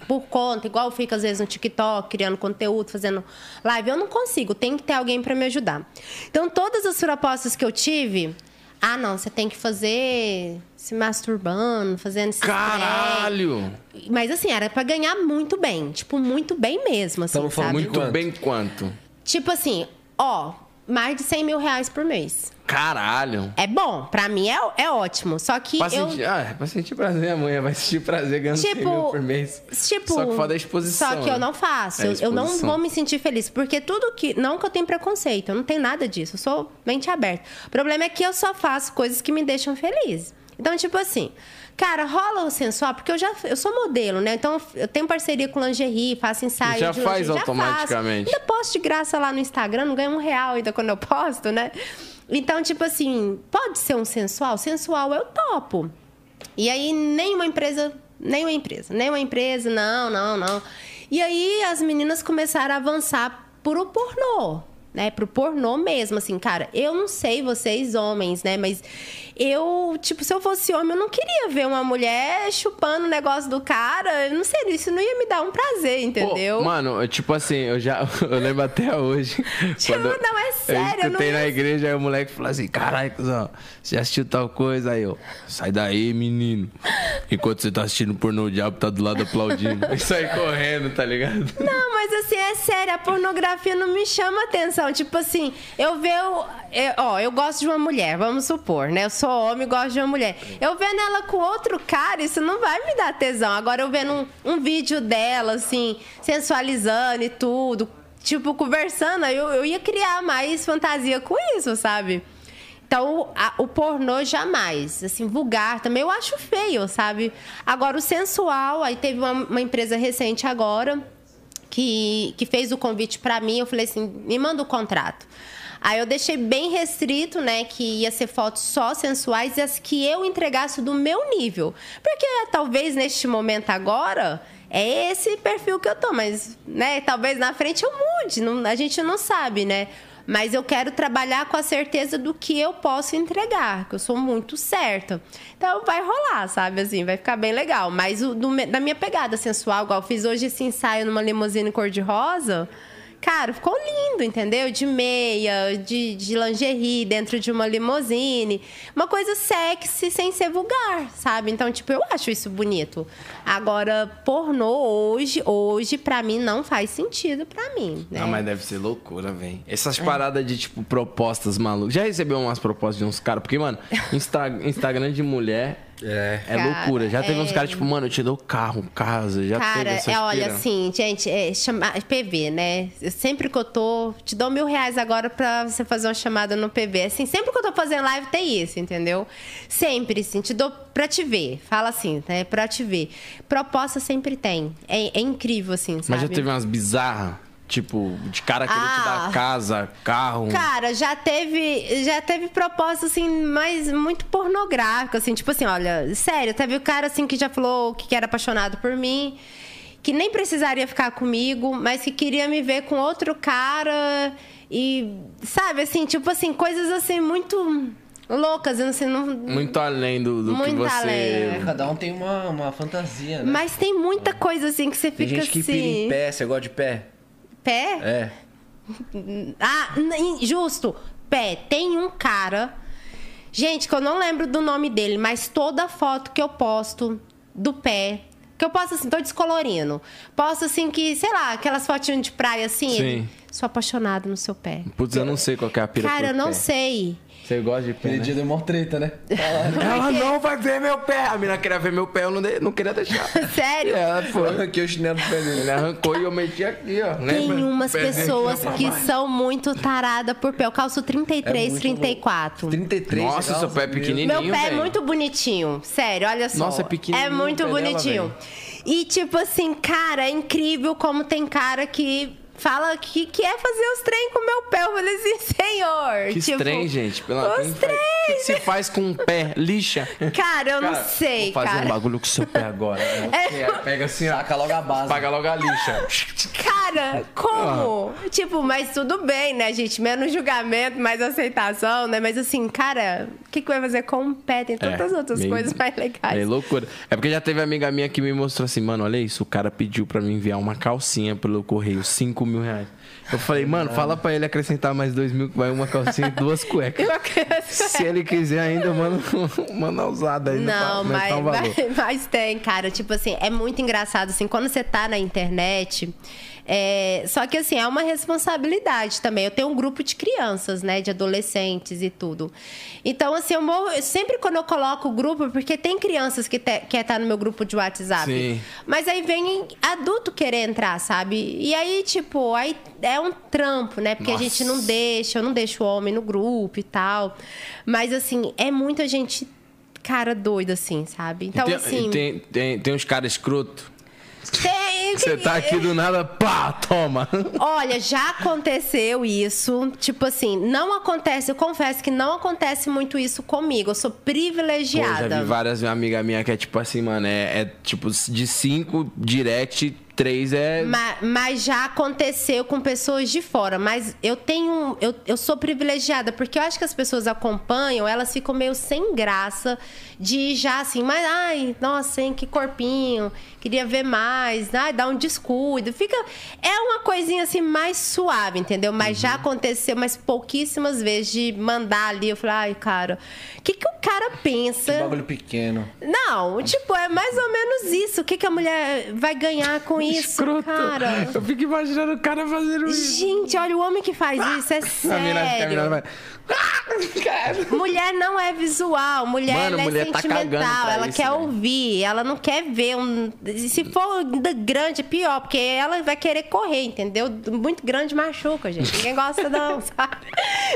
por conta, igual eu fico às vezes no TikTok, criando conteúdo, fazendo live, eu não consigo, tem que ter alguém pra me ajudar. Então, todas as propostas que eu tive, ah, não, você tem que fazer se masturbando, fazendo esse Caralho! mas assim, era pra ganhar muito bem. Tipo, muito bem mesmo, assim, Tamo falando? Muito bem quanto? Tipo assim, ó, mais de 100 mil reais por mês. Caralho! É bom, pra mim é, é ótimo. Só que Pra eu... sentir, ah, é pra sentir prazer amanhã, vai sentir prazer ganhando 100 Tipo, mil por mês. Tipo, Só que foda a exposição. Só que eu né? não faço. É eu, eu não vou me sentir feliz. Porque tudo que. Não que eu tenho preconceito, eu não tenho nada disso. Eu sou mente aberta. O problema é que eu só faço coisas que me deixam feliz. Então, tipo assim, cara, rola o sensual, porque eu já eu sou modelo, né? Então eu tenho parceria com lingerie, faço ensaio. Já faz lingerie, automaticamente. Faço. Ainda posto de graça lá no Instagram, não ganho um real ainda quando eu posto, né? Então, tipo assim, pode ser um sensual? Sensual eu topo. E aí, nenhuma empresa, nenhuma empresa, nenhuma empresa, não, não, não. E aí, as meninas começaram a avançar pro pornô, né? Pro pornô mesmo, assim, cara, eu não sei vocês homens, né? Mas eu, tipo, se eu fosse homem, eu não queria ver uma mulher chupando o negócio do cara. Eu não sei, isso não ia me dar um prazer, entendeu? Pô, mano, tipo assim, eu já. [LAUGHS] Eu lembro até hoje. [LAUGHS] Tipo, não, é sério, Eu eu não escutei na igreja, aí o moleque falou assim: caralho, cuzão, você assistiu tal coisa? Aí eu, sai daí, menino. Enquanto você tá assistindo pornô, o diabo tá do lado aplaudindo. [LAUGHS] E sai correndo, tá ligado? Não, mas assim, é sério, a pornografia não me chama atenção. Tipo assim, eu vejo. Eu- ó, eu gosto de uma mulher, vamos supor, né? Eu sou homem e gosto de uma mulher. Eu vendo ela com outro cara, isso não vai me dar tesão. Agora eu vendo um, um vídeo dela, assim, sensualizando e tudo, tipo, conversando, eu, eu ia criar mais fantasia com isso, sabe? Então, a- o pornô jamais, assim, vulgar também eu acho feio, sabe? Agora, o sensual, aí teve uma, uma empresa recente agora que, que fez o convite pra mim, eu falei assim, me manda o contrato. Aí eu deixei bem restrito, né, que ia ser fotos só sensuais e as que eu entregasse do meu nível. Porque talvez neste momento agora é esse perfil que eu tô, mas, né, talvez na frente eu mude, não- a gente não sabe, né? Mas eu quero trabalhar com a certeza do que eu posso entregar, que eu sou muito certa. Então vai rolar, sabe? Assim, vai ficar bem legal. Mas o, do da minha pegada sensual, igual eu fiz hoje esse ensaio numa limusine cor-de-rosa. Cara, ficou lindo, entendeu? De meia, de, de lingerie, dentro de uma limusine. Uma coisa sexy sem ser vulgar, sabe? Então, tipo, eu acho isso bonito. Agora, pornô hoje, hoje, pra mim, não faz sentido pra mim. Né? Não, mas deve ser loucura, velho. Essas paradas de, tipo, propostas malucas. Já recebeu umas propostas de uns caras? Porque, mano, Insta- Instagram de mulher É. É Cara, loucura. Já teve uns é- caras, tipo, mano, eu te dou carro, casa. Já Cara, teve essa é, olha, assim, gente, é, chama, PV, né? Eu sempre que eu tô. Te dou mil reais agora pra você fazer uma chamada no PV. Assim, sempre que eu tô fazendo live tem isso, entendeu? Sempre, assim, te dou pra te ver. Fala assim, né? Pra te ver. Proposta sempre tem. É, é incrível, assim, sabe? Mas já teve umas bizarras? Tipo, de cara querer te Ah. dar casa, carro. Cara, já teve, já teve proposta assim, mais muito pornográfica, assim, tipo assim, olha, sério, teve o cara assim que já falou que era apaixonado por mim, que nem precisaria ficar comigo, mas que queria me ver com outro cara e sabe assim, tipo assim, coisas assim muito loucas, assim, não, Muito além do, do que Muito você. além. É, cada um tem uma, uma fantasia, né? mas tem muita coisa assim que você Tem fica gente que pira em assim, pé, você gosta de pé? Pé? É. [LAUGHS] Ah, n- justo. Pé, tem um cara. Gente, que eu não lembro do nome dele, mas toda foto que eu posto do pé. Que eu posto assim, tô descolorindo. Posto assim que, sei lá, aquelas fotinhas de praia assim. Sim. ele, Sou apaixonado no seu pé. Putz, eu não sei qual é a pira Cara, eu não pé. sei. Você gosta de pé, Aquele né? dia deu mó treta, né? [LAUGHS] Ela não vai ver meu pé. A menina queria ver meu pé, eu não, de- não queria deixar. [LAUGHS] Sério? Ela foi. Arranquei o chinelo do pé dele. Ele arrancou e eu meti aqui, ó. Tem Lembra? umas Pezinho pessoas que são muito taradas por pé. Eu calço 33, É muito 34. 33. Nossa, legal, seu pé é pequenininho. Meu pé é velho. muito bonitinho. Sério, olha só. Nossa, é pequenininho É muito o pé dela, bonitinho. e, tipo assim, cara, é incrível como tem cara que fala que quer fazer os trem com o meu pé. Eu falei assim, senhor. Que tipo, trem, gente. Pelo Os faz- O que, que se faz com um pé? Lixa. Cara, eu não Cara, sei, vou fazer cara. um bagulho com o seu pé agora. É. Aí Pega assim. Saca logo a base. Paga logo a lixa. Cara, como? Tipo, mas tudo bem, né, gente? Menos julgamento, mais aceitação, né? Mas assim, cara, o que, que vai fazer com o pé? Tem tantas É, outras meio- coisas mais legais. É loucura. É porque já teve amiga minha que me mostrou assim, mano, olha isso, o cara pediu pra me enviar uma calcinha pelo correio, 5 mil reais. Eu falei, mano, fala pra ele acrescentar mais 2 mil, que vai uma calcinha e duas cuecas. Se ele quiser ainda, manda, manda [LAUGHS] usada aí. Não, pra mas, aumentar o valor. mas, [LAUGHS] mas tem, cara. Tipo assim, é muito engraçado, assim, quando você tá na internet. É, Só que, assim, é uma responsabilidade também. Eu tenho um grupo de crianças, né? De adolescentes e tudo. Então, assim, eu morro. eu- Sempre quando eu coloco o grupo, porque tem crianças que te, quer estar no meu grupo de WhatsApp. Sim. Mas aí vem adulto querer entrar, sabe? E aí, tipo, aí é um trampo, né? Porque a Nossa. gente não deixa, eu não deixo o homem no grupo e tal. Mas, assim, é muita gente, cara, doida, assim, sabe? Então, tem, assim. tem, tem, tem uns caras escroto. Tem- Você tá aqui do nada, pá, toma. Olha, já aconteceu isso. Tipo assim, não acontece, eu confesso que não acontece muito isso comigo. Eu sou Pô, já privilegiada. vi várias amigas minhas que é tipo assim, mano, é, é tipo de cinco direct, três é. Ma- Mas, já aconteceu com pessoas de fora. Mas eu tenho. Eu, eu sou privilegiada, porque eu acho que as pessoas acompanham, elas ficam meio sem graça de já assim, mas ai, nossa, hein, que corpinho, queria ver mais, ai, dá um descuido. Fica. É uma coisinha assim mais suave, entendeu? Mas Uhum. já aconteceu, mas pouquíssimas vezes de mandar ali. Eu falei, ai, cara, o que, que o cara pensa? Que bagulho pequeno. Não, tipo, é mais ou menos isso. O que, que a mulher vai ganhar com isso, Escroto. cara? Eu fico imaginando o cara fazendo isso. Gente, olha, o homem que faz isso é A mina, a sério. vai. Mulher não é visual, mulher, Mano, é mulher tá cagando sentimental, pra ela isso, quer velho. ouvir, ela não quer ver um. Se for grande, é pior, porque ela vai querer correr, entendeu? Muito grande machuca, gente. Ninguém gosta, não, [LAUGHS] sabe?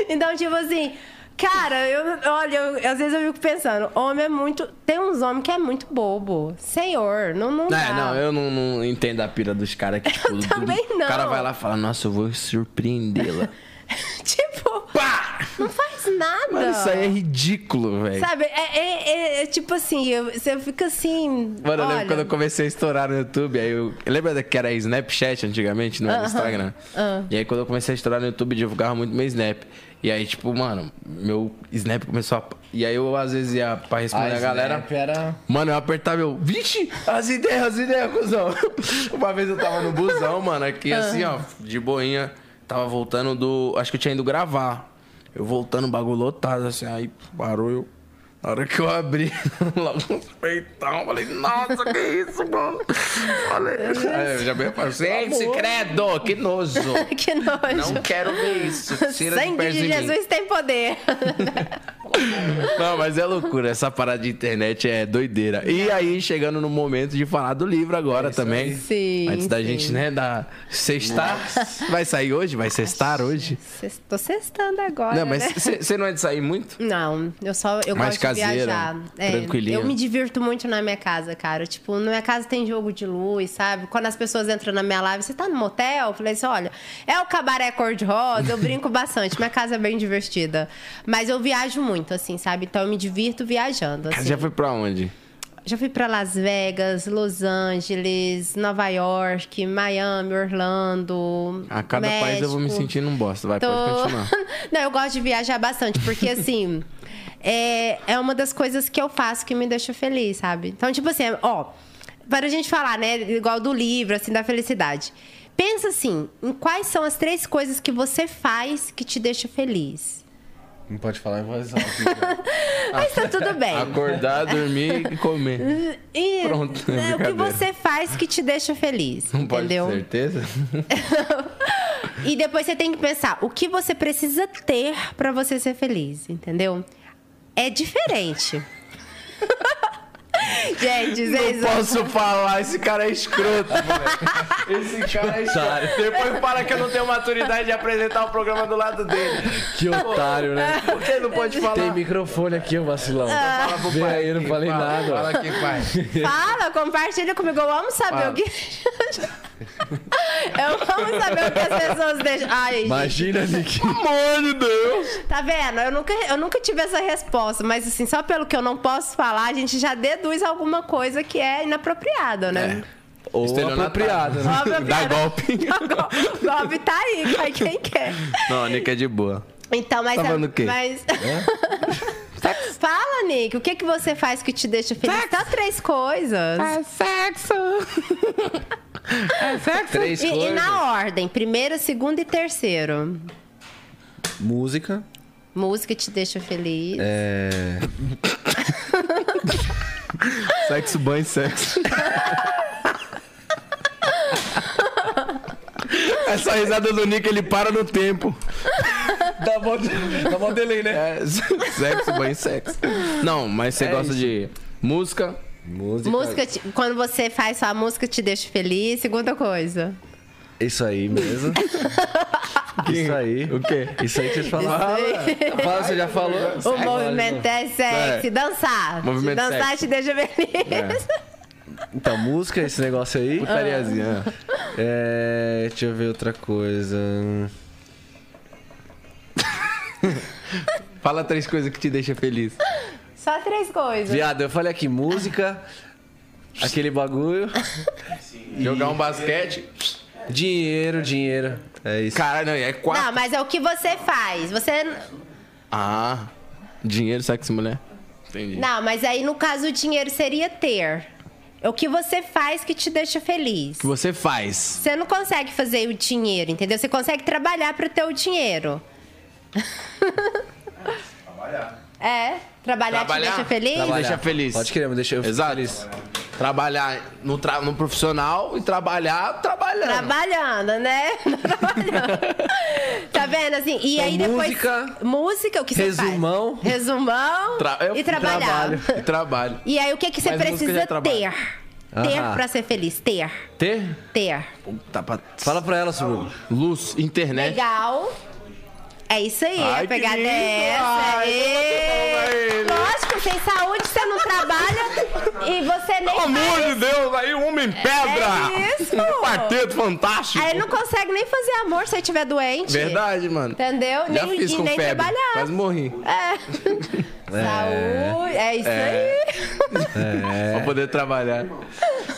Então, tipo assim. Cara, eu, olha, eu- às vezes eu fico pensando, homem é muito. Tem uns homens que é muito bobo. Senhor, não, não É, dá. não, eu não, não entendo a pira dos caras que, [LAUGHS] tipo, do- também não. O cara vai lá e fala, nossa, eu vou surpreendê-la. [LAUGHS] tipo, Pá! não faz nada. Mano, isso aí é ridículo, velho. Sabe, é, é- é- é tipo assim, eu- você fica assim. Mano, eu lembro olha, quando eu comecei a estourar no YouTube, aí eu. Lembra que era Snapchat antigamente, não era Instagram? ah. E aí quando eu comecei a estourar no YouTube, eu divulgava muito meu Snap. E aí, tipo, mano, meu Snap começou a. E aí eu às vezes ia pra responder a galera. Snap era... Mano, eu apertava meu. Vixe, as ideias, as ideias, cuzão. [LAUGHS] Uma vez eu tava no busão, mano, aqui assim, ó, de boinha. Tava voltando do. Acho que eu tinha ido gravar. Eu voltando, bagulho lotado, assim, aí parou eu. Na hora que eu abri, [LAUGHS] logo uns peitão, falei, nossa, que isso, mano? Falei, aí eu já bem falei, gente, credo, que nojo. [LAUGHS] que nojo. Não quero ver isso. Tira de Sangue de de mim. Jesus tem poder. [LAUGHS] Não, mas é loucura. Essa parada de internet é doideira. E aí, chegando no momento de falar do livro agora também. Sim, Antes da sim. gente, né, da sextar. Vai sair hoje? Vai sextar hoje? Tô sextando agora, Não, mas né? você não é de sair muito? Não, eu só eu Mais gosto de caseira, viajar. É, tranquilinha. eu me divirto muito na minha casa, cara. Tipo, na minha casa tem jogo de luz, sabe? Quando as pessoas entram na minha live, você tá no motel? Eu falei assim, olha, é o cabaré cor-de-rosa, eu brinco bastante. Minha casa é bem divertida. Mas eu viajo muito, assim, sabe? Então eu me divirto viajando. Assim. Já foi pra onde? Já fui pra Las Vegas, Los Angeles, Nova York, Miami, Orlando. A cada país eu vou me México. sentindo um bosta. Vai, Tô- pode continuar. [LAUGHS] Não, eu gosto de viajar bastante, porque [LAUGHS] assim, é, é uma das coisas que eu faço que me deixa feliz, sabe? Então, tipo assim, ó, para a gente falar, né, igual do livro, assim, da felicidade. Pensa assim, em quais são as três coisas que você faz que te deixa feliz. Não pode falar em voz alta. então. [LAUGHS] Mas tá tudo bem. Acordar, dormir e comer. E, Pronto, é, o que você faz que te deixa feliz, Não pode entendeu? ter certeza? [LAUGHS] E depois você tem que pensar o que você precisa ter pra você ser feliz, entendeu? É diferente. [LAUGHS] [LAUGHS] Gente, vocês Não posso falar, esse cara é escroto, moleque. Esse [LAUGHS] cara é escroto. Depois fala que eu não tenho maturidade de apresentar o programa do lado dele. Que otário, né? Por que não pode falar? Tem microfone aqui, ô vacilão. Fala pro Vem pai aí, eu não falei fala, nada. Fala aqui, pai. Fala, compartilha comigo. Eu amo saber Fala. o que. [LAUGHS] Eu amo saber o que as pessoas deixam. Ai, gente, Imagina, Nick. Amor de Deus. tá vendo? Eu nunca, eu nunca tive essa resposta, mas assim, só pelo que eu não posso falar, a gente já deduz alguma coisa que é inapropriada, né? Ou Estelionatário. apropriado, né? Dá cara. golpe. [LAUGHS] O golpe tá aí, cai quem quer. Não, a Nick é de boa. Então, mas. Tá falando o quê? Mas... [LAUGHS] Fala, Nick, o que, que você faz que te deixa feliz? Tá três coisas. sexo. É sexo. Três E, e na ordem, primeiro, segundo e terceiro. Música. Música te deixa feliz. É... [LAUGHS] Sexo, banho, sexo. [LAUGHS] Essa risada do Nick, ele para no tempo. Dá mó, dá mó delay, né? É, [LAUGHS] sexo, banho, sexo. Não, mas você É gosta isso. de música? Música. Música, te- quando você faz sua música, te deixa feliz. Segunda coisa. Isso aí mesmo. [LAUGHS] Isso aí. O quê? Isso aí que vocês falaram. Fala, você já falou. O movimento é sexy. É. Dançar. Movimento Dançar sexy. te deixa feliz. Então, música, esse negócio aí. Putariazinha. É... Deixa eu ver outra coisa. Fala três coisas que te deixam feliz. Só três coisas. Viado, eu falei aqui, música, [LAUGHS] aquele bagulho, Jogar um basquete. dinheiro, dinheiro. É isso. Caralho, não, é quatro. Não, mas é o que você faz. Você. Ah, dinheiro, sexo mulher. Entendi. Não, mas aí no caso o dinheiro seria ter. É o que você faz que te deixa feliz. O que você faz? Você não consegue fazer o dinheiro, entendeu? Você consegue trabalhar para ter o dinheiro. [LAUGHS] Trabalhar. É, trabalhar, te deixa feliz? Te deixa feliz. Pode querer, mas deixa eu Exato. feliz. Trabalhar no, tra- no profissional e trabalhar trabalhando. Trabalhando, né? [LAUGHS] Trabalhando. tá vendo assim? E Então, aí depois. música, Música, o que você faz? resumão. Resumão. E trabalhar. trabalho. E trabalho. E aí o que, que você Mas precisa trabalho. ter? Ter Aham. pra ser feliz. Ter. Ter? Ter. Puta, pra... Fala pra ela, Surugo. Luz, internet. Legal. É isso aí, Ai, a pegada lindo. é essa. Ai. Lógico, sem saúde você não trabalha e você nem Pelo amor de Deus, aí um homem pedra! É isso. Um quarteto fantástico! Aí não consegue nem fazer amor se etiver doente. Verdade, mano. Entendeu? Já nem, fiz e com nem febre. trabalhar. Quase morri. É. [LAUGHS] Saúde. É isso aí. Pra poder trabalhar.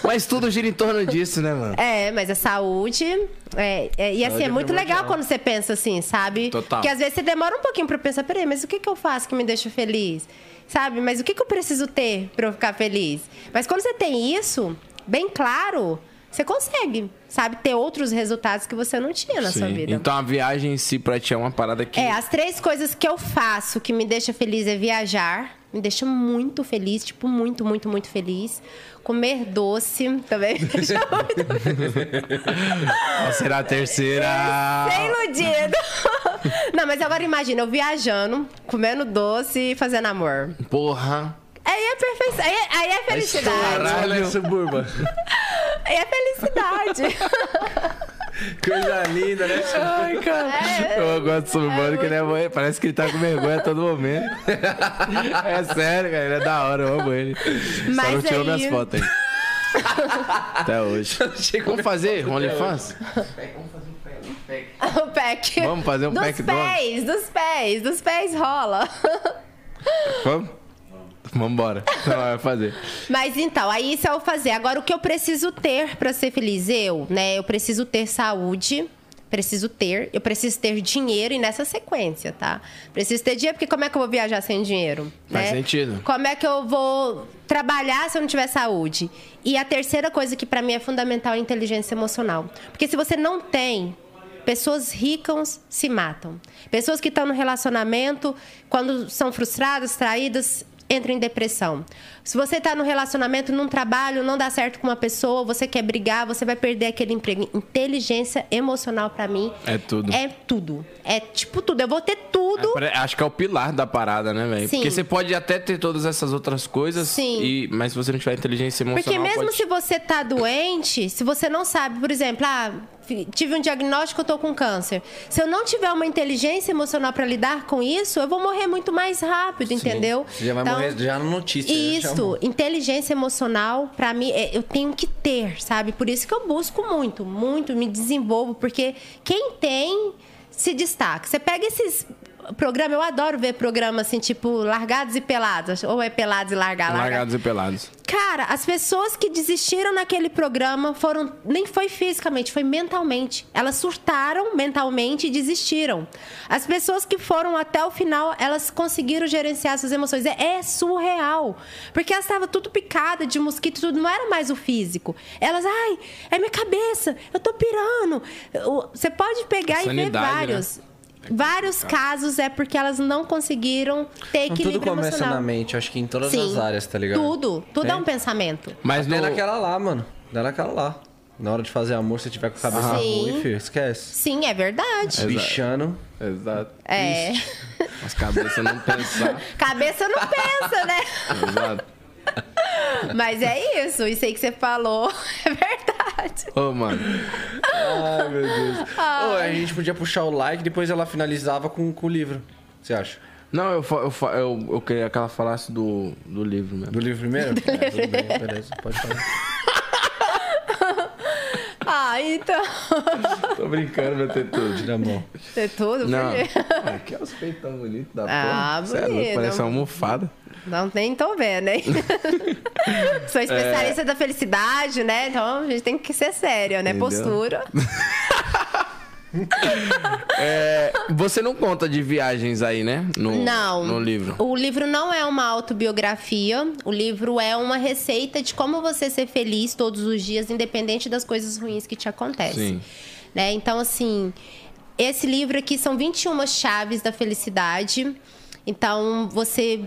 Mas tudo gira em torno disso, né, mano? É, mas a saúde. É, é- e assim, Saúde é é muito legal quando você pensa assim, sabe? Total. Porque às vezes você demora um pouquinho pra pensar, peraí, mas o que, que eu faço que me deixa feliz? Sabe? Mas o que, que eu preciso ter pra eu ficar feliz? Mas quando você tem isso, bem claro, você consegue, sabe, ter outros resultados que você não tinha na sua Sim. vida. Então a viagem em si pra ti é uma parada que. É, as três coisas que eu faço que me deixa feliz é viajar. Me deixa muito feliz, tipo, muito, muito, muito feliz. Comer doce também me deixa [LAUGHS] muito Qual será a terceira? Sem iludido. [LAUGHS] Não, mas agora imagina, eu viajando, comendo doce e fazendo amor. Porra. Aí é perfeição. Aí é, aí é felicidade. Caralho, suburba. [LAUGHS] Aí é felicidade. [LAUGHS] Coisa linda, né? Ai, cara. eu gosto do suburbano que ele é mãe. Parece que ele tá com vergonha a todo momento. [LAUGHS] é sério, cara. Ele é da hora, eu amo ele. Só Mas não tirou aí- minhas fotos aí. Até hoje. Vamos fazer OnlyFans? o pack. Vamos fazer um dos pack do- pés, dos pés, dos pés rola. Vamos? Vambora. Então, vai fazer. Mas então, aí isso eu vou fazer. Agora, o que eu preciso ter pra ser feliz? Eu, né? Eu preciso ter saúde. Preciso ter. Eu preciso ter dinheiro e nessa sequência, tá? Preciso ter dinheiro, porque como é que eu vou viajar sem dinheiro? Faz né? sentido. Como é que eu vou trabalhar se eu não tiver saúde? E a terceira coisa que pra mim é fundamental é a inteligência emocional. Porque se você não tem, pessoas ricas se matam. Pessoas que estão no relacionamento, quando são frustradas, traídas, entram em depressão. Se você está no relacionamento, num trabalho, não dá certo com uma pessoa, você quer brigar, você vai perder aquele emprego. Inteligência emocional pra mim É tudo. é tudo. É tipo tudo. Eu vou ter tudo. É, Acho que é o pilar da parada, né, velho? Porque você pode até ter todas essas outras coisas, Sim. E, mas se você não tiver inteligência emocional. Porque mesmo pode... se você tá doente, se você não sabe, por exemplo, ah, tive um diagnóstico, eu tô com câncer. Se eu não tiver uma inteligência emocional para lidar com isso, eu vou morrer muito mais rápido, entendeu? Você já vai Então, morrer já na notícia. já Isso, inteligência emocional, pra mim, é- eu tenho que ter, sabe? Por isso que eu busco muito, muito, me desenvolvo, porque quem tem se destaca. Você pega esses programas, eu adoro ver programas assim, tipo Largados e Pelados, ou é Pelados e Largar, Largados e pelados. Cara, as pessoas que desistiram naquele programa foram. Nem foi fisicamente, foi mentalmente. Elas surtaram mentalmente e desistiram. As pessoas que foram até o final, elas conseguiram gerenciar suas emoções. É, é surreal. Porque elas estavam tudo picada de mosquito, tudo. Não era mais o físico. Elas, ai, é minha cabeça, eu tô pirando. Você pode pegar e ver Sanidade, né? Vários. Vários casos é porque elas não conseguiram ter Então, equilíbrio tudo começa emocional. na mente, acho que em todas Sim. as áreas, tá ligado? Tudo. Tudo é, É. um pensamento. Mas no... naquela lá, mano. Dá naquela lá. Na hora de fazer amor, se tiver com a cabeça Sim. ruim, filho, esquece. Sim, é verdade. Bichando. Exato. É. As cabeças não pensar. [LAUGHS] Cabeça não pensa, né? Exato. Mas é isso. Isso aí que você falou [LAUGHS] é verdade. Ô, mano. Ai, meu Deus. Ô, a gente podia puxar o like, depois ela finalizava com, com o livro. Você acha? Não, eu, eu, eu, eu queria que ela falasse do, do livro mesmo. Do livro primeiro? É, tudo bem, beleza, pode falar. [LAUGHS] Ah, então. [LAUGHS] Tô brincando, meu tetudo. Tira a mão. É tudo? Não. Por quê? Aqui é os peitão bonitos da Ah, porra. Cê é louco, bonito. Parece uma almofada. Não, nem tô vendo, hein? Sou especialista da felicidade, né? Então a gente tem que ser sério, né? Entendeu? Postura. [LAUGHS] É, você não conta de viagens aí, né? No, Não. No livro. O livro não é uma autobiografia. O livro é uma receita de como você ser feliz todos os dias, independente das coisas ruins que te acontecem. Sim. Né? Então, assim, esse livro aqui são 21 chaves da felicidade. Então, você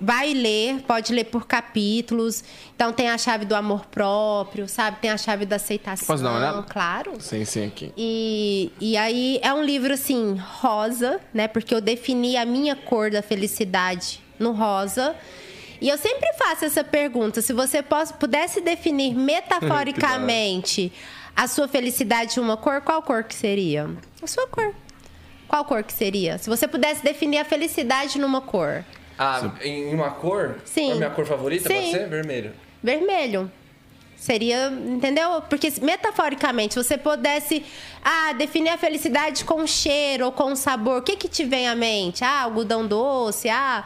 vai ler, pode ler por capítulos. Então, tem a chave do amor próprio, sabe? Tem a chave da aceitação. Posso dar uma olhada? Claro. Sim, sim, aqui. E, e aí é um livro assim, rosa, né? Porque eu defini a minha cor da felicidade no rosa. E eu sempre faço essa pergunta: se você pudesse definir [LAUGHS] metaforicamente a sua felicidade em uma cor, qual cor que seria? A sua cor. Qual cor que seria? Se você pudesse definir a felicidade numa cor. Ah, em uma cor? Sim. Qual é a minha cor favorita? Sim. Pode ser? Vermelho. Vermelho. Seria, entendeu? Porque metaforicamente, se você pudesse ah, definir a felicidade com cheiro ou com sabor, o que que te vem à mente? Ah, algodão doce, ah,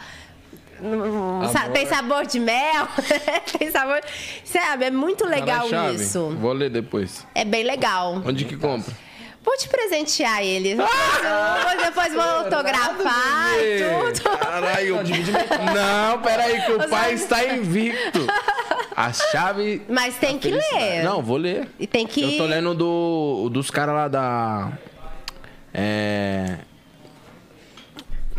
hum, Amor. tem sabor de mel, [LAUGHS] tem sabor, sabe? É muito legal Fala a chave. isso. Vou ler depois. É bem legal. Onde que compra? Vou te presentear ele. Depois- Depois vou autografar e tudo. Caralho. Não, peraí, que o pai está invicto. A chave. Mas tem que felicidade. ler. Não, vou ler. E tem que. Eu tô lendo do, dos caras lá da. É.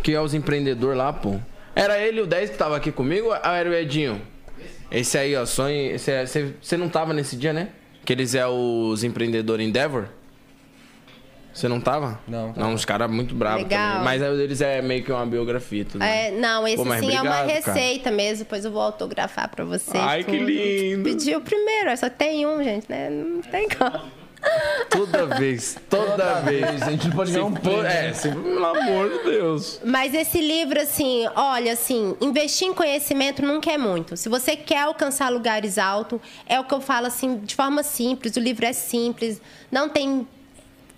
Que é os empreendedores lá, pô. Era ele o 10 que tava aqui comigo ou era o Edinho? Esse aí, ó, sonho. esse é- Você você não tava nesse dia, né? Que eles é os empreendedores Endeavor? Você não tava? Não, Não, uns caras muito bravos Legal. também. Mas aí o deles é meio que uma biografia e tudo. É, não, esse Pô, sim é uma obrigado, cara. receita mesmo. Depois eu vou autografar pra vocês. Ai, que tudo. lindo. Pediu primeiro, só tem um, gente, né? Não tem como. [LAUGHS] Toda vez, toda, vez. A gente não pode ganhar um prêmio, É, pelo amor de Deus. Mas esse livro, assim, olha, assim, investir em conhecimento nunca é muito. Se você quer alcançar lugares altos, é o que eu falo, assim, de forma simples. O livro é simples, não tem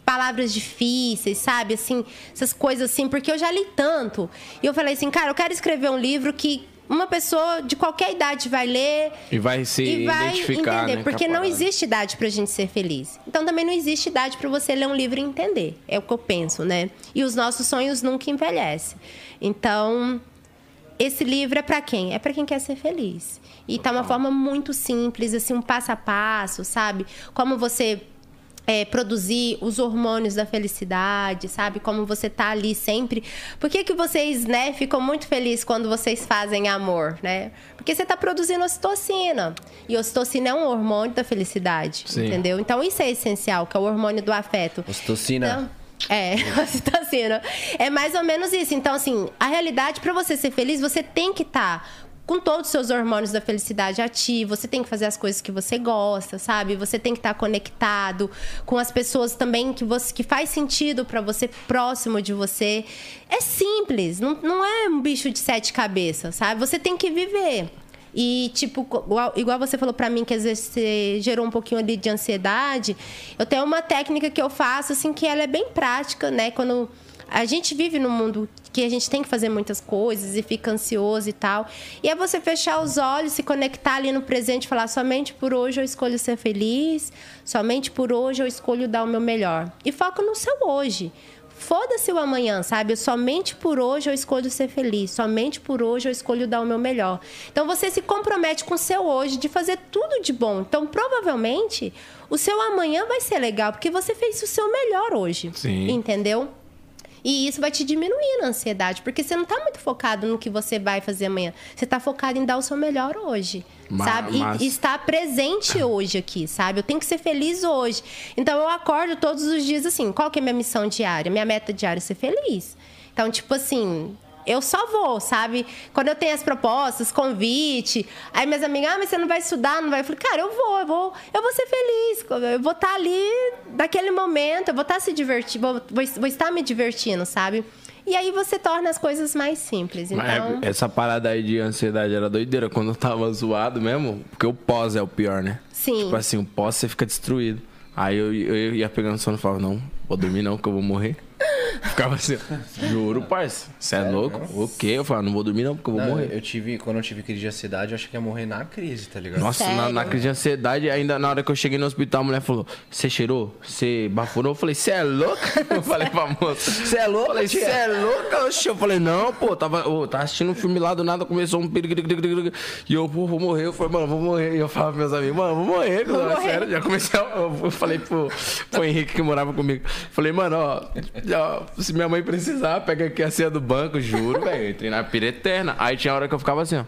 palavras difíceis, sabe? Assim, essas coisas assim, porque eu já li tanto. E eu falei assim, cara, eu quero escrever um livro que uma pessoa de qualquer idade vai ler E vai se e vai identificar, entender, né? porque a não existe idade pra gente ser feliz. Então também não existe idade pra você ler um livro e entender. É o que eu penso, né? E os nossos sonhos nunca envelhecem. Então, esse livro é pra quem? É pra quem quer ser feliz. E tá uma forma muito simples, assim, um passo a passo, sabe? Como você é, produzir os hormônios da felicidade, sabe? Como você tá ali sempre. Por que, que vocês, né, ficam muito felizes quando vocês fazem amor, né? Porque você tá produzindo ocitocina. E ocitocina é um hormônio da felicidade, Sim. entendeu? Então isso é essencial, que é o hormônio do afeto. Ocitocina. Então, é, [LAUGHS] ocitocina. É mais ou menos isso. Então, assim, a realidade, para você ser feliz, você tem que estar com todos os seus hormônios da felicidade ativos, você tem que fazer as coisas que você gosta, sabe? Você tem que estar conectado com as pessoas também que você que faz sentido para você, próximo de você. É simples, não, não é um bicho de sete cabeças, sabe? Você tem que viver. E, tipo, igual, igual você falou pra mim que às vezes você gerou um pouquinho ali de ansiedade, eu tenho uma técnica que eu faço, assim, que ela é bem prática, né? Quando a gente vive num mundo que a gente tem que fazer muitas coisas e fica ansioso e tal. E é você fechar os olhos, se conectar ali no presente e falar: somente por hoje eu escolho ser feliz, somente por hoje eu escolho dar o meu melhor. E foca no seu hoje. Foda-se o amanhã, sabe? Somente por hoje eu escolho ser feliz. Somente por hoje eu escolho dar o meu melhor. Então você se compromete com o seu hoje de fazer tudo de bom. Então provavelmente o seu amanhã vai ser legal porque você fez o seu melhor hoje. Sim. Entendeu? E isso vai te diminuir a ansiedade, porque você não tá muito focado no que você vai fazer amanhã. Você tá focado em dar o seu melhor hoje, Ma- sabe? E- mas- E, estar presente [LAUGHS] hoje aqui, sabe? Eu tenho que ser feliz hoje. Então eu acordo todos os dias assim, qual que é a minha missão diária? Minha meta diária é ser feliz. Então, tipo assim, eu só vou, sabe? Quando eu tenho as propostas, convite, aí minhas amigas, ah, mas você não vai estudar, não vai. Eu falei, cara, eu vou, eu vou, eu vou ser feliz. Eu vou estar ali naquele momento, eu vou estar se divertindo, vou, vou, vou estar me divertindo, sabe? E aí você torna as coisas mais simples. Então, essa parada aí de ansiedade era doideira quando eu tava zoado mesmo, porque o pós é o pior, né? Sim. Tipo assim, o pós você fica destruído. Aí eu, eu ia pegando sono e falava, não, vou dormir não, que eu vou morrer. Ficava assim, juro, parça. Você é louco? O quê? Eu falava, não vou dormir não, porque eu vou Não, morrer. eu tive, quando eu tive crise de ansiedade, eu achei que ia morrer na crise, tá ligado? Nossa, na, na crise de ansiedade, ainda na hora que eu cheguei no hospital, a mulher falou: Você cheirou? Você baforou? Eu falei: Você [LAUGHS] é louca? Eu falei pra moça: Você é louca? Eu falei: Você é louca? Oxi, Eu falei: Não, pô, tava, ô, tava assistindo um filme lá do nada, começou um E eu, pô, vou morrer. Eu falei: Mano, vou morrer. E eu falava pros meus amigos: Mano, vou morrer. Vou morrer. Sério, já comecei. A, eu falei pro, pro Henrique que morava comigo: Falei, mano, ó, se minha mãe precisar, pega aqui a senha do banco, juro, velho. Entrei na pira eterna. Aí tinha hora que eu ficava assim, ó. O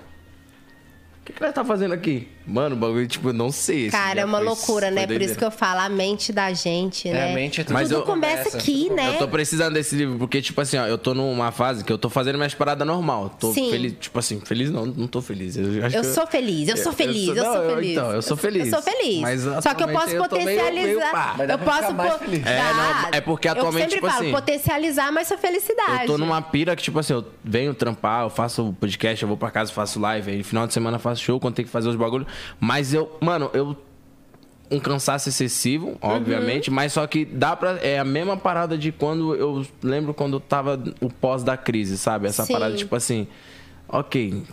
que, que ela tá fazendo aqui? Mano, o bagulho, tipo, não sei. esse cara, é uma loucura, né? Por isso que eu falo, a mente da gente, É, né? a mente é tudo Mas Tudo eu- começa aqui, né? Eu tô precisando desse livro, porque, tipo assim, ó, eu tô numa fase que eu tô fazendo minhas paradas normal. Tô Sim. feliz, tipo assim, feliz não, não tô feliz. Eu, acho Eu que sou feliz, eu sou feliz, eu, não, sou feliz. então, eu sou feliz. Eu sou feliz. Mas Só que eu posso eu meio- potencializar. meio eu posso po-. É, não, é porque atualmente, Eu sempre tipo falo, assim, potencializar mais sua felicidade. Eu tô numa pira que, tipo assim, eu venho trampar, eu faço podcast, eu vou pra casa, faço live, aí no final de semana eu faço show, quando tem que fazer os bagulhos. Mas eu, mano, eu. Um cansaço excessivo, obviamente, mas só que dá pra. É a mesma parada de quando eu lembro quando eu tava o pós da crise, sabe? Essa Sim. parada, tipo assim, ok.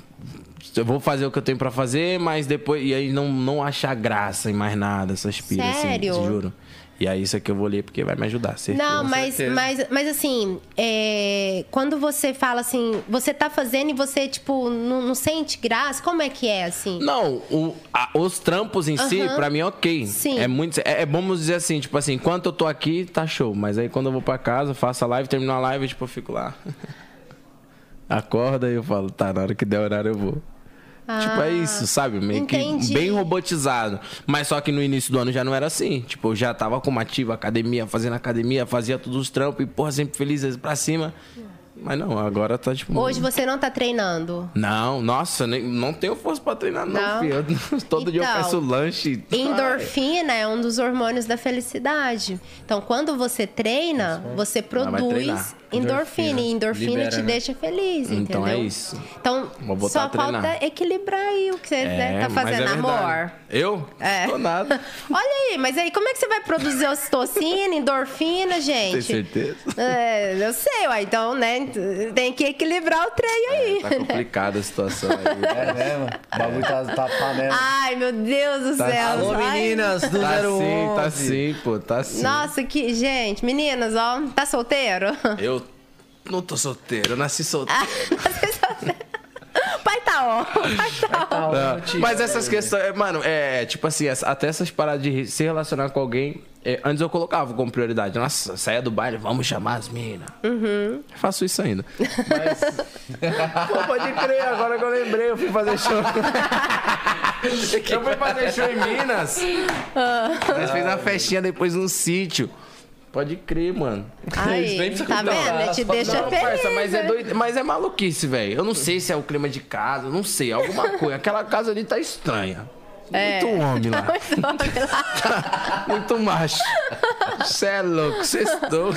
Eu vou fazer o que eu tenho pra fazer, mas depois. E aí não, não achar graça em mais nada, essas piras, Sério? assim, juro. E aí isso aqui eu vou ler porque vai me ajudar. certeza. Não, mas, certeza. mas, mas assim, é, quando você fala assim, você tá fazendo e você, tipo, não, não sente graça, como é que é, assim? Não, o- a- os trampos em si, pra mim, ok. Sim. É muito. É, é bom dizer assim, tipo assim, enquanto eu tô aqui, tá show. Mas aí quando eu vou pra casa, faço a live, termino a live, tipo, eu fico lá. [LAUGHS] Acorda e eu falo, tá, na hora que der horário eu vou. Tipo, é isso, sabe? Meio entendi. que bem robotizado. Mas só que no início do ano já não era assim. Tipo, eu já tava com uma ativa academia, fazendo academia, fazia todos os trampos e, porra, sempre feliz pra cima. Mas não, agora tá tipo. Hoje você não tá treinando. Não, nossa, nem, não tenho força pra treinar, não, Não? filho. Eu- [LAUGHS] todo dia eu Então, peço lanche. Endorfina é um dos hormônios da felicidade. Então, quando você treina, você vai produz endorfina. E endorfina Libera, te né? deixa feliz, Então entendeu? é isso. Então, só falta equilibrar aí o que você É, tá mas fazendo, é amor. Eu? É. Tô nada. [LAUGHS] Olha aí, mas aí como é que você vai produzir ocitocina, endorfina, gente? Tem certeza? É, eu sei, ué. Então, né, tem que equilibrar o trem aí. Tá complicada a situação aí. É mesmo? O bagulho tá, tá panela. Ai, meu Deus do Tá céu. Alô, Ai. meninas do Tá 011. sim, tá sim, pô, tá sim. Nossa, que. Gente, meninas, ó, tá solteiro? Eu não tô solteiro, eu nasci solteiro. [LAUGHS] Tá ó. Pai [LAUGHS] tá ó. Não, Mas essas questões, é, mano, é tipo assim, até essas paradas de se relacionar com alguém, é, antes eu colocava como prioridade. Nossa, saia do baile, vamos chamar as minas. Uhum. Faço isso ainda. Mas. [LAUGHS] Pô, pode crer, agora que eu lembrei, eu fui fazer show. [LAUGHS] eu fui fazer show em Minas. Nós fizemos uma festinha depois num sítio. Pode crer, mano. [LAUGHS] Aí, nem tá vendo? Te deixa Não, feliz. parça, mas é né? doido, mas é maluquice, velho. Eu não sei se é o clima de casa, não sei, alguma [LAUGHS] coisa. Aquela casa ali tá estranha. É. Muito homem lá. [LAUGHS] Muito macho. Você é louco, sextou.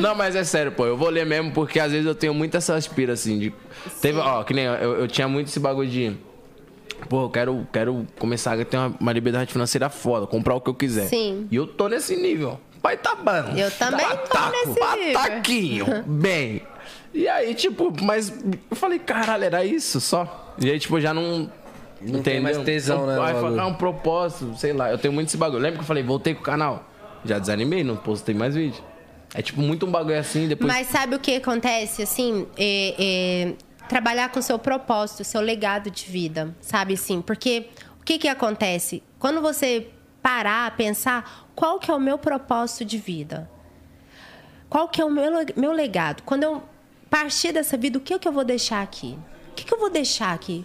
Não, mas é sério, pô. Eu vou ler mesmo porque às vezes eu tenho muito essa aspira, assim. De... Teve, ó, que nem eu, eu tinha muito esse bagulho de. Pô, eu quero, quero começar a ter uma, uma liberdade financeira foda, comprar o que eu quiser. Sim. E eu tô nesse nível. Pai tá bom. Eu também tô Ataco, nesse nível. Ataquinho. [LAUGHS] Bem. E aí, tipo, mas eu falei, caralho, era isso só. E aí, tipo, já não. Não tem mais tesão, né, no Aí bagulho. é um propósito, sei lá. Eu tenho muito esse bagulho. Lembra que eu falei, voltei com o canal? Já desanimei, não postei mais vídeo. É tipo muito um bagulho assim, depois. Mas sabe o que acontece, assim? É, é, trabalhar com o seu propósito, seu legado de vida, sabe assim? Porque o que que acontece? Quando você parar, pensar, qual que é o meu propósito de vida? Qual que é o meu, meu legado? Quando eu partir dessa vida, o que, que eu vou deixar aqui? O que, que eu vou deixar aqui?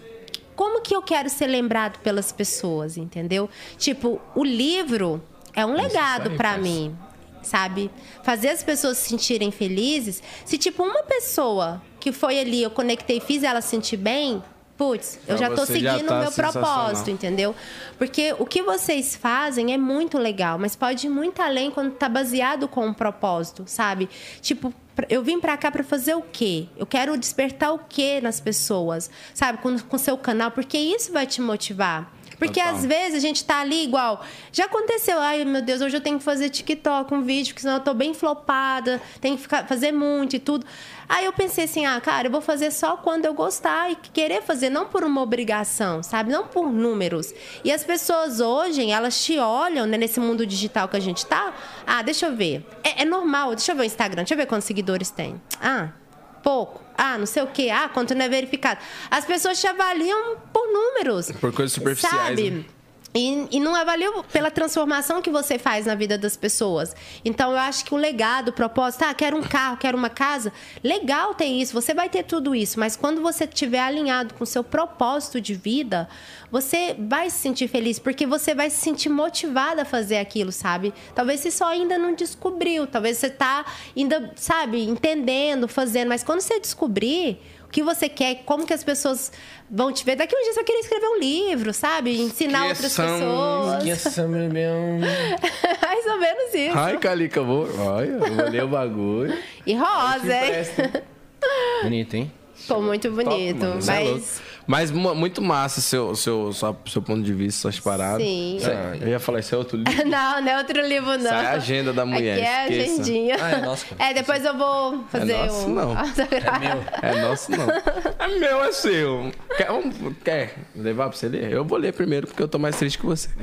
Como que eu quero ser lembrado pelas pessoas, entendeu? Tipo, o livro é um legado para mim, sabe? Fazer as pessoas se sentirem felizes. Se, tipo, uma pessoa que foi ali, eu conectei, fiz ela se sentir bem, putz, eu já já seguindo tá o meu propósito, entendeu? Porque o que vocês fazem é muito legal, mas pode ir muito além quando tá baseado com um propósito, sabe? Tipo, eu vim pra cá pra fazer o quê? Eu quero despertar o quê nas pessoas, sabe? Com o seu canal, porque isso vai te motivar. Porque Total. às vezes a gente tá ali igual. Já aconteceu, ai meu Deus, hoje eu tenho que fazer TikTok, um vídeo, porque senão eu tô bem flopada, tenho que ficar, fazer muito e tudo. Aí eu pensei assim, ah, cara, eu vou fazer só quando eu gostar e querer fazer, não por uma obrigação, sabe? Não por números. E as pessoas hoje, elas te olham né, nesse mundo digital que a gente tá. Ah, deixa eu ver. É, é normal, deixa eu ver o Instagram, deixa eu ver quantos seguidores tem. Ah, pouco. Ah, não sei o quê. Ah, quanto não é verificado. As pessoas te avaliam por números. Por coisas superficiais, Sabe? né? E, e não avaliam pela transformação que você faz na vida das pessoas. Então, eu acho que o legado, o propósito, ah, quero um carro, quero uma casa. Legal ter isso, você vai ter tudo isso. Mas quando você estiver alinhado com o seu propósito de vida, você vai se sentir feliz, porque você vai se sentir motivada a fazer aquilo, sabe? Talvez você só ainda não descobriu, talvez você tá ainda, sabe, entendendo, fazendo. Mas quando você descobrir que você quer, como que as pessoas vão te ver. Daqui um dia você vai querer escrever um livro, sabe? Ensinar outras pessoas. Esqueça, meu. [LAUGHS] Mais ou menos isso. Ai, Calica, vou. Olha, eu vou ler o bagulho. E rosa, hein? Bonito, hein? Ficou muito bonito. Top, mano, cê é. Mas. Mas mu- muito massa seu, seu, sua- seu ponto de vista, suas paradas. Sim. Cê- Eu ia falar, isso é outro livro. [LAUGHS] Não, não é outro livro, não. Isso é a agenda da mulher, Aqui é esqueça. agendinha. Ah, é nosso. É, depois eu vou fazer nosso, um. não. É nosso, não. É meu, é seu. Quer, um- quer levar pra você ler? Eu vou ler primeiro, porque eu tô mais triste que você. [LAUGHS]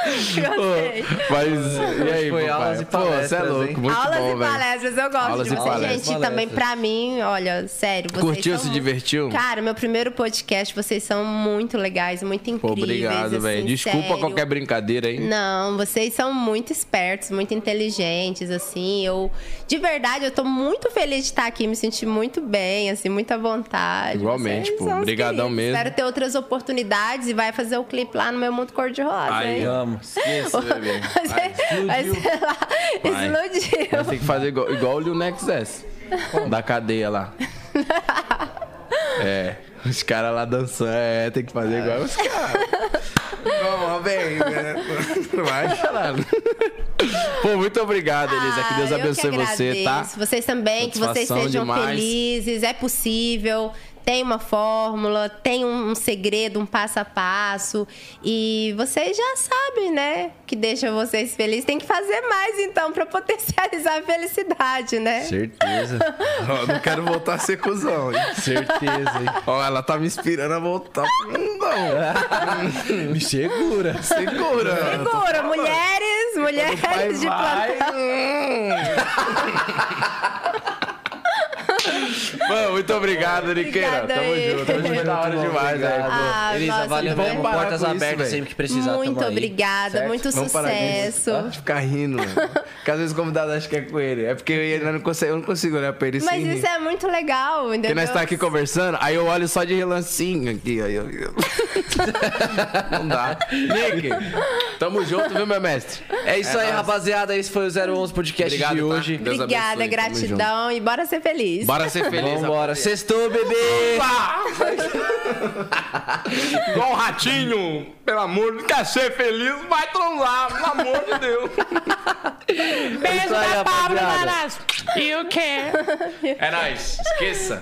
[LAUGHS] Gostei. Mas e aí, Foi papai? aulas e Pô, você é palestras, louco, hein? muito Aulas bom, e velho. palestras, eu gosto Aulas de e vocês. palestras. Gente, também pra mim, olha, sério, vocês Curtiu, são se divertiu? Cara, meu primeiro podcast, vocês são muito legais, muito Pô, incríveis. obrigado, velho. assim, Desculpa sério. qualquer brincadeira aí. Não, vocês são muito espertos, muito inteligentes, assim. Eu, de verdade, eu tô muito feliz de estar aqui, me senti muito bem, assim, muita vontade. Igualmente, Vocês pô. são os Brigadão queridos. mesmo. Espero ter outras oportunidades e vai fazer o clipe lá no meu mundo cor-de-rosa, Aí, hein? Amo. Esqueça, bebê. Vai ser, vai ser lá, Vai. explodiu. Nós tem que fazer igual, igual o Lil Nex S. Da cadeia lá. É. Os caras lá dançando. É, tem que fazer igual os caras. Vamos, vem. né? Vai chorando. Pô, muito obrigado, Elisa. Que Deus Ah, eu abençoe que você, tá? Vocês também, que vocês Satisfação sejam demais. felizes, é possível. Tem uma fórmula, tem um, um segredo, um passo a passo. E vocês já sabem, né? Que deixa vocês felizes. Tem que fazer mais, então, pra potencializar a felicidade, né? Certeza. [LAUGHS] Ó, não quero voltar a ser cuzão. hein? Certeza, hein? Ó, ela tá me inspirando a voltar. Não, [LAUGHS] Me segura. segura. Segura, mulheres, mulheres de vai. plantão. [LAUGHS] Mano, muito obrigado, Niqueira. Tamo aí. junto. Hoje foi da hora demais, obrigado. velho. Ah, Elisa, valeu mesmo. Portas abertas sempre que precisar. Muito tamo obrigada, Certo? muito sucesso. Para de ficar rindo, mano. Porque às vezes o convidado acha que é com ele. É porque eu, não, consigo, eu não consigo olhar pra ele Mas isso rir. é muito legal, entendeu? Porque nós tá aqui conversando, aí eu olho só de relancinho aqui. Aí eu... [LAUGHS] não dá. Nick, tamo junto, viu, meu mestre? É isso aí, rapaziada. Esse foi o 011 Podcast Obrigado, de tá? hoje. Obrigada, abençoe, tamo gratidão e bora ser feliz. Bora ser feliz. Vambora. Sextou, bebê. Igual um ratinho, pelo amor, não quer ser feliz, vai transar, pelo amor de Deus. É isso aí, rapaziada. You can. É nóis, esqueça.